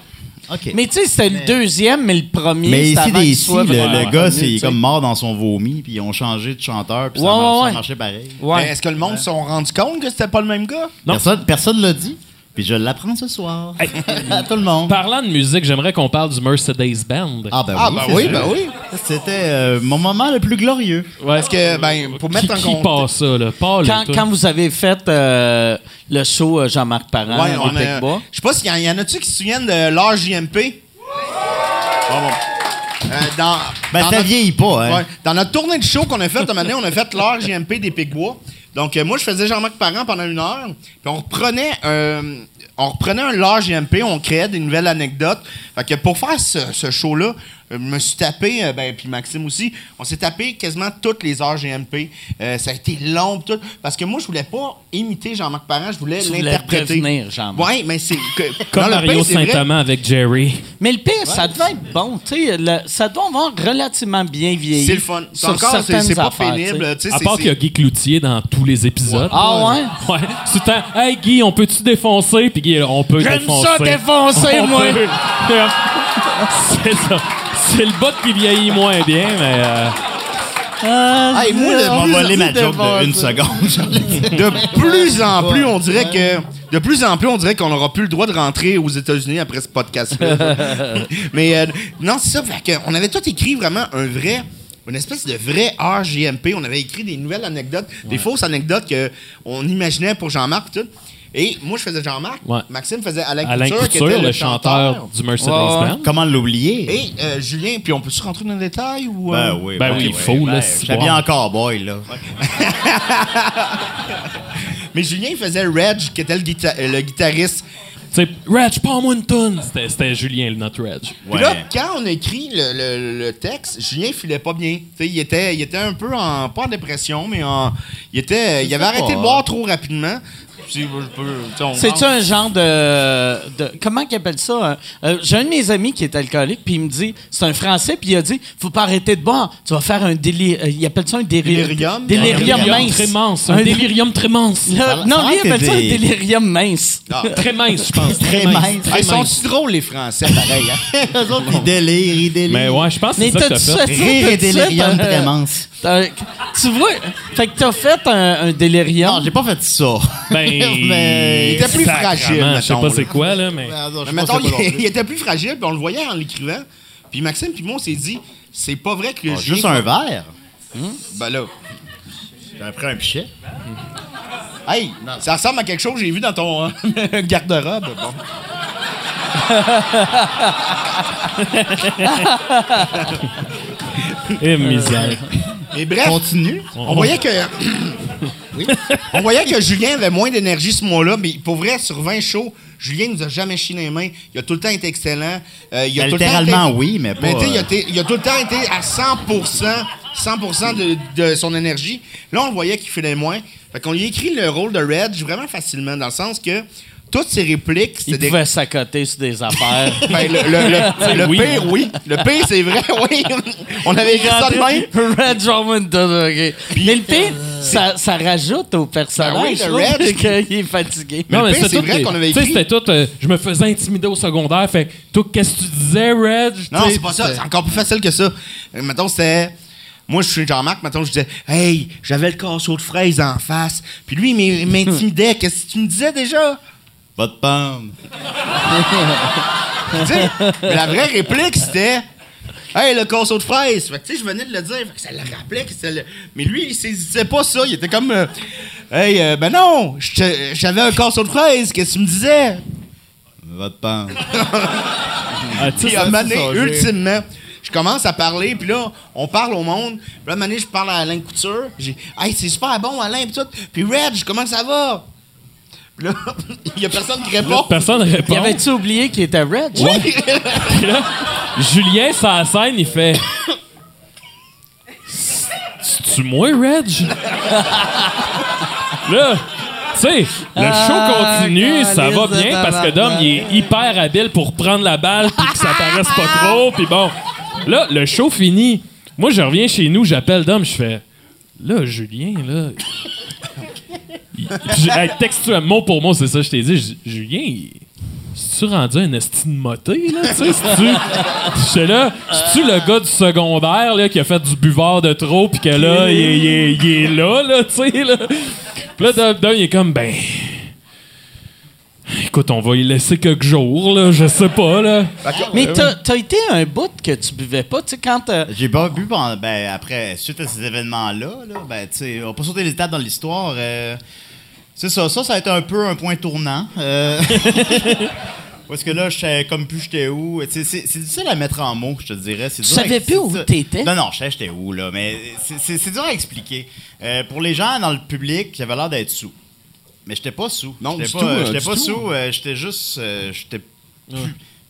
Mais tu sais, c'était le deuxième, mais le premier, Mais ici, qu'il ici soit le, le gars, c'est comme mort dans son vomi, puis ils ont changé de chanteur, puis Ouais, ça, ouais, ça ouais. marchait pareil. Ouais. Est-ce que le monde se sont rendu compte que c'était pas le même gars? Non. Personne personne l'a dit, puis je l'apprends ce soir. à tout le monde. Parlant de musique, j'aimerais qu'on parle du Mercedes Band. Ah, ben Ah, oui. ben oui, ben oui. C'était euh, mon moment le plus glorieux. Ouais. Parce que, ben, pour Qui, mettre en qui contexte. passe ça, là? Paul, Quand, quand vous avez fait euh, le show euh, Jean-Marc Parent Ouais, au on a- Je sais pas s'il y, en- y en a-tu qui se souviennent de l'âge JMP? Bon, bon. Euh, dans, Ben, dans ça notre- vieillit pas, hein. Ouais. Dans notre tournée de show qu'on a faite, un moment donné, on a fait l'heure JMP des Picbois. Donc, euh, moi, je faisais Jean-Marc Parent pendant une heure. Puis on reprenait, euh, on reprenait un l'heure JMP, on créait des nouvelles anecdotes. Fait que pour faire ce, show-là, je me suis tapé, euh, ben, puis Maxime aussi, on s'est tapé quasiment toutes les heures GMP. Euh, ça a été long, tout. Parce que moi, je voulais pas imiter Jean-Marc Parent, je voulais l'interpréter. Jean-Marc. Oui, mais c'est. Comme Mario. Saint-Amand avec Jerry. Mais le pire, ça devait être bon. Tu sais, ça doit avoir relativement bien vieilli. C'est le fun. C'est sur encore, c'est pas affaires, tu sais. pénible. tu sais, À c'est- part qu'il y a Guy Cloutier dans tous les épisodes. Ah ouais? Ouais. C'est tout le temps, Hey Guy, on peut-tu défoncer? Puis Guy, on peut J'aime défoncer. ça défoncer, On moi! C'est ça. C'est le bot qui vieillit moins bien, mais. euh, Hey, moi, On m'a plus volé en- ma joke de une seconde. de plus en plus, on dirait que de plus en plus, on dirait qu'on n'aura plus le droit de rentrer aux États-Unis après ce podcast-là. Mais euh, non, c'est ça. On avait tout écrit vraiment un vrai. Une espèce de vrai RGMP. On avait écrit des nouvelles anecdotes, des fausses anecdotes qu'on imaginait pour Jean-Marc et tout. Et moi, je faisais Jean-Marc. Ouais. Maxime faisait Alain, Alain Couture, qui Couture, était le chanteur du Mercedes Ouais, ouais. Band. Comment l'oublier? Et euh, Julien, puis on peut-tu rentrer dans le détail ou. euh? Ben oui, Ben oui, il faut, là, si J'habille bon. en cowboy, là. Mais Julien il faisait Reg, qui était le, guita- euh, le guitariste. Tu sais, Reg, pas moi. C'était- C'était Julien, notre Reg. Puis là, quand on a écrit le, le- le texte, Julien filait pas bien. Tu sais, il était, il était un peu en. pas en dépression, mais en. Il était. Il avait arrêté pas. de boire trop rapidement. C'est-tu un genre de, de- Comment qu'ils appellent ça? hein? Euh, J'ai un de mes amis qui est alcoolique, puis il me dit... C'est un Français, puis il a dit, faut pas arrêter de boire. Tu vas faire un délire... il appelle ça un délire- Délirium? Délirium Délirium mince. très mince. Un Un- délirium très mince. Ça- non, ça lui, il appelle ça un délirium mince. Ah. Très mince, je pense. Très mince. Ah, ils sont si drôles, les Français, pareil. Hein? Eux autres, ils délirent, ils délirent. Mais ouais, je pense que c'est ça que t'as-tu t'as fait. ça? Rire et délirium euh, très mince. Tu vois? Fait que t'as fait un, un délirium. Non, j'ai pas fait ça. Ben, Mais- Il était plus fragile, Je sais pas c'est quoi, là, mais. Non, je Mais mettons, il, était plus fragile, puis on le voyait en l'écrivant. Puis Maxime, puis moi, on s'est dit, c'est pas vrai que. Ah, Juste un verre? Ben là. J'ai pris un pichet. Hey, ça ressemble à quelque chose que j'ai vu dans ton euh, garde-robe. Bon. Eh, misère. Mais bref. Continue. On voyait que. Oui. On voyait que Julien avait moins d'énergie ce mois-là, mais pour vrai, sur 20 shows, Julien nous a jamais chié les mains. Il a tout le temps été excellent. Euh, il a Ben, tout le temps littéralement, été- oui, mais pas, il, a été- il a tout le temps été à 100 100 de, de son énergie. Là, on le voyait qu'il filait moins. Fait qu'on lui a écrit le rôle de Reg vraiment facilement, dans le sens que toutes ses répliques, Il c'était des. pouvait s'accoter sur des affaires. Ben, le le, le, le Oui. pire, oui. Le pire, c'est vrai, oui. On avait écrit ça de même. Red Drummond, ok. Mais le pire, ça, ça rajoute au personnage. Ben oui, le Red. qu'il est fatigué. Mais le pire, c'était c'est tout vrai qu'on avait tu sais, écrit- c'était tout. euh, je me faisais intimider au secondaire. Fait que, toi, qu'est-ce que tu disais, Red? Non, c'est pas ça. C'est encore plus facile que ça. Euh, mettons, c'était. Moi, je suis Jean-Marc, mettons, je disais, hey, j'avais le casseau de fraises en face. Puis lui, il il m'intimidait. Qu'est-ce que tu me disais déjà? Va te pendre. Tu sais, mais la vraie réplique, c'était, hey, le casseau de fraises. Fait que, tu sais, je venais de le dire. Fait que ça le rappelait que le. Mais lui, il saisissait pas ça. Il était comme, euh, hey, euh, ben non, j'avais un casseau de fraises. Qu'est-ce que tu me disais? Va te pendre. Ah, tu sais, Puis à ultimement, je commence à parler, puis là, on parle au monde. Puis là, à un moment donné, je parle à Alain Couture. J'ai Hey, c'est super bon, Alain, puis tout. Puis Reg, comment ça va? Puis là, il y a personne qui répond. Personne ne répond. Y avait-tu oublié qu'il était Red? Oui! Puis là, Julien, sur la scène, il fait. C'est-tu moi, Reg? là, tu sais, le show Ah, continue, ça va bien parce que Dom, il est hyper habile pour prendre la balle puis que ça paraisse pas trop. Puis bon, là, le show finit. Moi, je reviens chez nous, j'appelle Dom, je fais. Là, Julien, là. Puis, hey, textuel, mot pour mot, c'est ça, que je t'ai dit. Je- Julien, il- tu rendu un estime moté, là? Tu sais, là, c'est-tu le gars du secondaire, là, qui a fait du buvard de trop, puis que là, il, est- il est- il est là, là, tu sais, là? Puis là, Dom, il est comme, ben. Écoute, on va y laisser quelques jours, là, je sais pas, là. Mais t'as t'as été un bout que tu buvais pas, tu sais, quand... euh, J'ai pas bu pendant, ben, après, suite à ces événements-là, là, ben, tu sais, on va pas sauter les étapes dans l'histoire. euh, c'est ça, ça, ça a été un peu un point tournant. Euh, parce que là, je savais comme plus j'étais où. Sais, C'est difficile à mettre en mots, je te dirais. Tu savais plus où t'étais? Non, non, je savais j'étais où, là, mais c'est- dur à expliquer. Euh, pour les gens dans le public, j'avais l'air d'être sous. Mais j'étais pas sous. Non, J'étais du pas, tout, euh, euh, j'étais pas tout. sous. euh, j'étais juste. euh, j'étais plus,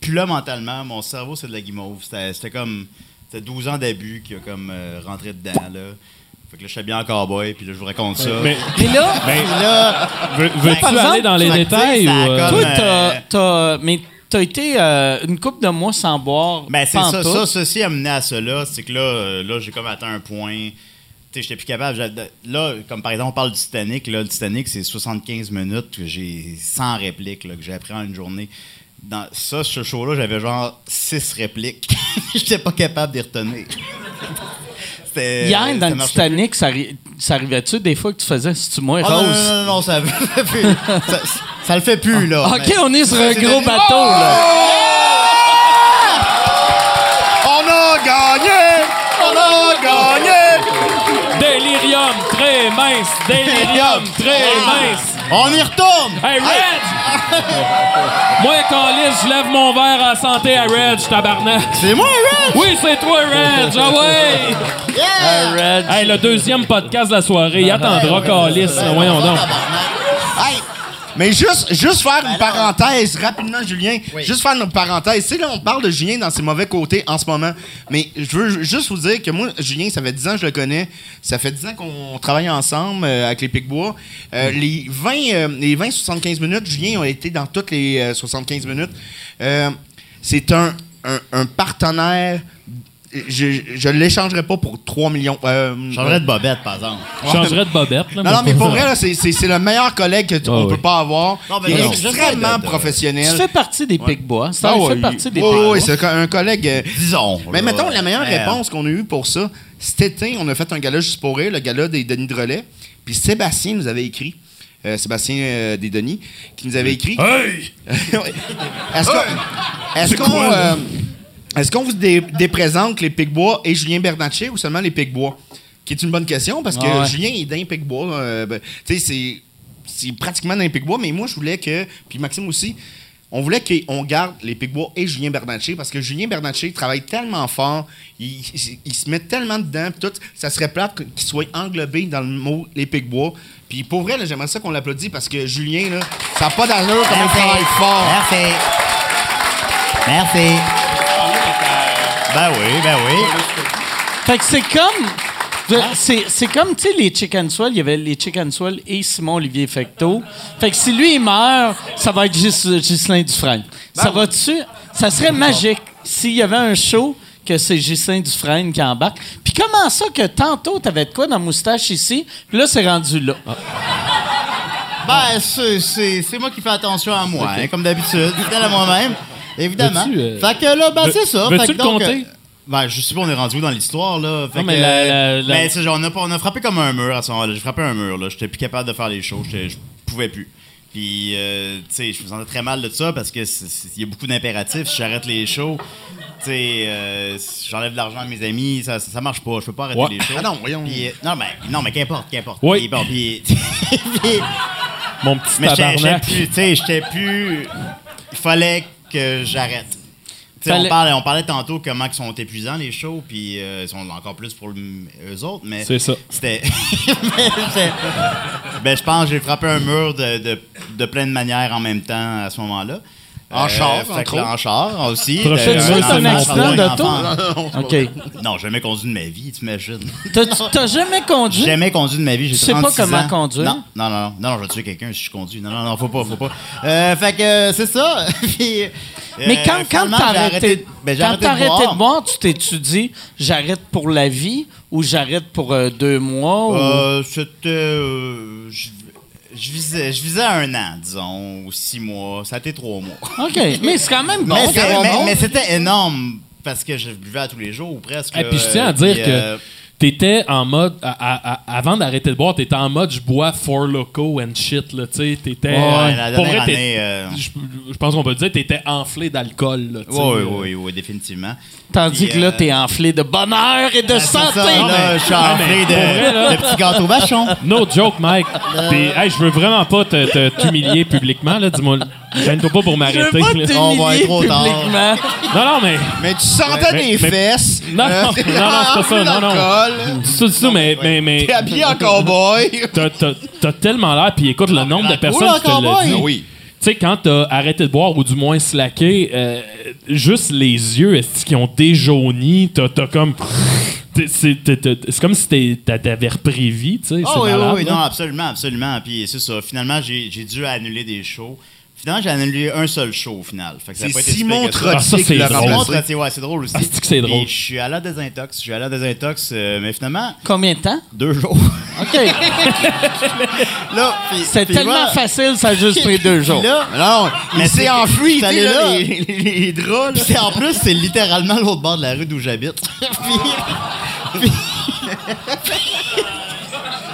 plus là mentalement. Mon cerveau, c'est de la guimauve. C'était c'était comme. C'était 12 ans d'abus qui a comme euh, rentré dedans, là. Fait que là, j'étais bien en cowboy, puis là, je vous raconte ça. Mais Mais là, veux- veux-tu aller dans les détails ou. euh, toi, t'as... euh, t'as- Mais t'as été euh, une couple de mois sans boire Ben, c'est ça, ça. Ceci a mené à cela. C'est que là, euh, là j'ai comme atteint un point. Tu sais, j'étais plus capable. Là, comme par exemple, on parle du Titanic. Là, le Titanic, c'est 75 minutes que j'ai 100 répliques là, que j'ai appris en une journée. Dans ça, ce show-là, j'avais genre 6 répliques. j'étais pas capable d'y retenir. C'était- Hier, ça dans le Titanic, ça, arri- ça arrivait-tu des fois que tu faisais « C'est-tu moi, plus. Ah, non, Rose? non, non, non, ça, fait plus. ça, ça le fait plus, là. OK, Mais- on est sur un gros bateau, là. On a gagné! On a gagné! Délirium très mince, délirium très mince. On y retourne! Hey, Reg! Moi, Calis, je lève mon verre à santé à Reg, tabarnak. C'est moi, Reg! Oui, c'est toi, Reg. Ah ouais! Red. Hey, le deuxième podcast de la soirée, il attendra Calis. là, Voyons donc. Mais juste, juste faire une parenthèse rapidement, Julien. Juste faire une parenthèse. Tu sais, là, on parle de Julien dans ses mauvais côtés en ce moment. Mais je veux juste vous dire que moi, Julien, ça fait 10 ans que je le connais. Ça fait 10 ans qu'on travaille ensemble euh, avec les Picbois. Euh, les 20, euh, les 20 75 minutes, Julien a été dans toutes les euh, 75 minutes. Euh, C'est un, un, un partenaire. Je, je ne l'échangerai pas pour 3 millions. Euh, Je changerais de bobette, par exemple. Je changerais de bobette. Là, non, non, mais pour vrai, là, c'est, c'est, c'est le meilleur collègue qu'on Ah ne peut oui. pas avoir. Non, mais Il est non, extrêmement sais de- de- professionnel. Tu fais partie des Pic-Bois. Ça Ah fait ouais, partie des oui, Pic-Bois. oui, c'est un collègue. euh, Disons. Mais là. mettons, la meilleure Merde. réponse qu'on a eue pour ça, cet été, on a fait un gala juste pour rire, le gala des Denis de Relais. Puis Sébastien nous avait écrit, euh, Sébastien euh, des Denis, qui nous avait écrit. Hey! Ouais. Est-ce qu'on est-ce qu'on, euh, est-ce qu'on vous dé- déprésente les Picbois et Julien Bernatchez ou seulement les Picbois? Qui est une bonne question parce que Ah ouais. Julien est d'un Picbois. euh, ben, tu sais, c'est, c'est pratiquement d'un Picbois, mais moi, je voulais que, puis Maxime aussi, on voulait qu'on garde les Picbois et Julien Bernatchez parce que Julien Bernatchez travaille tellement fort, il, il- il se met tellement dedans, puis tout, ça serait plate qu'il soit englobé dans le mot les Picbois. Puis pour vrai, j'aimerais ça qu'on l'applaudisse parce que Julien, là, ça n'a pas d'allure comme il travaille fort. Merci. Merci. Ben oui, ben oui. Fait que c'est comme. C'est c'est comme, tu sais, les Chicken Swell, il y avait les Chicken Swell et Simon-Olivier Fecteau. Fait que si lui, il meurt, ça va être Gis- Ghislain Dufresne. Ça va dessus? Ça serait magique s'il y avait un show que c'est Ghislain Dufresne qui embarque. Puis comment ça que tantôt, t'avais de quoi dans la moustache ici, puis là, c'est rendu là? Ben, c'est- c'est c'est moi qui fais attention à moi, hein, comme d'habitude. Fidèle à moi-même, évidemment. Euh, Fait que là, ben, c'est ça. veux-tu Fait que le compter? euh, Ben, je sais pas, on est rendu où dans l'histoire, là. Fait Non, que, mais la- euh, la- la- ben, c'est genre, on a, on a frappé comme un mur à ce moment-là. J'ai frappé un mur, là. J'étais plus capable de faire les shows. J'étais- Je pouvais plus. Puis, euh, tu sais, je me sentais très mal de ça parce que il y a beaucoup d'impératifs. Si j'arrête les shows, tu sais, euh, si j'enlève de l'argent à mes amis, ça, ça, ça marche pas. Je peux pas arrêter Ouais. les shows. Ah non, voyons. Puis, euh, non, mais, non, mais qu'importe, qu'importe. Oui. Puis, bon, puis- puis- Mon petit mais j'étais- j'étais tabarnak. plus, tu sais, j'étais plus. Il fallait que j'arrête. Fallait- On, parlait, on parlait tantôt comment ils sont épuisants les shows, puis euh, ils sont encore plus pour eux autres, mais C'est ça. c'était. ben, je pense que j'ai frappé un mur de, de, de plein de manières en même temps à ce moment-là. En char, fait entre que là, en char aussi. Prochaine Euh, T'as-tu fait fois, un accident d'auto? OK. Non, jamais conduit de ma vie, t'imagines. T'as- T'as jamais conduit? Jamais conduit de ma vie. J'ai Tu sais pas 36 comment ans. conduire? Non, non, non, non, non, je vais tuer quelqu'un si je conduis. Non, non, non, faut pas, faut pas. Euh, fait que euh, c'est ça. Puis, euh, Mais quand, quand finalement, t'as arrêté, ben, quand arrêté t'as de arrêté boire. de boire, tu t'es-tu j'arrête pour la vie ou j'arrête pour euh, deux mois? ou- Euh, C'était. euh, je, visais, je visais un an, disons, ou six mois. Ça a été trois mois. OK, mais c'est quand même bon. mais c'est- trois mais- mois. mais c'était énorme parce que je buvais à tous les jours ou presque. Et puis je tiens à dire puis, que euh, t'étais en mode à- à- à- avant d'arrêter de boire, t'étais en mode je bois Four Loco and shit là, tu sais, t'étais Ouais, euh, la pour dernière vrai, euh, je, pense qu'on peut dire t'étais enflé d'alcool là, tu sais, Oui, euh, oui, oui, définitivement. Tandis puis, que là, euh, t'es enflé de bonheur et de santé. ça, là, je suis enflé mais de, vrai, là. de petits gâteaux vachons. No joke, Mike. Puis, hey, je veux vraiment pas te- te- t'humilier publiquement là, dis-moi, gêne-toi pas pour Je m'arrêter. veux pas là. On va être trop tard. publiquement. Non, non, mais Mais tu sentais Mais- des mais- fesses. Non, non, non, non, c'est pas ça, non, non. Tout, mais mais mais T'es habillé en cowboy. t'as, t'as- t'as tellement l'air. Puis écoute, le nombre de personnes qui te cowboy. dit. Ah oui. Tu sais, quand t'as arrêté de boire ou du moins slacké, euh, juste les yeux est-ce qui ont déjauni, t'as, t'as comme. t'es- C'est, t'es- t'es- c'est comme si t'es- t'a- t'avais repris vie, tu sais. Ah c'est oui, malade, oui, oui, là. non, absolument, absolument. Puis c'est ça. Finalement, j'ai j'ai dû annuler des shows. Finalement, j'ai annulé un seul show au final. Fait que ça a C'est été si Simon pire que ça. Ah, ça, Trottier c'est qui l'a drôle. Simon remplacé. Trottier, ouais, c'est drôle aussi. Ah, c'est que c'est drôle. Puis je suis allé à désintox. Je suis allé à désintox, euh, mais finalement, Combien de temps? deux jours. OK. là, puis- C'est puis tellement moi- facile, ça a juste pris deux jours. Puis là, Non, Mais il s'est c'est- enfui, c'est tu allé sais, là, là. les, les- les draps, là. puis en plus, c'est littéralement l'autre bord de la rue d'où j'habite. Puis-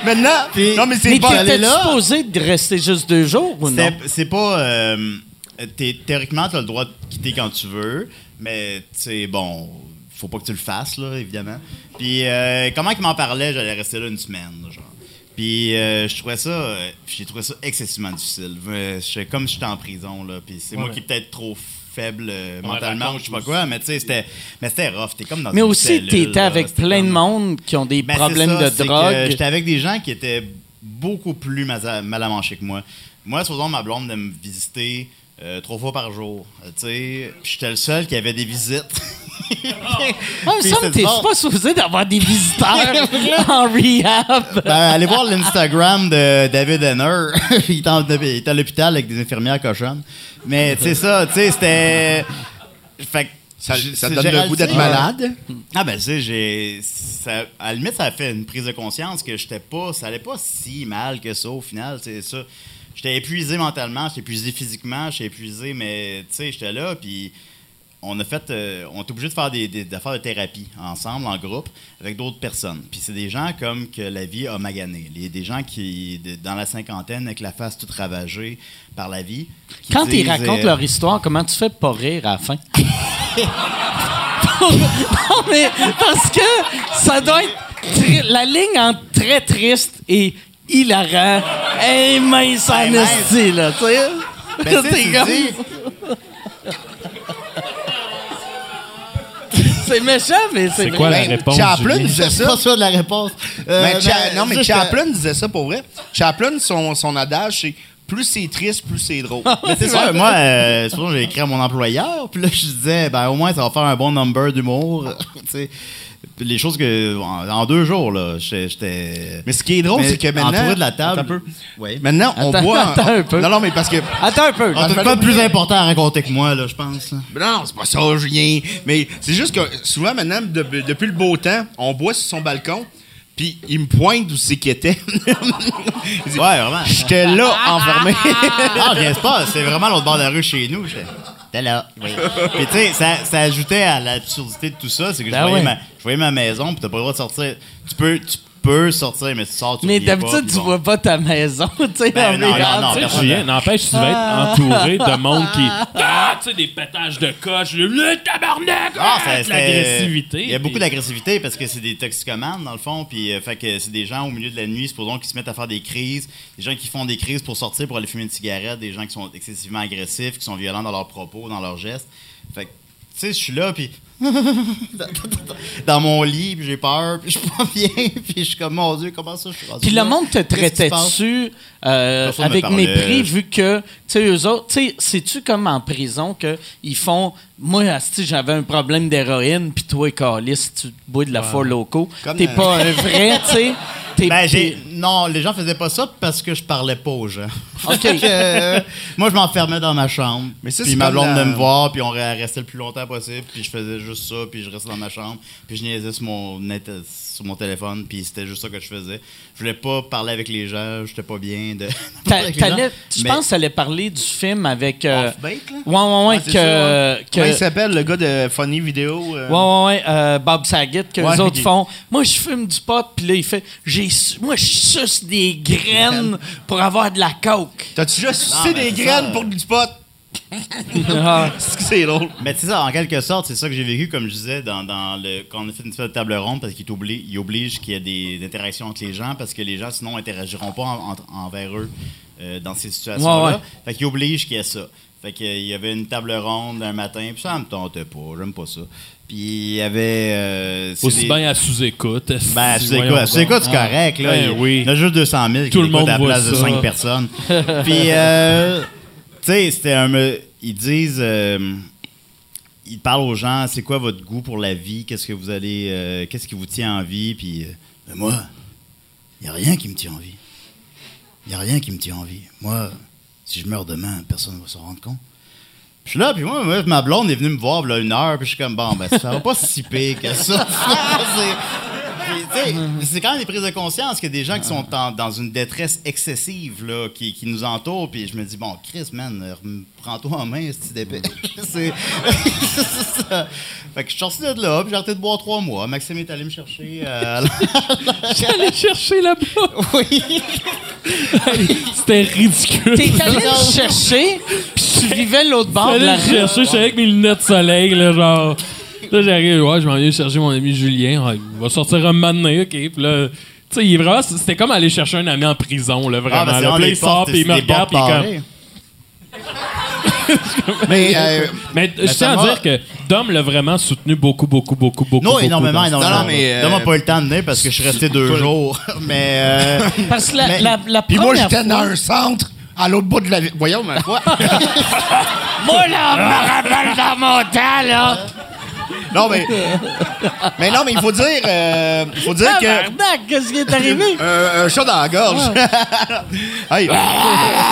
Maintenant, Puis- non, mais c'est Mais pas allé t'étais supposé de rester juste deux jours ou non? C'est- C'est pas. euh, t'es- théoriquement, tu as le droit de quitter quand tu veux, mais tu sais, bon, faut pas que tu le fasses, là, évidemment. Puis, euh, comment il m'en parlait, j'allais rester là une semaine, là, genre. Puis, euh, je trouvais ça. euh, j'ai trouvé ça excessivement difficile. Euh, j'étais comme si j'étais en prison, là. Puis, c'est moi qui est peut-être trop faible euh, mentalement ou je sais pas quoi, mais tu sais, c'était mais c'était rough. T'es comme dans Mais une aussi, cellule, t'étais là, avec c'était plein de comme- monde qui ont des ben, c'est problèmes ça, de c'est que drogue. J'étais avec des gens qui étaient beaucoup plus mal à, mal à manger que moi. Moi, supposons ma blonde de me visiter euh, trois fois par jour. euh, Tu sais, Puis j'étais le seul qui avait des visites. Ah, il me Puis semble c'est que t'es bon. pas supposé d'avoir des visiteurs en rehab. Ben, allez voir l'Instagram de David Henner. il, est à l'hôpital avec des infirmières cochonnes. Mais tu sais ça, tu sais, c'était. Fait que Ça, ça donne le goût d'être malade? Ah ben tu sais, j'ai ça- à la limite ça a fait une prise de conscience que j'étais pas ça allait pas si mal que ça au final, c'est ça. J'étais épuisé mentalement, j'étais épuisé physiquement, j'étais épuisé mais tu sais, j'étais là puis on a fait euh, on est obligé de faire des, des, des affaires de thérapie ensemble en groupe avec d'autres personnes. Puis c'est des gens comme que la vie a magané, Les- des gens qui de- dans la cinquantaine avec la face toute ravagée par la vie. Quand ils racontent euh, leur histoire, comment tu fais pour rire à la fin? non, mais parce que ça doit être la ligne entre très triste et hilarant. Hey, mince en esti, là, tu sais. ben, comme- dis, C'est méchant, mais c'est C'est quoi vrai. la Ben, réponse? Chaplin Julien? disait c'est ça. pas ça de la réponse. Euh, Mais Cha- ben, non, mais Chaplin disait ça pour vrai. Chaplin, son, son adage, c'est plus c'est triste, plus c'est drôle. Mais c'est ça, moi, euh, c'est pour ça que j'ai écrit à mon employeur, puis là, je disais, ben, au moins, ça va faire un bon number d'humour, tu sais. Les choses que. En, en deux jours, là, j'étais-. Mais ce qui est drôle, c'est que maintenant. Entouré de la table. Attends un peu. Oui. Maintenant, on Attends, boit. attends un peu. Non, non, mais parce que. Attends un peu. Ah, t'as pas plus important à raconter que moi, là, je pense. Non, c'est pas ça, Julien. Mais c'est juste que souvent, maintenant, de- depuis le beau temps, on boit sur son balcon, puis il me pointe où c'est qu'il était. Dit, Ouais, vraiment. J'étais là, enfermé. Ah, je viens pas. C'est vraiment l'autre bord de la rue chez nous. J'étais là. Oui. Puis, tu sais, ça, ça ajoutait à l'absurdité de tout ça. C'est que je, Ben voyais ouais. ma, je voyais ma maison, puis t'as pas le droit de sortir. Tu peux, tu peux sortir, mais tu sors, tu Mais d'habitude, tu vois pas ta maison, tu sais. Ben non, non, non. Julien, n'a- n'empêche, tu vas être entouré de monde qui. Ah, tu sais, des pétages de coche, le, le tabarnak! Ah, ah, c'était- l'agressivité. Il y a beaucoup d'agressivité parce que c'est des toxicomanes, dans le fond. Puis, euh, fait que c'est des gens au milieu de la nuit, supposons, qui se mettent à faire des crises. Des gens qui font des crises pour sortir, pour aller fumer une cigarette. Des gens qui sont excessivement agressifs, qui sont violents dans leurs propos, dans leurs gestes. Fait que, tu sais, je suis là, puis. dans mon lit, puis j'ai peur, puis je suis pas bien, puis je suis comme, mon Dieu, comment ça, je suis rendu Puis le monde te Qu'est-ce qui se traitait passe? dessus euh, avec mépris vu que, tu sais, eux autres, tu sais, c'est-tu comme en prison qu'ils font. Moi, asti, j'avais un problème d'héroïne, puis toi, Calis, tu bois de la four loco. Comme T'es dans- pas un vrai, tu sais. T'es- Ben, j'ai... Non, les gens faisaient pas ça parce que je parlais pas aux gens. OK. Euh, moi, je m'enfermais dans ma chambre. Mais ça, puis ma blonde la- venait me voir, puis on restait le plus longtemps possible, puis je faisais juste ça, puis je restais dans ma chambre, puis je niaisais sur mon, net, sur mon téléphone, puis c'était juste ça que je faisais. Je voulais pas parler avec les gens, j'étais pas bien de. Je Mais- pense que t'allais parler du film avec. euh, Off-bake, là? ouais, ouais, ouais. Ah, que, ça, ouais. Comment il que- s'appelle, le gars de Funny Video? euh? Ouais, ouais, ouais, euh, Bob Saget, que Ouais, les autres font. Moi, je fume du pot, puis là, il fait. J'ai, su- moi, je suce des graines pour avoir de la coke. T'as-tu déjà sucé des graines pour du pot? Ah. C'est que c'est drôle. Mais c'est ça, en quelque sorte, c'est ça que j'ai vécu, comme je disais, dans, dans le, quand on a fait une espèce de table ronde, parce qu'il t'oblige- il oblige qu'il y ait des, interactions entre les gens, parce que les gens, sinon, interagiront pas en- en- envers eux euh, dans ces situations-là. Ouais, ouais. Fait qu'il oblige qu'il y ait ça. Fait qu'il y avait une table ronde un matin, puis ça me tentait pas, j'aime pas ça. Puis il y avait... euh, Aussi des- bien à sous-écoute. Ben, à sous-écoute, à sous-écoute, c'est correct, là. Ben il, oui. il y en a juste 200 000 qui Tout le monde à la place de ça. 5 personnes. Puis, euh, tu sais, c'était un... Ils disent... euh, ils parlent aux gens, c'est quoi votre goût pour la vie? Qu'est-ce que vous allez... euh, Qu'est-ce qui vous tient en vie? Puis, euh, ben moi, il n'y a rien qui me tient en vie. Il n'y a rien qui me tient en vie. Moi, si je meurs demain, personne ne va s'en rendre compte. Je suis là, puis moi, moi, ma blonde est venue me voir là, une heure, puis je suis comme, bon, ben, ça va pas si pire que ça. C'est- tu sais, c'est quand même des prises de conscience qu'il y a des gens qui sont en- dans une détresse excessive, là, qui, qui nous entourent, puis je me dis, bon, Chris, man, prends-toi en main, si d'épée. c'est c'est ça. Fait que je suis sorti de là, puis j'ai arrêté de boire trois mois. Maxime est allé me chercher. euh, J'allais chercher là-bas. oui. C'était ridicule. T'es allé le chercher, puis tu vivais l'autre bord de J'allais chercher, je suis avec mes lunettes de soleil, là, genre. Là, j'arrive, ouais, je m'en viens chercher mon ami Julien. Ouais, il va sortir un moment donné, OK. Puis là, tu sais, il est vraiment, c'était comme aller chercher un ami en prison, là, vraiment. Ah, ben, là. vraiment Puis des il sort, puis il me regarde, puis comme. Mais, euh, Mais je tiens à dire que Dom l'a vraiment soutenu beaucoup, beaucoup, beaucoup, beaucoup. Non, beaucoup énormément, énormément. Non, non, mais, euh, Donne-moi pas eu le temps de venir parce que je suis resté deux jours. Mais. euh, Parce que la, Mais- la, la Puis moi, j'étais dans un centre à l'autre bout de la ville. Voyons, mais quoi? Moi, là, je me rappelle dans mon temps, là. Non, mais. Mais non, mais il faut dire. euh, il faut dire que. Qu'est-ce qui est arrivé? Un, un chat dans la gorge. Hey.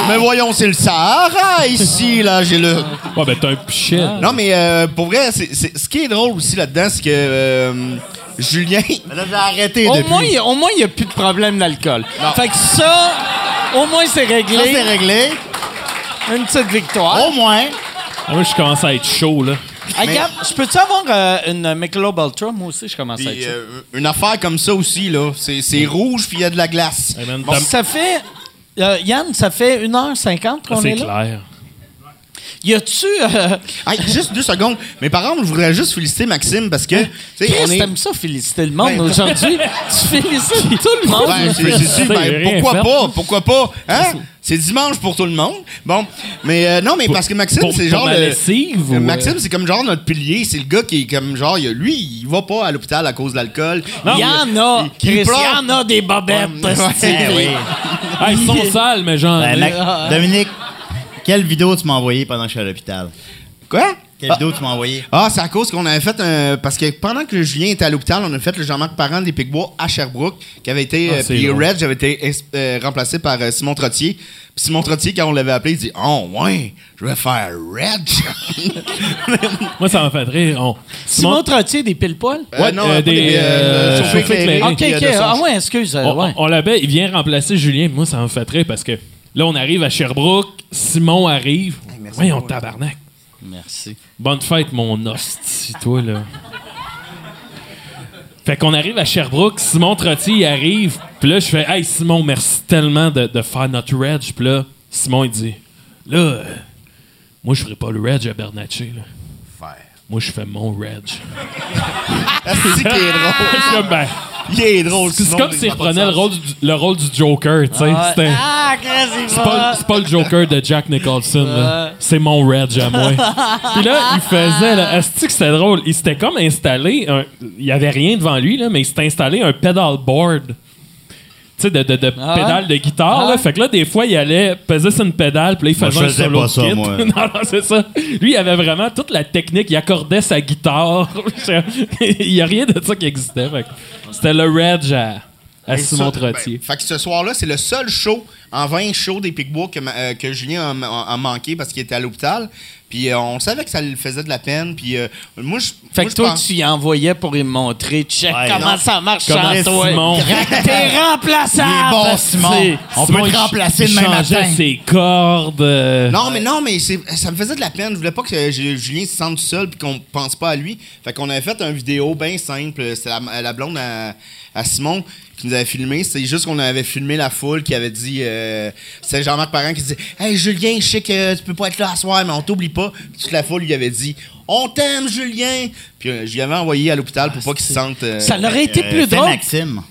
Mais voyons, c'est le Sahara ici, là. J'ai le. Ouais, ben, t'as un pichet. Non, mais euh, pour vrai, c'est, c'est- ce qui est drôle aussi là-dedans, c'est que euh, Julien. Là, j'ai arrêté Au depuis. moins, il- au moins, il n'y a plus de problème d'alcool. Fait que ça, au moins, c'est réglé. Ça, c'est réglé. Une petite victoire. Au moins. Ah, moi, je commence à être chaud, là. Hey, Gab, je peux-tu avoir euh, une Michelob Ultra? Moi aussi, je commence à être Puis, chaud. euh, une affaire comme ça aussi, là. C'est, c'est rouge, puis il y a de la glace. Hey, man, Bon, t'as- Ça fait... euh, Yann, ça fait 1h50 qu'on Ah, c'est est là? clair. Y a-tu... Euh, Hey, juste deux secondes. Mais par contre, je voudrais juste féliciter Maxime parce que. tu sais, Chris, on est. t'aimes ça féliciter le monde Ben, aujourd'hui? tu félicites tout le monde. Ben, c'est- c'est- ben, rien pourquoi fait. pas? Pourquoi pas? Hein? C'est dimanche pour tout le monde. Bon. Mais euh, non, mais parce que Maxime, c'est genre. ma le- lessive ou, Euh, euh? Maxime, c'est comme genre notre pilier. C'est le gars qui est comme genre. il- Lui, il va pas à l'hôpital à cause de l'alcool. Il y en a, il y en a des bobettes. Ouais, oui. Ah, ils sont sales, mais genre. Ben, Mac- Dominique, quelle vidéo tu m'as envoyée pendant que je suis à l'hôpital? Quoi? Quelle vidéo tu m'as envoyé? Ah, c'est à cause qu'on avait fait un. Parce que pendant que Julien était à l'hôpital, on a fait le Jean-Marc Parent des Picbois à Sherbrooke, qui avait été. Ah, euh, puis. Reg avait été euh, remplacé par euh, Simon Trottier. Puis Simon Trottier, quand on l'avait appelé, il dit Oh, ouais, je vais faire Reg. Moi, ça m'a fait rire. On- Simon Trottier, des pile-poils? Euh, Ouais, non, euh, des, euh, euh. OK, OK. Ah ouais, excuse. euh, on, ouais. on l'appelle, il vient remplacer Julien. Moi, ça m'a fait rire parce que là, on arrive à Sherbrooke, Simon arrive. Voyons, tabarnak. Merci. Bonne fête, mon hostie, toi, là. Fait qu'on arrive à Sherbrooke, Simon Trottier il arrive, puis là, je fais Hey, Simon, merci tellement de, de faire notre reg. Puis là, Simon, il dit Là, euh, moi, je ferai pas le reg à Bernatchez, là. Moi, je fais mon reg. C'est drôle? Je ben, Il est drôle. c'est comme il s'il reprenait le rôle, du, le rôle du Joker, tu sais. Ah, C'est pas, le Joker de Jack Nicholson. C'est mon Reg à moi. Puis là, il faisait, là, que c'était drôle? Il s'était comme installé, un- il y avait rien devant lui, là, mais il s'était installé un pedalboard. Tu sais, de, de, de Ah pédale de guitare, Ah là. Fait que là, des fois, il allait peser sur une pédale, puis là, il Moi, faisait je un solo pas ça, kit. moi. non, non, c'est ça. Lui, il avait vraiment toute la technique. Il accordait sa guitare. il y a rien de ça qui existait. C'était le Reg à, à Simon ça, Trottier. ben, fait que ce soir-là, c'est le seul show en 20 shows des Picbois que, euh, que Julien a, a- a manqué parce qu'il était à l'hôpital. Puis euh, on savait que ça lui faisait de la peine. Puis euh, moi, je. Fait moi, que toi, pense- tu y envoyais pour lui montrer, check Ouais, comment non. ça marche Comment sans toi. Simon. T'es remplaçable. Il est bon, Simon. On Simon, peut te remplacer il demain changeait matin. ses cordes. euh, Non, mais non, mais ça me faisait de la peine. Je voulais pas que Ju- Julien se sente tout seul puis qu'on pense pas à lui. Fait qu'on avait fait une vidéo bien simple. C'est la, la blonde à, à Simon qui nous avait filmé. C'est juste qu'on avait filmé la foule qui avait dit. euh, C'était Jean-Marc Parent qui disait Hey Julien, je sais que tu peux pas être là à soir, mais on t'oublie pas. Puis toute la foule lui avait dit On t'aime, Julien. Puis euh, je lui avais envoyé à l'hôpital pour pas qu'il se sente. euh, Ça l'aurait été Euh, plus drôle. Maxime.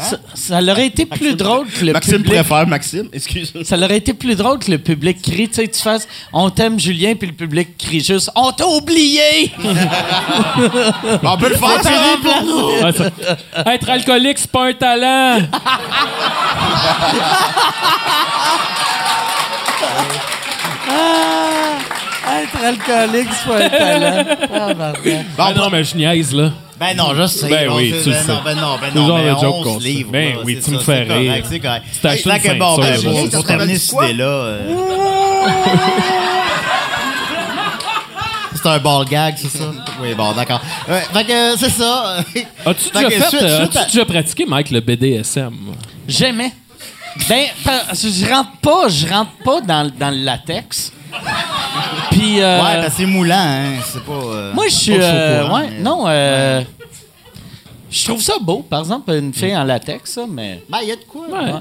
Ça, ça l'aurait été plus drôle que le Maxime public. préfère Maxime. Excuse-moi. Ça l'aurait été plus drôle que le public crie. Tu sais, tu fasses On t'aime, Julien, puis le public crie juste On t'a oublié! On peut le faire, ça. ouais, ça- Être alcoolique, c'est pas un talent. Ah, être alcoolique, c'est pas un talent. Ah, pardon. Ah non, mais je niaise, là. Ben non, je sais. Ben On oui, sait- tu le ben sais. non, ben non, ben non. genre mais de joke on qu'on se sait. livre. Ben oui, c'est tu me fais c'est rire. correct, C'est correct. C'est que bon, ben, pour, terminer cette idée-là. euh, C'est un ball gag, c'est ça? Oui, bon, d'accord. Ouais, fait que euh, c'est ça. As-tu déjà, fait, suite- euh, suite as-tu à- déjà pratiqué, Mike, le BDSM? J'aimais. Ben, je rentre pas, je rentre pas dans, dans le latex. Puis, euh, Ouais, parce que c'est moulant, hein. C'est pas. euh, moi, je suis. euh, courant, ouais, mais- non, euh, je trouve ça beau, par exemple, une fille en latex, ça, mais. Ben, il y a de quoi. Ouais.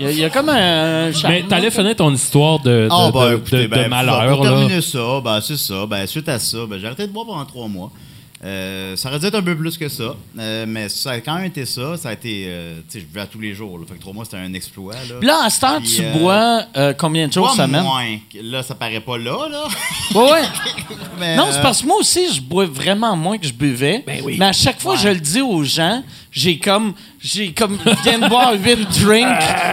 Il y, a- il y a comme un. charme. Mais t'allais finir ton histoire de, de, de- ben, de- écoutez, de ben, malheur, Pour là. terminer ça, ben, c'est ça. Ben, suite à ça, ben, j'ai arrêté de boire pendant trois mois. Euh, ça aurait dû être un peu plus que ça. Euh, mais ça a quand même été ça. Ça a été. euh, tu sais, je buvais à tous les jours. Là. Fait que trois mois, c'était un exploit. Là. Puis là, à cette heure, Puis, tu euh, bois euh, combien de jours Pas semaine? moins. Là, ça paraît pas là, là. Ouais, ouais. Mais, Non, euh, c'est parce que moi aussi, je bois vraiment moins que je buvais. Mais à chaque fois, je le dis aux gens, j'ai comme, j'ai comme, je viens de boire 8 drinks.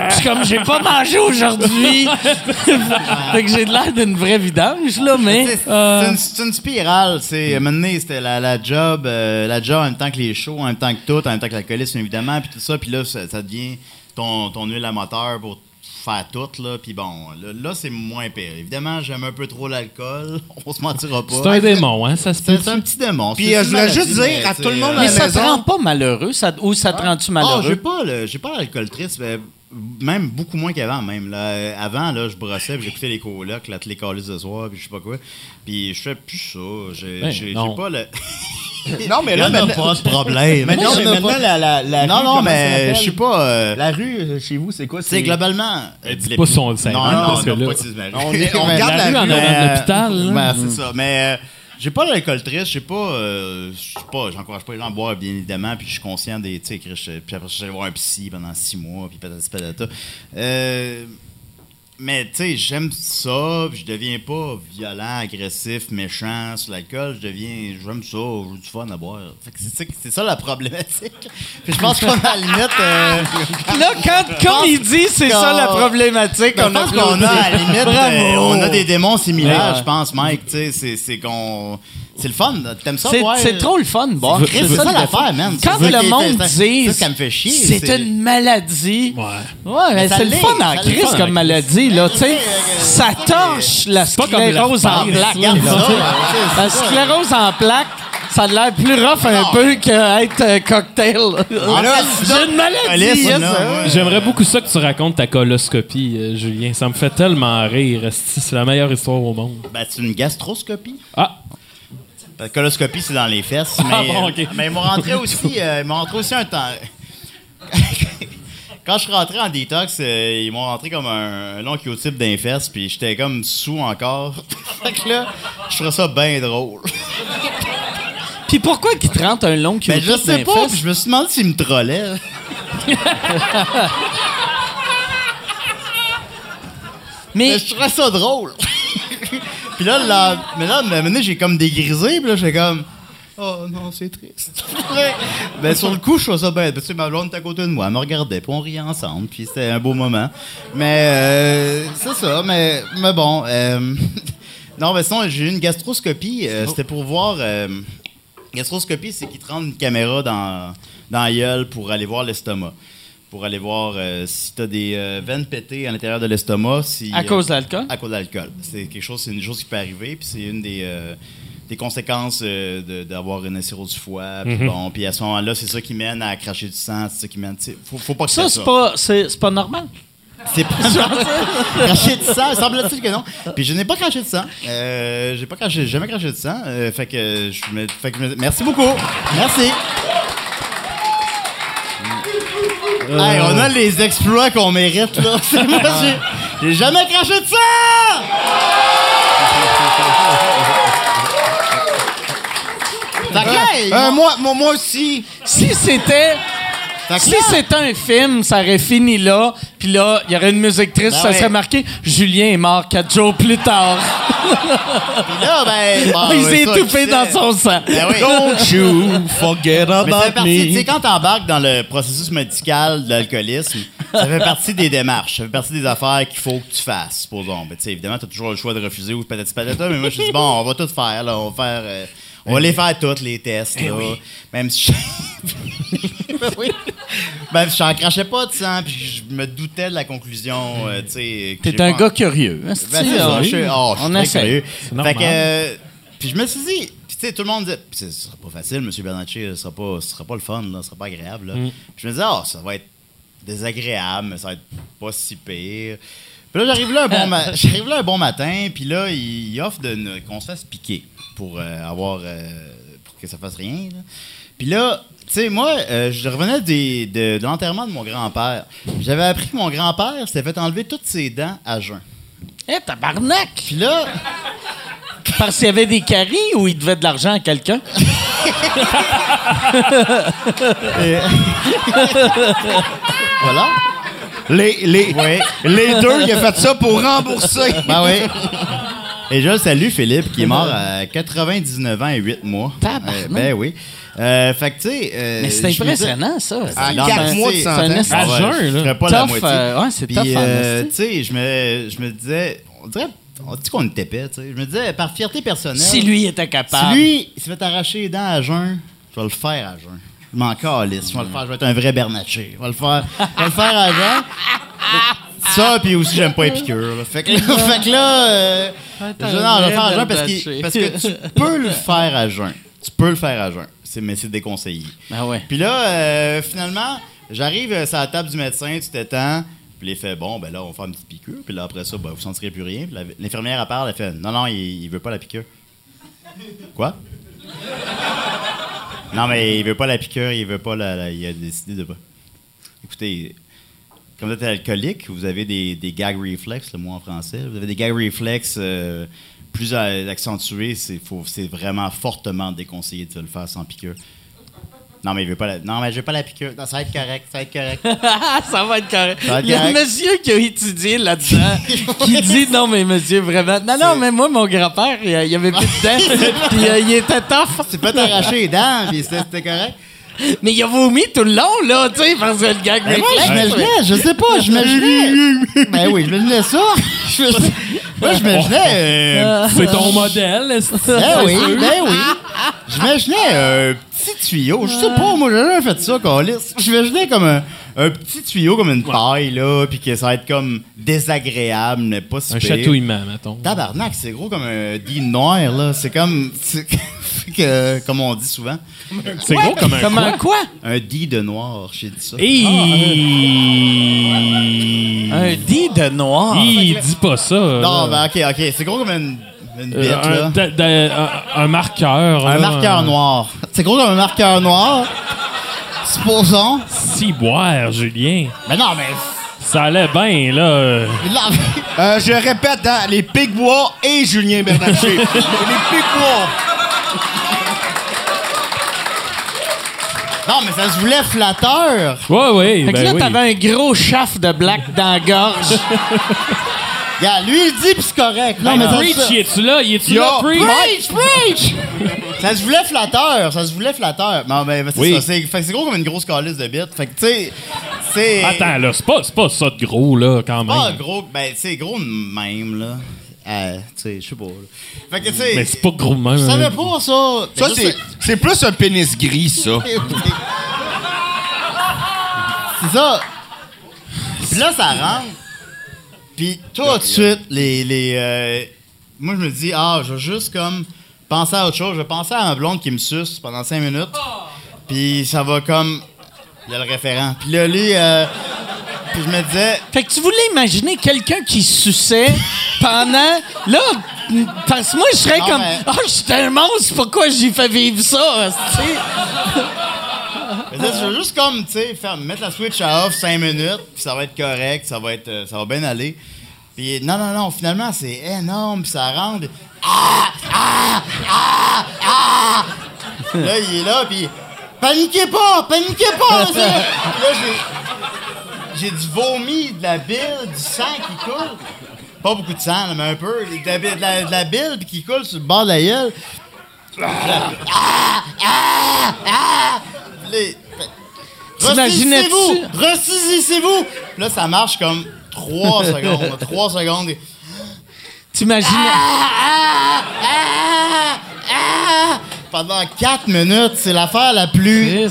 Je suis comme, j'ai pas mangé aujourd'hui. fait que j'ai de l'air d'une vraie vidange, là, mais. C'est euh, c'est une, une spirale. C'est, maintenant, c'était la, la job, euh, la job en même temps que les shows, en même temps que tout, en même temps que l'alcoolisme, évidemment, puis tout ça. Puis là, ça, ça devient ton, ton huile à moteur pour faire tout, là. Puis bon, là, là, c'est moins pire. Évidemment, j'aime un peu trop l'alcool. On se mentira pas. C'est un démon, hein, ça se peut. C'est c'est un petit démon. Puis, euh, je voulais juste dire à tout le monde euh, à mais la ça te rend pas malheureux, ça, ou ça te rend-tu Ah, malheureux? j'ai pas le, j'ai pas l'alcool triste, mais même beaucoup moins qu'avant même. Là. Euh, Avant, là, je brossais, puis j'écoutais les colocs, là, les calices de soir, puis je sais pas quoi. Puis je fais plus ça. J'ai, Ben, non. pas le. Non, mais Il y là, a maintenant- pas de problème. Mais non, mais Il maintenant, pas- la, la, la Non, rue, non, mais je sais pas. euh, La rue euh, chez vous, c'est quoi? c'est globalement. euh, dis les- pas son sein, Non, non, non, là- pas. On, est- on regarde la la, rue en là. ben, c'est ça. Mais euh, j'ai pas l'alcool triste, j'ai pas. euh, je sais pas, j'encourage pas les gens à boire, bien évidemment, puis je suis conscient des. Tu sais, puis après, je suis allé voir un psy pendant six mois, puis patati patata. Euh, mais tu sais, j'aime ça, je deviens pas violent, agressif, méchant sur l'alcool. Je deviens, j'aime ça, j'ai du fun à boire. Fait que c'est ça- la problématique. Puis je pense qu'on a la limite. euh, Là, quand, il dit, c'est ça la problématique. Ben, on applaudit. qu'on a à la limite, euh, on a des démons similaires, Ouais. je pense, Mike. Tu sais, c'est qu'on. C'est le fun. T'aimes ça, C'est, c'est trop le fun, bon. Chris, C'est ça l'affaire, man. Quand C'est ça le monde dit ça qui me fait chier. c'est une maladie. Ouais. Ouais, mais ça c'est le fun en ça crise comme maladie, là. Tu sais, ça torche la sclérose en plaques. Ça, c'est La ça. sclérose en plaques, ça a l'air plus rough un peu qu'être euh, cocktail. Ah, J'ai une maladie. Yes, ouais. J'aimerais beaucoup ça que tu racontes ta coloscopie, euh, Julien. Ça me fait tellement rire. C'est la meilleure histoire au monde. Ben, c'est une gastroscopie. Ah, La coloscopie, c'est dans les fesses. Mais, Ah bon, euh, mais ils m'ont rentré aussi, euh, ils m'ont rentré aussi un temps. Quand je suis rentré en détox, euh, ils m'ont rentré comme un, un long Q-tip d'un fesses, puis j'étais comme sous encore. fait que là, je ferais ça bien drôle. Puis pourquoi qu'ils te rentrent un long cul Ben, je sais pas, puis je me suis demandé s'ils me trollaient. Mais Mais je trouvais ça drôle. Puis là, là, mais là, maintenant, j'ai comme dégrisé, puis là, j'étais comme. Oh non, c'est triste. ben, sur le coup, je trouvais ça bête. Tu sais, ma blonde était à côté de moi, elle me regardait, puis on riait ensemble, puis c'était un beau moment. Mais, euh, c'est ça, mais, mais bon. euh, non, mais sinon, j'ai eu une gastroscopie. euh, C'était pour voir. gastroscopie, c'est qu'ils te rendent une caméra dans, dans la gueule pour aller voir l'estomac. Pour aller voir euh, si tu as des euh, veines pétées à l'intérieur de l'estomac. Si, à euh, cause de l'alcool? à cause de l'alcool. C'est quelque chose, c'est une chose qui peut arriver, puis c'est une des, euh, des conséquences euh, de- d'avoir une cirrhose du foie. Puis bon, puis à ce moment-là, c'est ça qui mène à cracher du sang, c'est ça qui mène. Faut, faut pas que Ça, ça. c'est pas, c'est, c'est pas normal. C'est pas cracher du sang, semble-t-il que non. Puis je n'ai pas craché de sang. Euh, j'ai pas craché, jamais craché de sang. Euh, fait que je me, fait que je me- merci beaucoup. Merci. Hey, on a les exploits qu'on mérite là. C'est moi, j'ai- j'ai jamais craché de sang. Fait que Euh, m'ont- moi, moi, moi aussi. Si c'était. Si c'était un film, ça aurait fini là, puis là, il y aurait une musique triste, Ben ça ouais. serait marqué Julien est mort quatre jours plus tard. Puis là, ben, bon, il s'est étouffé dans son sang. Ben oui. don't you forget Mais ça fait about partie, tu sais, me. quand t'embarques dans le processus médical de l'alcoolisme, ça fait partie des démarches, ça fait partie des affaires qu'il faut que tu fasses, supposons. Ben, tu sais, évidemment, t'as toujours le choix de refuser ou patati patata, mais moi, je suis bon, on va tout faire, là, on va faire... euh, on va les faire toutes, les tests, là. Même si je... Oui. Même si j'en crachais pas de sang, puis je me doutais de la conclusion, euh, tu sais... que T'es un pas- gars curieux. hein, ben, ça, je suis, oh, je suis On très essaie. curieux. Fait que, euh, puis je me suis dit, puis tu sais, tout le monde disait, puis ce sera pas facile, M. Bernatchez, ce sera pas, ce sera pas le fun, là, ce sera pas agréable. là. Puis je me disais, oh, ça va être désagréable, mais ça va être pas si pire. Puis là, j'arrive là un bon, j'arrive là un bon matin, puis là, il, il offre de qu'on se fasse piquer pour euh, avoir, euh, pour que ça fasse rien. là. Puis là, tu sais, moi, euh, je revenais des- de, de l'enterrement de mon grand-père. J'avais appris que mon grand-père s'était fait enlever toutes ses dents à jeun. Eh, tabarnak! Puis là, Parce qu'il y avait des caries ou il devait de l'argent à quelqu'un? voilà. Les, les, Oui. les deux, il a fait ça pour rembourser. Ben oui. Et je le salue, Philippe, qui est mort à 99 ans et 8 mois. Euh, ben oui. Euh, fait que, tu sais. euh, Mais c'est je me disais- impressionnant, ça. En Non, quatre mais mois de c'est- santé. c'est un Ah ouais, je là. ferais pas la Tough, moitié. euh, ouais, c'est Puis, tough en euh, esti. tu sais, je me, je me disais, on dirait, on dit qu'on était épais, tu sais. Je me disais, par fierté personnelle. Si lui était Si capable. lui, il s'est fait arracher les dents à jeun, je vais le faire à jeun. Je m'en calisse. Je vais le faire. Je vais être un vrai Bernatchez. Je vais le faire. Je vais le faire à jeun. Ça, puis aussi, j'aime pas les piqûres. là. Fait que là, fait que là euh, je, non, je vais faire à jeun parce, qu'il- parce que tu peux le faire à jeun. Tu peux le faire à jeun. C'est- Mais c'est déconseillé. Ouais. Puis là, euh, finalement, j'arrive euh, sur la table du médecin, tu t'étends. Puis il fait bon, ben là, on va faire une petite piqûre. Puis là, après ça, ben, vous sentirez plus rien. Puis la- l'infirmière, elle parle, elle fait non, non, il, il veut pas la piqûre. Quoi? non, mais il veut pas la piqûre, il veut pas la. la- il a décidé de pas. Écoutez, comme vous êtes alcoolique, vous avez des, des gag reflex, le mot en français. Vous avez des gag reflex euh, plus accentués. C'est vraiment fortement déconseillé de le faire sans piqûre. Non, mais il veut pas la... Non, mais je veux pas la piqûre. Non, ça va être correct, ça va être correct. ça va être correct. Ça va être Il y a un monsieur qui a étudié là-dedans qui dit non, mais monsieur, vraiment. Non, non, mais moi, mon grand-père, il y avait plus de dents. puis euh, il était tough. tu peux t'arracher les dents, puis c'était correct. Mais il a vomi tout le long, là, tu sais, parce que le gag Ben moi, j'imaginais, je sais pas, j'imaginais. ben oui, j'imaginais ça. Je- Moi, j'imaginais. euh, C'est ton modèle, est-ce que- Ben oui, ben oui. J'imaginais un petit tuyau. Je sais pas, moi, j'ai jamais fait ça, Calis. J'imaginais comme un, un petit tuyau, comme une paille, là, puis que ça va être comme désagréable, mais pas si Un pire. chatouillement, mettons. Tabarnak, c'est gros comme un dit noir, là. C'est comme. c'est que- comme on dit souvent. C'est gros comme un Comment quoi? Un dit de noir, j'ai dit ça. Hey! Un dit de noir. Il dit pas ça. Non, là. ben ok, ok. C'est gros comme une, une Euh, bête, un, là. un- un marqueur. Un là, marqueur noir. C'est gros comme un marqueur noir. Supposons. Si boire, Julien. Mais non, mais. Ça allait bien, là. Euh, je répète, hein, les Pigbois et Julien Bernatchez. les Pigbois. non, mais ça se voulait flatteur. Ouais, ouais. Fait que ben là, oui. t'avais un gros chaf de black dans la gorge. Regarde, lui, il dit, pis c'est correct. Non, mais ça Preach, y es-tu là? Y es-tu Yo, là, Preach? Preach, preach! ça se voulait flatteur, ça se voulait flatteur. Non, mais c'est Oui. ça. C'est, fait que c'est gros comme une grosse calice de bite. Fait que, tu sais, c'est... Attends, là, c'est pas, c'est pas ça de gros, là, quand même. Pas gros, ben, c'est gros de même, là. Euh, tu sais, je sais pas. là. Fait que, tu sais... Mais c'est pas gros de même. Je hein. savais pas ça. Ça, Mais c'est, c'est plus un pénis gris, ça. C'est ça. Puis là, ça rentre. Puis tout de suite, les. les euh, moi, je me dis, ah, je vais juste comme penser à autre chose. Je vais penser à ma blonde qui me suce pendant cinq minutes. Puis ça va comme. Il y a le référent. Puis là, lui. euh, puis je me disais. Fait que tu voulais imaginer quelqu'un qui suçait pendant. Là, parce que moi, je serais Non, comme. mais- Ah, je suis un monstre, pourquoi j'ai fait vivre ça? Je veux juste comme, tu sais, mettre la switch à off 5 minutes, puis ça va être correct, ça va être, euh, ça va bien aller. Puis non, non, non, finalement, c'est énorme, puis ça rentre. Ah! Ah! Ah! Ah! Là, il est là, puis paniquez pas, paniquez pas! là, j'ai, j'ai du vomi, de la bile, du sang qui coule. Pas beaucoup de sang, mais un peu. De la, de de la bile qui coule sur le bord de la gueule. Ah! Ah! Ah! Les- Ressaisissez-vous! Ressaisissez-vous! Là, ça marche comme 3 secondes. 3 secondes. et- T'imagines. Ah! Ah! Ah! Pendant 4 minutes, c'est l'affaire la plus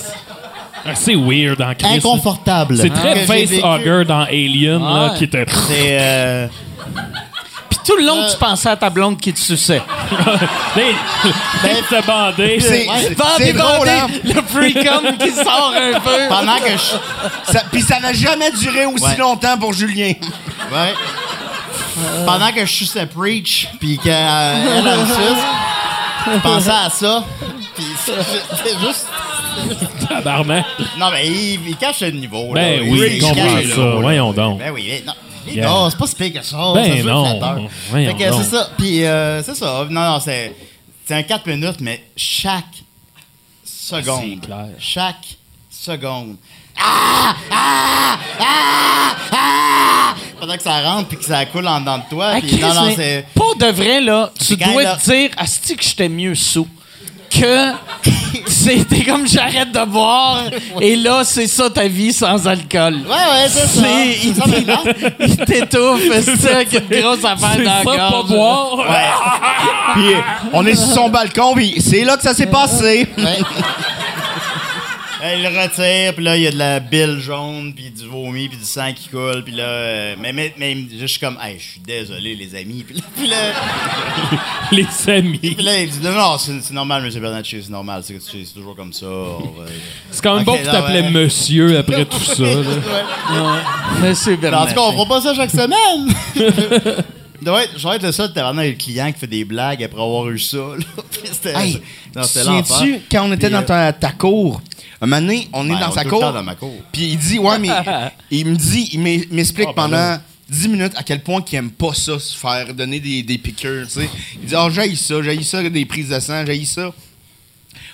Ah, C'est weird en Christ. inconfortable. C'est très facehugger dans Alien, là, qui était. C'est. euh, tout le long, tu pensais à ta blonde qui te suçait. Ben, C'était bandé. C'est, Ouais, c'est- Bandé, c'est drôle, bandé, hein? Le pre-com qui sort un peu. pendant que je. Ça- Puis ça n'a jamais duré aussi Ouais. longtemps pour Julien. Ouais. Pendant que je suçais Preach, puis qu'elle elle me suce, je pensais à ça. Puis c'est c'est juste. Tabarnak. Non, mais il, il cache le niveau. Ben là. oui, Il cache le ça. là. Voyons donc. Ben oui, mais non. Yeah. Non, c'est pas si pire que ça. Ben ça se veut non. flatteur. Voyons Fait que donc. c'est ça. Puis euh, c'est ça. Non, non, c'est, c'est un 4 minutes, mais chaque seconde. Clair. Chaque seconde. Ah! Ah! Ah! Ah! Pendant que ça rentre puis que ça coule en dedans de toi. Ah, puis Chris, non, non, mais c'est. Pour de vrai, là, tu dois te dire, Asti, que j'étais mieux sous. Que c'était comme j'arrête de boire et là, c'est ça ta vie sans alcool. Ouais, ouais, c'est ça. Il, ça maintenant. il t'étouffe, c'est ça, avec une grosse affaire dans pas boire. Puis on est sur son balcon, puis c'est là que ça s'est passé. Ouais. Elle le retire, puis là, il y a de la bile jaune, puis du vomi, puis du sang qui coule, puis là... euh, mais, mais, mais je suis comme, hey, je suis désolé, les amis. Puis là, puis là, Les amis. puis là, il dit, non, non, c'est c'est normal, M. Bernatchez, c'est normal, c'est c'est toujours comme ça. on va- C'est quand même Ok, bon que tu non, t'appelais ouais. monsieur après tout ça. là. Ouais. Monsieur Mais En tout cas, on fera pas ça chaque semaine. Je vais être- je vais être le seul tabarnak avec le client qui fait des blagues après avoir eu ça. là. C'était Hey, non, tu c'était l'enfer. quand on était Puis, dans euh, ta, ta cour, un moment donné, on est Ben, dans on sa est tout le cour, temps dans ma cour. puis il dit, ouais, mais il me dit, il m'e- m'explique Ah, ben pendant là. 10 minutes à quel point qu'il aime pas ça, se faire donner des, des piqûres, tu sais. Il dit, oh, j'ai ça, j'ai ça, des prises de sang, j'ai ça.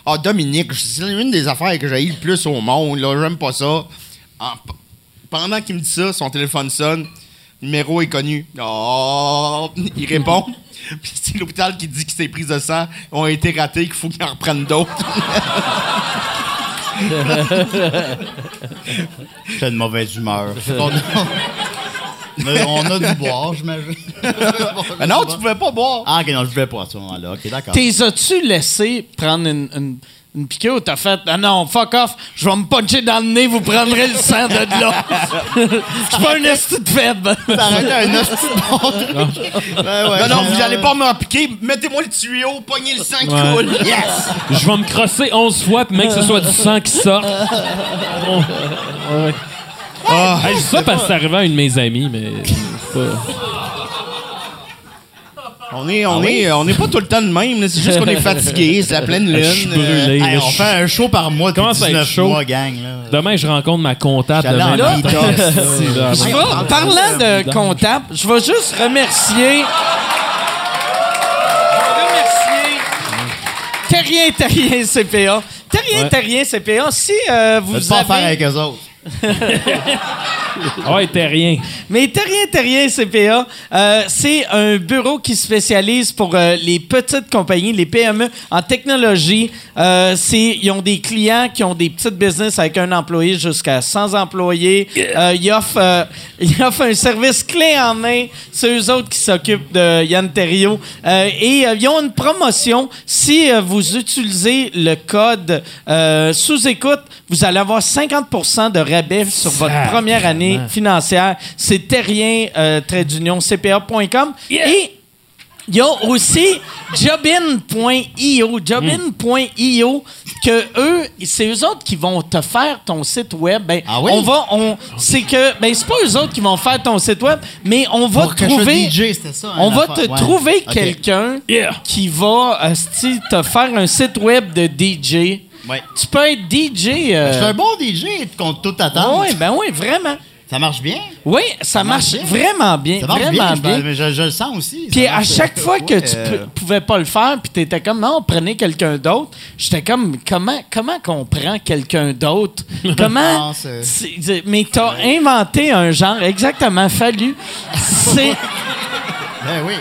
Ah, Dominique, c'est une des affaires que j'ai le plus au monde, là. J'aime pas ça. En- p- pendant qu'il me dit ça, son téléphone sonne. Numéro est connu. Oh, il répond. Puis c'est l'hôpital qui dit que ses prises de sang ont été ratées, qu'il faut qu'il en reprenne d'autres. J'ai une mauvaise humeur. on, a, mais on a dû boire, j'imagine. Mais non, tu pouvais pas boire. Ah, ok, non, je voulais pas à ce moment-là. Ok, d'accord. T'es as-tu laissé prendre une, une, une piqûre ou t'as fait Ah non, fuck off, je vais me puncher dans le nez, vous prendrez le sang de là. Je suis pas un esti de faible. Ça aurait été un hostie de bon truc. Ouais, ouais, non, non, vous allez pas me piquer. Mettez-moi le tuyau, pognez le sang qui Ouais. coule. Yes! Je vais me crosser 11 fois, puis même que ce soit du sang qui sort. On- Ouais. Hey, je dis ça parce que c'est arrivé à une de mes amies, mais. c'est pas- On est, on est, on est pas tout le temps de même, c'est juste qu'on est fatigué, c'est la pleine lune. Je suis euh, brûlé. Hey, là, on je- fait un show par mois être 19 chaud? mois, gang. Là. Demain, je rencontre ma comptable. Demain vais- parlant de comptable, je vais juste remercier. remercier Terrien Terrien CPA. Terrien Ouais. Terrien CPA, si euh, vous Faites pas avez... affaire avec eux autres. Ah Ouais, t'es rien. Mais Terrien Terrien CPA, euh, c'est un bureau qui spécialise pour euh, les petites compagnies, les PME en technologie. Euh, ils ont des clients qui ont des petites business avec un employé jusqu'à 100 employés. Ils, offrent, ils un service clé en main. C'est eux autres qui s'occupent de Yann Terriot. Euh, et ils ont une promotion. Si vous utilisez le code sous-écoute, vous allez avoir 50% de rabais sur votre première année financière. C'est terrien, euh, trait d'union, cpa.com. Et il y a aussi jobin.io. Jobin.io, que eux, c'est eux autres qui vont te faire ton site web. Ben, Ah oui? On va, on, c'est que, ben, c'est pas eux autres qui vont faire ton site web, mais on va Pour trouver. DJ, ça. On va affaire. te Ouais. trouver quelqu'un Yeah. qui va asti, te faire un site web de DJ. Ouais. Tu peux être DJ. euh, Je suis un bon DJ contre toute attente. Oui, ben oui, vraiment. Ça marche bien? Oui, ça, marche, marche bien? vraiment bien. Ça marche vraiment bien. bien. je, mais je, je le sens aussi. Puis à chaque fois que ouais, tu euh, pou- pouvais pas le faire, puis t'étais comme non, prenez quelqu'un d'autre. J'étais comme comment comment qu'on prend quelqu'un d'autre? Comment Non, c'est- c'est- c'est- Mais t'as inventé un genre exactement fallu. C'est Ben oui.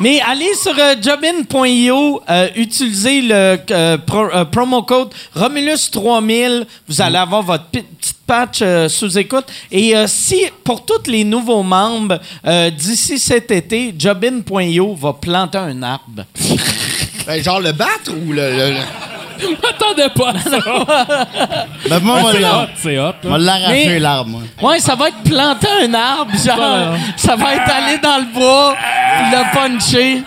Mais allez sur euh, jobin.io, euh, utilisez le euh, pro- promo code Romulus3000. Vous allez avoir votre petite patch sous écoute. Et si, pour tous les nouveaux membres, d'ici cet été, jobin.io va planter un arbre. ben, genre le battre ou le- Je m'attendais pas à ça. Moi, moi, c'est hot, c'est hot. on là. va l'arracher l'arbre, moi. Ouais, ça va être planter un arbre, genre, ça va être aller dans le bois, le puncher.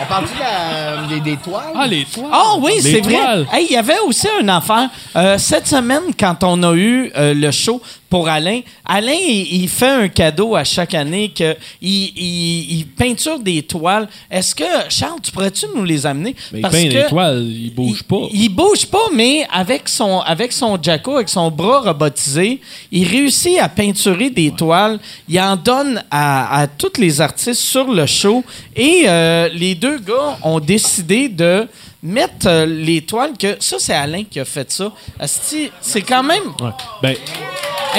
On parle-tu de la- des, des toiles? Ah, les toiles. Ah oui, c'est vrai. Hey, Il y avait aussi une affaire. Euh, cette semaine, quand on a eu euh, le show pour Alain, Alain, il, il fait un cadeau à chaque année que il, il- il peinture des toiles. Est-ce que, Charles, tu pourrais-tu nous les amener? Mais ben, les toiles, ils bougent pas. Il, il bouge pas, mais avec son, avec son Jacko, avec son bras robotisé, il réussit à peinturer des toiles. Il en donne à, à tous les artistes sur le show. Et euh, les deux gars ont décidé de mettre euh, les toiles que... Ça, c'est Alain qui a fait ça. C'est quand même Ouais. Ben,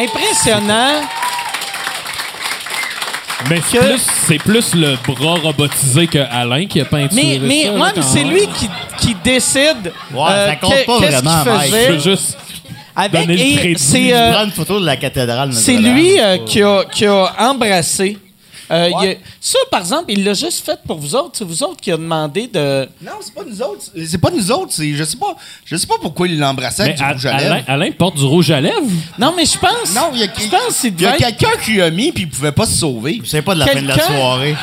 impressionnant. mais c'est Que- plus, c'est plus le bras robotisé que Alain qui a peinturé Mais, mais, ça. ouais, là, mais c'est lui qui, qui décide Ouais, euh, ça compte pas vraiment, Mike. Je veux juste... Avec, donner le crédit. c'est... Je euh, prends une photo de la cathédrale. C'est lui euh, qui, a, qui a embrassé. Euh, a- ça, par exemple, il l'a juste fait pour vous autres. C'est vous autres qui a demandé de. Non, c'est pas nous autres. C'est pas nous autres. c'est- Je sais pas. Je sais pas pourquoi il l'embrassait avec du rouge à Alain, lèvres. Alain porte du rouge à lèvres? Non, mais je pense. Non, il y a, quelqu'un qui l'a mis puis il pouvait pas se sauver. C'est pas de la fin de la soirée.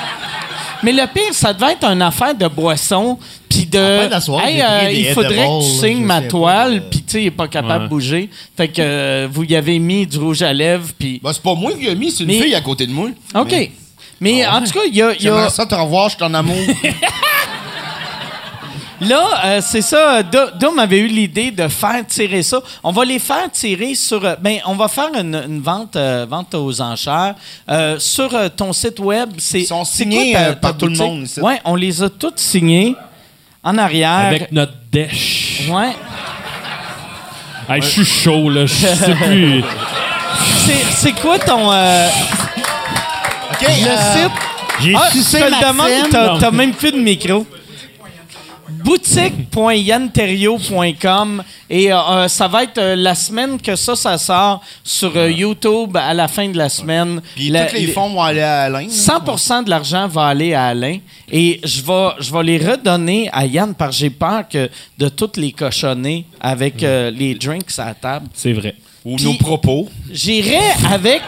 Mais le pire, ça devait être une affaire de boisson. Puis de. La fin de la soirée, Hey, euh, il faudrait que tu je signes ma toile. Puis, tu sais, il est pas capable Ouais. de bouger. Fait que euh, vous y avez mis du rouge à lèvres. Puis. Ben, c'est pas moi qui l'ai mis, c'est une Mais- fille à côté de moi. OK. Mais, en tout cas, il y a. y a- ça te revoir, je suis en amour. Là, euh, c'est ça. Do- Dom avait eu l'idée de faire tirer ça. On va les faire tirer sur. euh, Ben, on va faire une, une vente, euh, vente aux enchères euh, sur euh, ton site web. C'est, Ils sont signés, quoi ta- ta par tout le monde. Ouais, on les a toutes signés en arrière. Avec notre dèche. Ouais. Hey, Je suis chaud, là. Je sais plus. C'est, c'est quoi ton. Le euh, site? J'ai Ah, sucé te le demande, t'as, même plus de micro. Boutique.yanterio.com et euh, euh, ça va être euh, la semaine que ça, ça sort sur euh, YouTube à la fin de la semaine. Puis La- tous les fonds vont aller à Alain. là. 100 de l'argent va aller à Alain et je vais, je vais les redonner à Yann parce que j'ai peur que de toutes les cochonner avec euh, les drinks à la table. C'est vrai. Ou nos propos. J'irai avec.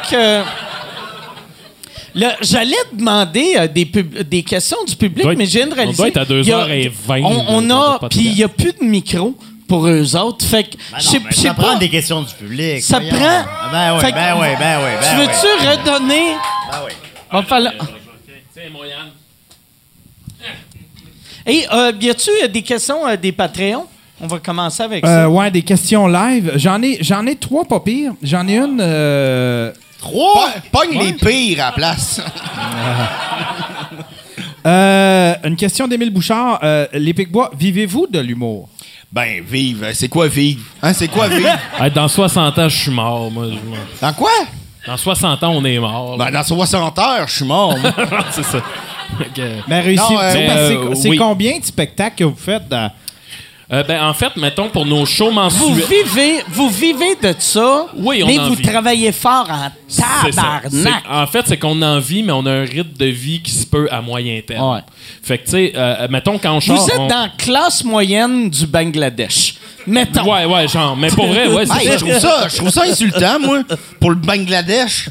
Euh, J'allais demander euh, des, pub- des questions du public, On doit être- mais j'ai de on doit être à il y a- 2h20, On, a. Puis il n'y a plus de micro pour eux autres. Fait que. Ben je non, sais- mais je sais ça pas. prend des questions du public. Ça voyons. prend- Ben oui, Fait que- ben oui, ben oui, ben Tu oui. veux-tu redonner? Ben oui. Va falloir- Tiens, Moyane. Et euh, y a-tu euh, des questions euh, des Patreons? On va commencer avec Euh, ça. ouais, des questions live. J'en ai, j'en ai trois pas pires. J'en ai une. euh, Trois? Pogne les pires à la place. euh, une question d'Émile Bouchard. Euh, les Picbois, vivez-vous de l'humour? ben, vive. C'est quoi vivre? Hein, c'est quoi vivre? Hey, dans 60 ans, je suis mort, moi. Je- Dans quoi? Dans 60 ans, on est mort. là. Ben, dans 60 heures, je suis mort. moi. c'est ça. Fait que, Mais réussi. Non, euh, c'est- euh, oui. combien de spectacles que vous faites dans. Euh, ben, en fait, mettons, pour nos shows Vous mensuels... vivez, vous vivez de ça, Oui, on mais en vous vit. travaillez fort en tabarnak. En fait, c'est qu'on en vit, mais on a un rythme de vie qui se peut à moyen terme. Ouais. Fait que, tu sais, euh, mettons, quand on Vous êtes on- dans la classe moyenne du Bangladesh. Mettons. Ouais, ouais, genre. Mais pour vrai, ouais, c'est Hey, je trouve ça, je trouve ça insultant, moi, pour le Bangladesh.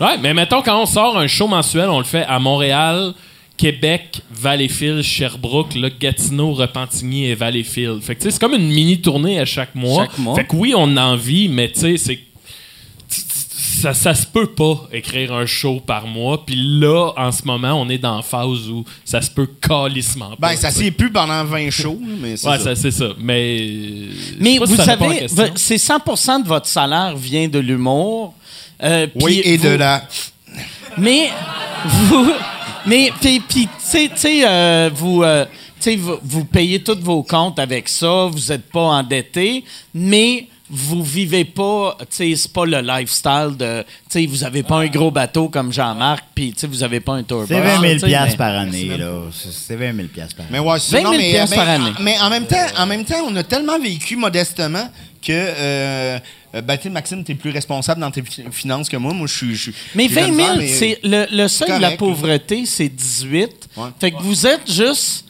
Ouais, mais mettons, quand on sort un show mensuel, on le fait à Montréal, Québec, Valleyfield, Sherbrooke, là, Gatineau, Repentigny et Valleyfield. Fait que, c'est comme une mini-tournée à chaque mois. Chaque mois. Fait que oui, on en vit, mais tu sais, c'est... Ça, ça se peut pas écrire un show par mois. Puis là, en ce moment, on est dans la phase où ça se peut calissement pas. Ben, ça s'est plus pendant 20 shows, mais c'est Ouais, ça. ça, c'est ça. Mais. Mais si vous savez, c'est 100 de votre salaire vient de l'humour. Euh, Oui, et de la... Mais vous, mais puis puis, tu sais, tu sais, euh, vous, euh, vous, vous payez tous vos comptes avec ça. Vous n'êtes pas endetté, mais vous vivez pas, tu sais, c'est pas le lifestyle de, tu sais, vous avez pas un gros bateau comme Jean-Marc, puis tu sais, vous avez pas un tour C'est bus, 20 000 tu sais, piastres mais- par année, là. C'est c'est 20 000 piastres par année. Mais ouais, c'est 20 000 non, mais, piastres mais- par année. Mais en même temps, en même temps, on a tellement vécu modestement que euh, euh, ben, tu Maxime, t'es plus responsable dans tes fi- finances que moi. Moi, je suis. je Mais j'ai de la 20 000, misère, mais- c'est le, le seuil de la pauvreté, c'est 18. Ouais. Fait que vous êtes juste,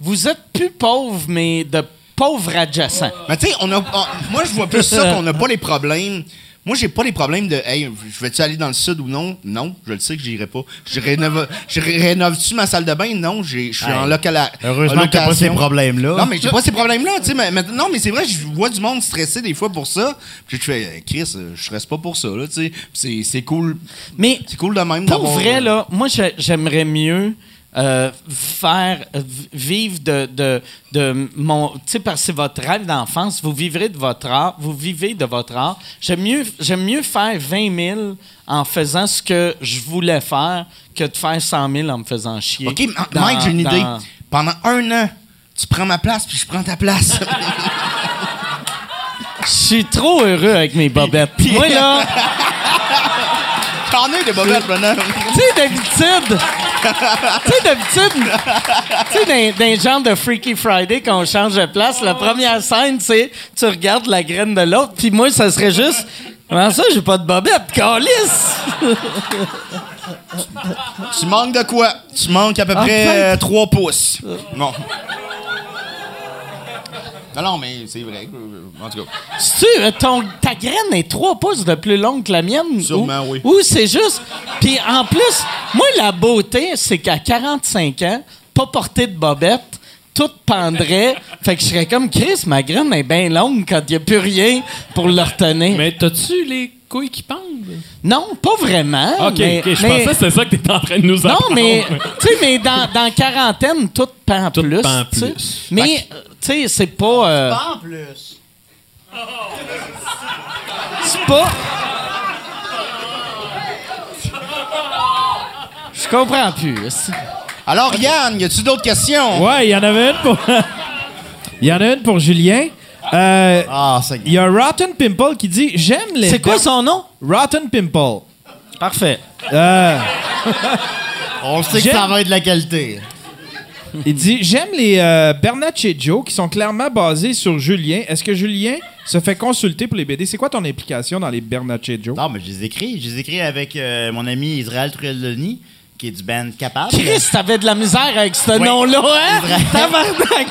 vous êtes plus pauvre, mais de pauvre adjacent. Mais tu sais, on a, on- moi, je vois plus ça qu'on n'a pas les problèmes. Moi, j'ai pas les problèmes de Hey, je vais-tu aller dans le sud ou non? Non, je le sais que j'irai pas. Je rénove, je ré- rénove-tu ma salle de bain? Non, j'ai- je suis Hey, en local. heureusement en que t'as pas ces problèmes-là. Non, mais j'ai pas ces problèmes-là. tu sais, mais- mais- non, mais c'est vrai, je vois du monde stressé des fois pour ça. Puis je fais, Hey, Chris, euh, je stresse pas pour ça. Là, tu sais. Puis c'est, c'est cool. Mais C'est cool de même pour vrai, là, moi, j'ai- j'aimerais mieux euh, faire vivre de, de, de mon. Tu sais, parce que c'est votre rêve d'enfance, vous vivrez de votre art, vous vivez de votre art. J'aime mieux, j'aime mieux faire 20 000 en faisant ce que je voulais faire que de faire 100 000 en me faisant chier. OK, dans- Mike, j'ai une idée. dans- Pendant un an, tu prends ma place, puis je prends ta place. Je suis trop heureux avec mes bobettes. Moi, là, J'en ai des bobettes maintenant. tu sais, d'habitude, tu sais, d'habitude, tu sais, dans, dans les genres de Freaky Friday, quand on change de place, la première scène, c'est tu regardes la graine de l'autre, puis moi, ça serait juste. Comment ça, j'ai pas de bobette, calice? Tu manques de quoi? Tu manques à peu En près fait- 3 pouces. Bon. Non, non, mais c'est vrai. En tout cas. Tu, euh, ton, ta graine est trois pouces de plus longue que la mienne? Sûrement, ou, oui. Ou c'est juste. Puis en plus, moi, la beauté, c'est qu'à 45 ans, pas porter de bobette, tout pendrait. fait que je serais comme Chris, ma graine est bien longue quand il n'y a plus rien pour le retenir. Mais t'as-tu les couilles qui pendent? Non, pas vraiment. Ok, mais, ok, je mais- pensais que c'était ça que t'étais en train de nous Non, apprendre. mais, tu sais, mais dans, dans quarantaine, tout pend Tout plus. pend plus. Mais, tu sais, c'est pas. euh, En plus. c'est pas. Je comprends plus. c'est- Alors, Yann, y a-tu d'autres questions? Ouais, il y en avait une pour. Il y en a une pour Julien. Euh, Ah, ça. Il y a Rotten Pimple qui dit J'aime les. C'est quoi son nom? Rotten Pimple. Parfait. Euh, On sait que ça va être de la qualité. Il dit J'aime les euh, Bernatchez Joe qui sont clairement basés sur Julien. Est-ce que Julien se fait consulter pour les BD C'est quoi ton implication dans les Bernatchez Joe? Non, mais je les écris. Je les écris avec euh, mon ami Israël Truelloni, qui est du band Capable. Chris, t'avais de la misère avec ce Oui. nom-là, hein? Vrai. Tabarnak!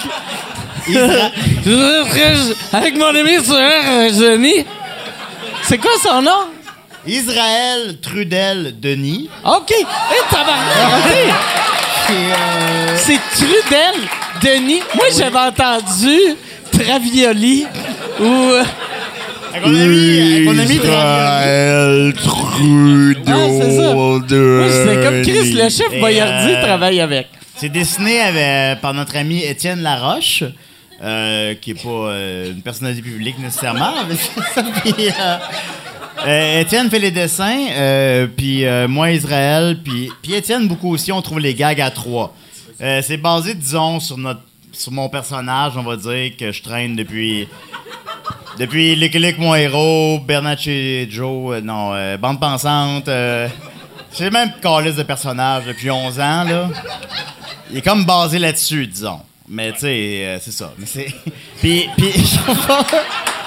Isra- avec mon ami sur Denis. C'est quoi son nom? Israël Trudel Denis. OK. Hé, tabarnak! Euh, C'est Trudel Denis. Moi, j'avais entendu Travioli ou... euh, avec mon ami, avec mon ami Travioli. Israël Trudeau Ah, c'est ça. Moi, c'est comme Chris, le chef Boyardi euh, travaille avec. C'est dessiné avec- par notre ami Étienne Laroche, euh, qui est pas euh, une personnalité publique nécessairement. mais c'est ça. Puis, euh, Étienne fait les dessins, euh, puis euh, moi Israël, puis puis Étienne beaucoup aussi. On trouve les gags à trois. Euh, c'est basé, disons, sur mon personnage, on va dire que je traîne depuis depuis Lick mon héros, Bernatchez Joe, non, bande pensante. j'ai même calice de personnage depuis 11 ans là. Il est comme basé là-dessus, disons. Mais tu sais, c'est ça. Mais c'est. Puis,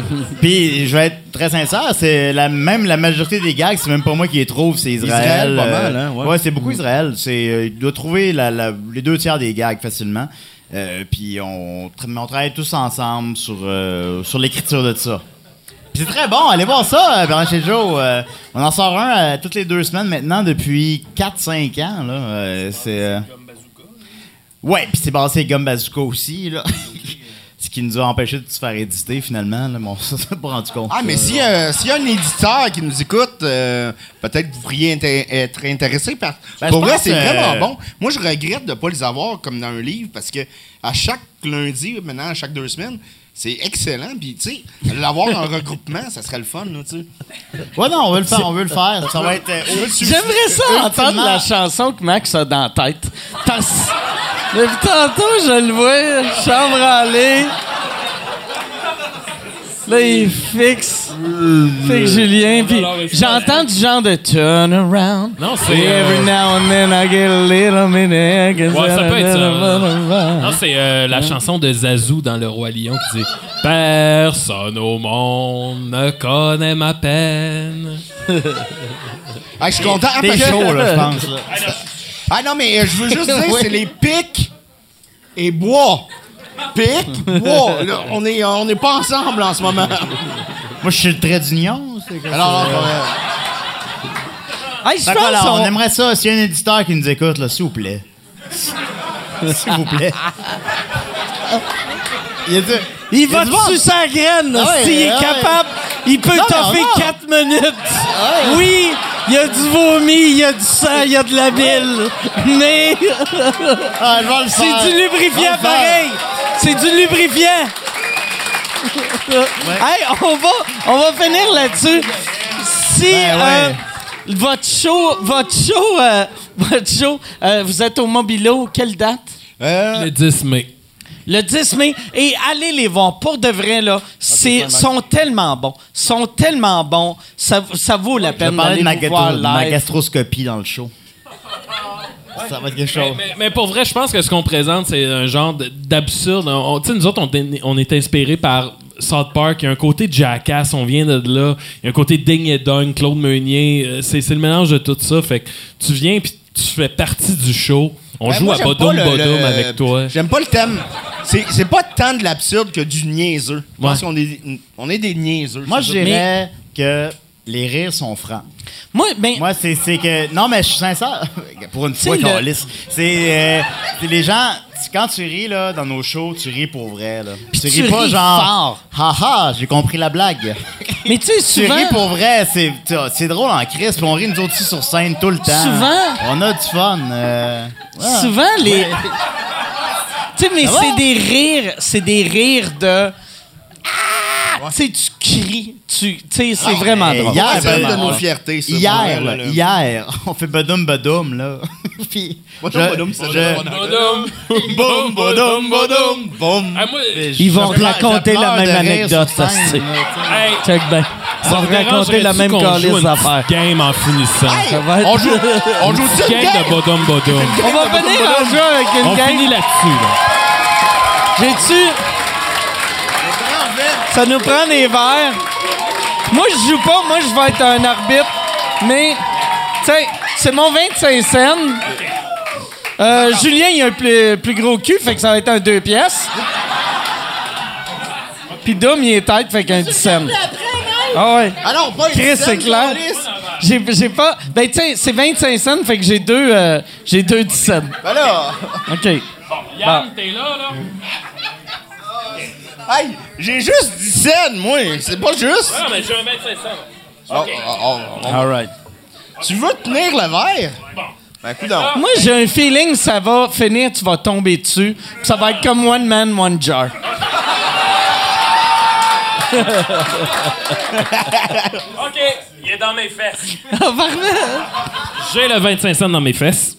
Puis, je vais être très sincère, c'est la, même la majorité des gags, c'est même pas moi qui les trouve, c'est Israël. Israël, pas euh, mal, hein, ouais. c'est beaucoup Israël. C'est, euh, il doit trouver la- la- les deux tiers des gags facilement. Euh, puis, on, tra- on travaille tous ensemble sur, euh, sur l'écriture de ça. Puis c'est très bon, allez voir ça, Bernard chez Joe. On en sort un toutes les deux semaines maintenant depuis 4-5 ans. Là. C'est, Ouais, puis c'est basé Gum Bazooka aussi. Là. Qui nous a empêché de se faire éditer finalement. Là. Bon, ça, pas rendu compte. Ah, mais s'il y, a- s'il y a un éditeur qui nous écoute, euh, peut-être que vous pourriez inté- être intéressé par. Ben, Pour vrai, c'est euh, vraiment bon. Moi, je regrette de ne pas les avoir comme dans un livre parce que à chaque lundi, maintenant, à chaque deux semaines, c'est excellent. Puis, tu sais, l'avoir en regroupement, ça serait le fun, là, tu sais. Ouais, non, on veut le faire, on veut le faire. Ça va être. euh, J'aimerais ça entendre la chanson que Max a dans la tête. Parce- Depuis tantôt, je le vois, chambre allée. Là, il fixe. Fixe Julien, puis j'entends du genre de turn around. Non, c'est, Every euh, now and then I get a little minute. Ouais, ça peut être ça. Non, c'est euh, la chanson de Zazou dans Le Roi Lion qui dit Personne au monde ne connaît ma peine. Ah, je suis content. Ah, chaud, là, je pense. Ah non, mais euh, je veux juste dire, c'est les pics et bois. Bois. Là, on n'est on est pas ensemble en ce moment. Moi, je suis le trait d'union. Alors, ça? euh, Hey, pense voilà, on aimerait ça. S'il y a un éditeur qui nous écoute, là, s'il vous plaît. S'il vous plaît. Il du- va dessus sa graine. Ah ouais, est ah ouais. capable, il peut toffer non, non. 4 minutes. ouais. Oui, il y a du vomi, il y a du sang, il y a de la bile. Mais Ah, c'est faire. du lubrifiant pareil. C'est du lubrifiant. Hey, on va, on va finir là-dessus. Si Ben ouais. euh, votre show, votre show, euh, votre show, euh, vous êtes au Mobilo, quelle date? euh, Le 10 mai. Le 10 mai. Et allez les voir. Pour de vrai, là, c'est, sont tellement bons. sont tellement bons. Ça, ça vaut la Je vais peine d'aller voir de ma live. gastroscopie dans le show. Ça va être quelque chose. Mais, mais pour vrai, je pense que ce qu'on présente, c'est un genre de- d'absurde. On- Tu sais, nous autres, on, est- on est inspirés par South Park. Il y a un côté Jackass, on vient de là. Il y a un côté Ding et Dong, Claude Meunier. Euh, C'est c'est le mélange de tout ça. Fait que tu viens puis tu fais partie du show. On ben, joue moi, à Bodum Bodum avec toi. J'aime pas le thème. C'est c'est pas tant de l'absurde que du niaiseux. Je pense Ouais. qu'on est, on est des niaiseux. Moi, je dirais que les rires sont francs. Moi, ben, Moi, c'est que. Non, mais je suis sincère. Pour une fois Tu qu'on le- lisse. C'est. euh, c'est les gens. Quand tu ris là, dans nos shows, tu ris pour vrai. Là. tu tu ris pas ris genre. Haha, j'ai compris la blague. mais tu sais, tu souvent, ris pour vrai. C'est c'est drôle en crise. puis on rit nous autres aussi sur scène tout le temps. Souvent. On a du fun. euh, ouais. souvent les. tu sais, mais c'est des rires, c'est des rires de. Ah! tu sais, tu cries. Tu tu sais, c'est vraiment hey, drôle. hier, C'est une de on- nos fiertés, ça. Hier, hier, on fait badum badum, là. Puis, Badum, je- badum, ça Badum, Boum, badum, badum, boum. Ah, Ils vont raconter la même anecdote, hey, Check bien. Ils vont raconter la même calice d'affaires. game en finissant? Ça va être- On joue, on joue une Game de Bodum Bodum. On va finir en jeu avec une On game. finit là-dessus, là. J'ai-tu. Ça nous prend des verres. Moi, je joue pas. Moi, je vais être un arbitre. Mais, tu sais, c'est mon 25 cents. Euh, Julien, il a un plus, plus gros cul, fait que ça va être un 2 pièces. Puis Dom, il est tête, fait qu'un 10 cents. Ah ouais. Ah non, pas une Chris, c'est clair. J'ai, j'ai pas. Ben, tu sais, c'est 25 cents, fait que j'ai deux, euh, j'ai deux 10 cents. Ben là, OK. Yann, t'es là, là? Hey, j'ai juste 10 cents, moi. C'est pas juste. Non, mais j'ai un 25 cents. Oh, oh, oh, oh. All right. Tu veux tenir le verre? Ben, coup donc. Moi, j'ai un feeling que ça va finir, tu vas tomber dessus. Ça va être comme One Man, One Jar. OK, il est dans mes fesses. Parfait. J'ai le 25 cents dans mes fesses.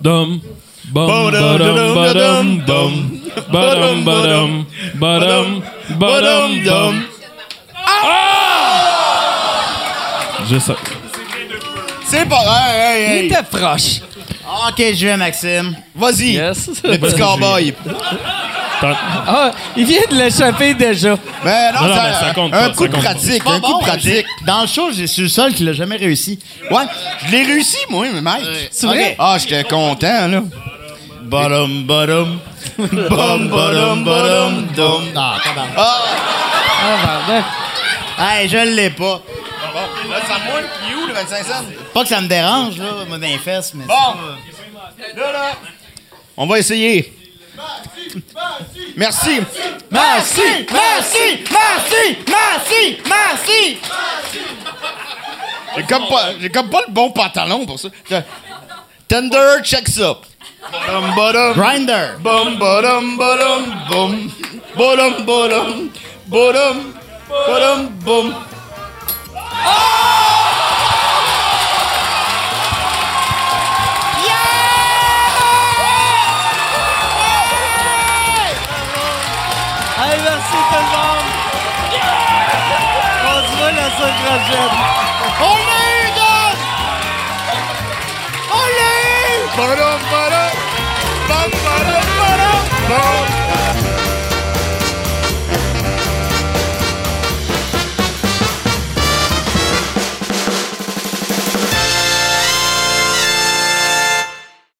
Dum. Bum, badum, badum, dum. Badum, badum, badum, badum, dum. Ah! J'ai ça. C'est pas. Hey, hey, Il était proche. OK, je vais, Maxime. Vas-y. Yes. Le petit cowboy. Ah, il vient de l'échapper déjà. Ben non, Non, non, c'est mais ça un- compte un pas, coup ça compte pratique. Pas Un coup bon, pratique. Dans le show, je suis le seul qui l'a jamais réussi. Ouais, je l'ai réussi, moi, mais Mike. C'est vrai? Ah, j'étais content, là. Badum, badum. Bum, badum, badum, dum. Ah, tabarnak. Ah, pardon. Hey, je l'ai pas. Bon, là, ça où, le 25 cents? Pas que ça me dérange, là, moi, dans les fesses, mais... Bon. Là, là. On va essayer. Merci. Merci! Merci! Merci! Merci! Merci! J'ai comme pas, j'ai comme pas le bon pantalon pour ça. Tender, check ça. Bum, badum. Grinder! Bum, badum, badum, bum. Badum, badum. Badum, badum, bum. Hey, merci tout le monde. On se voit la semaine prochaine. On l'a eu, Doc! On l'a eu! Badum, badum. Bum, badum, badum, bum.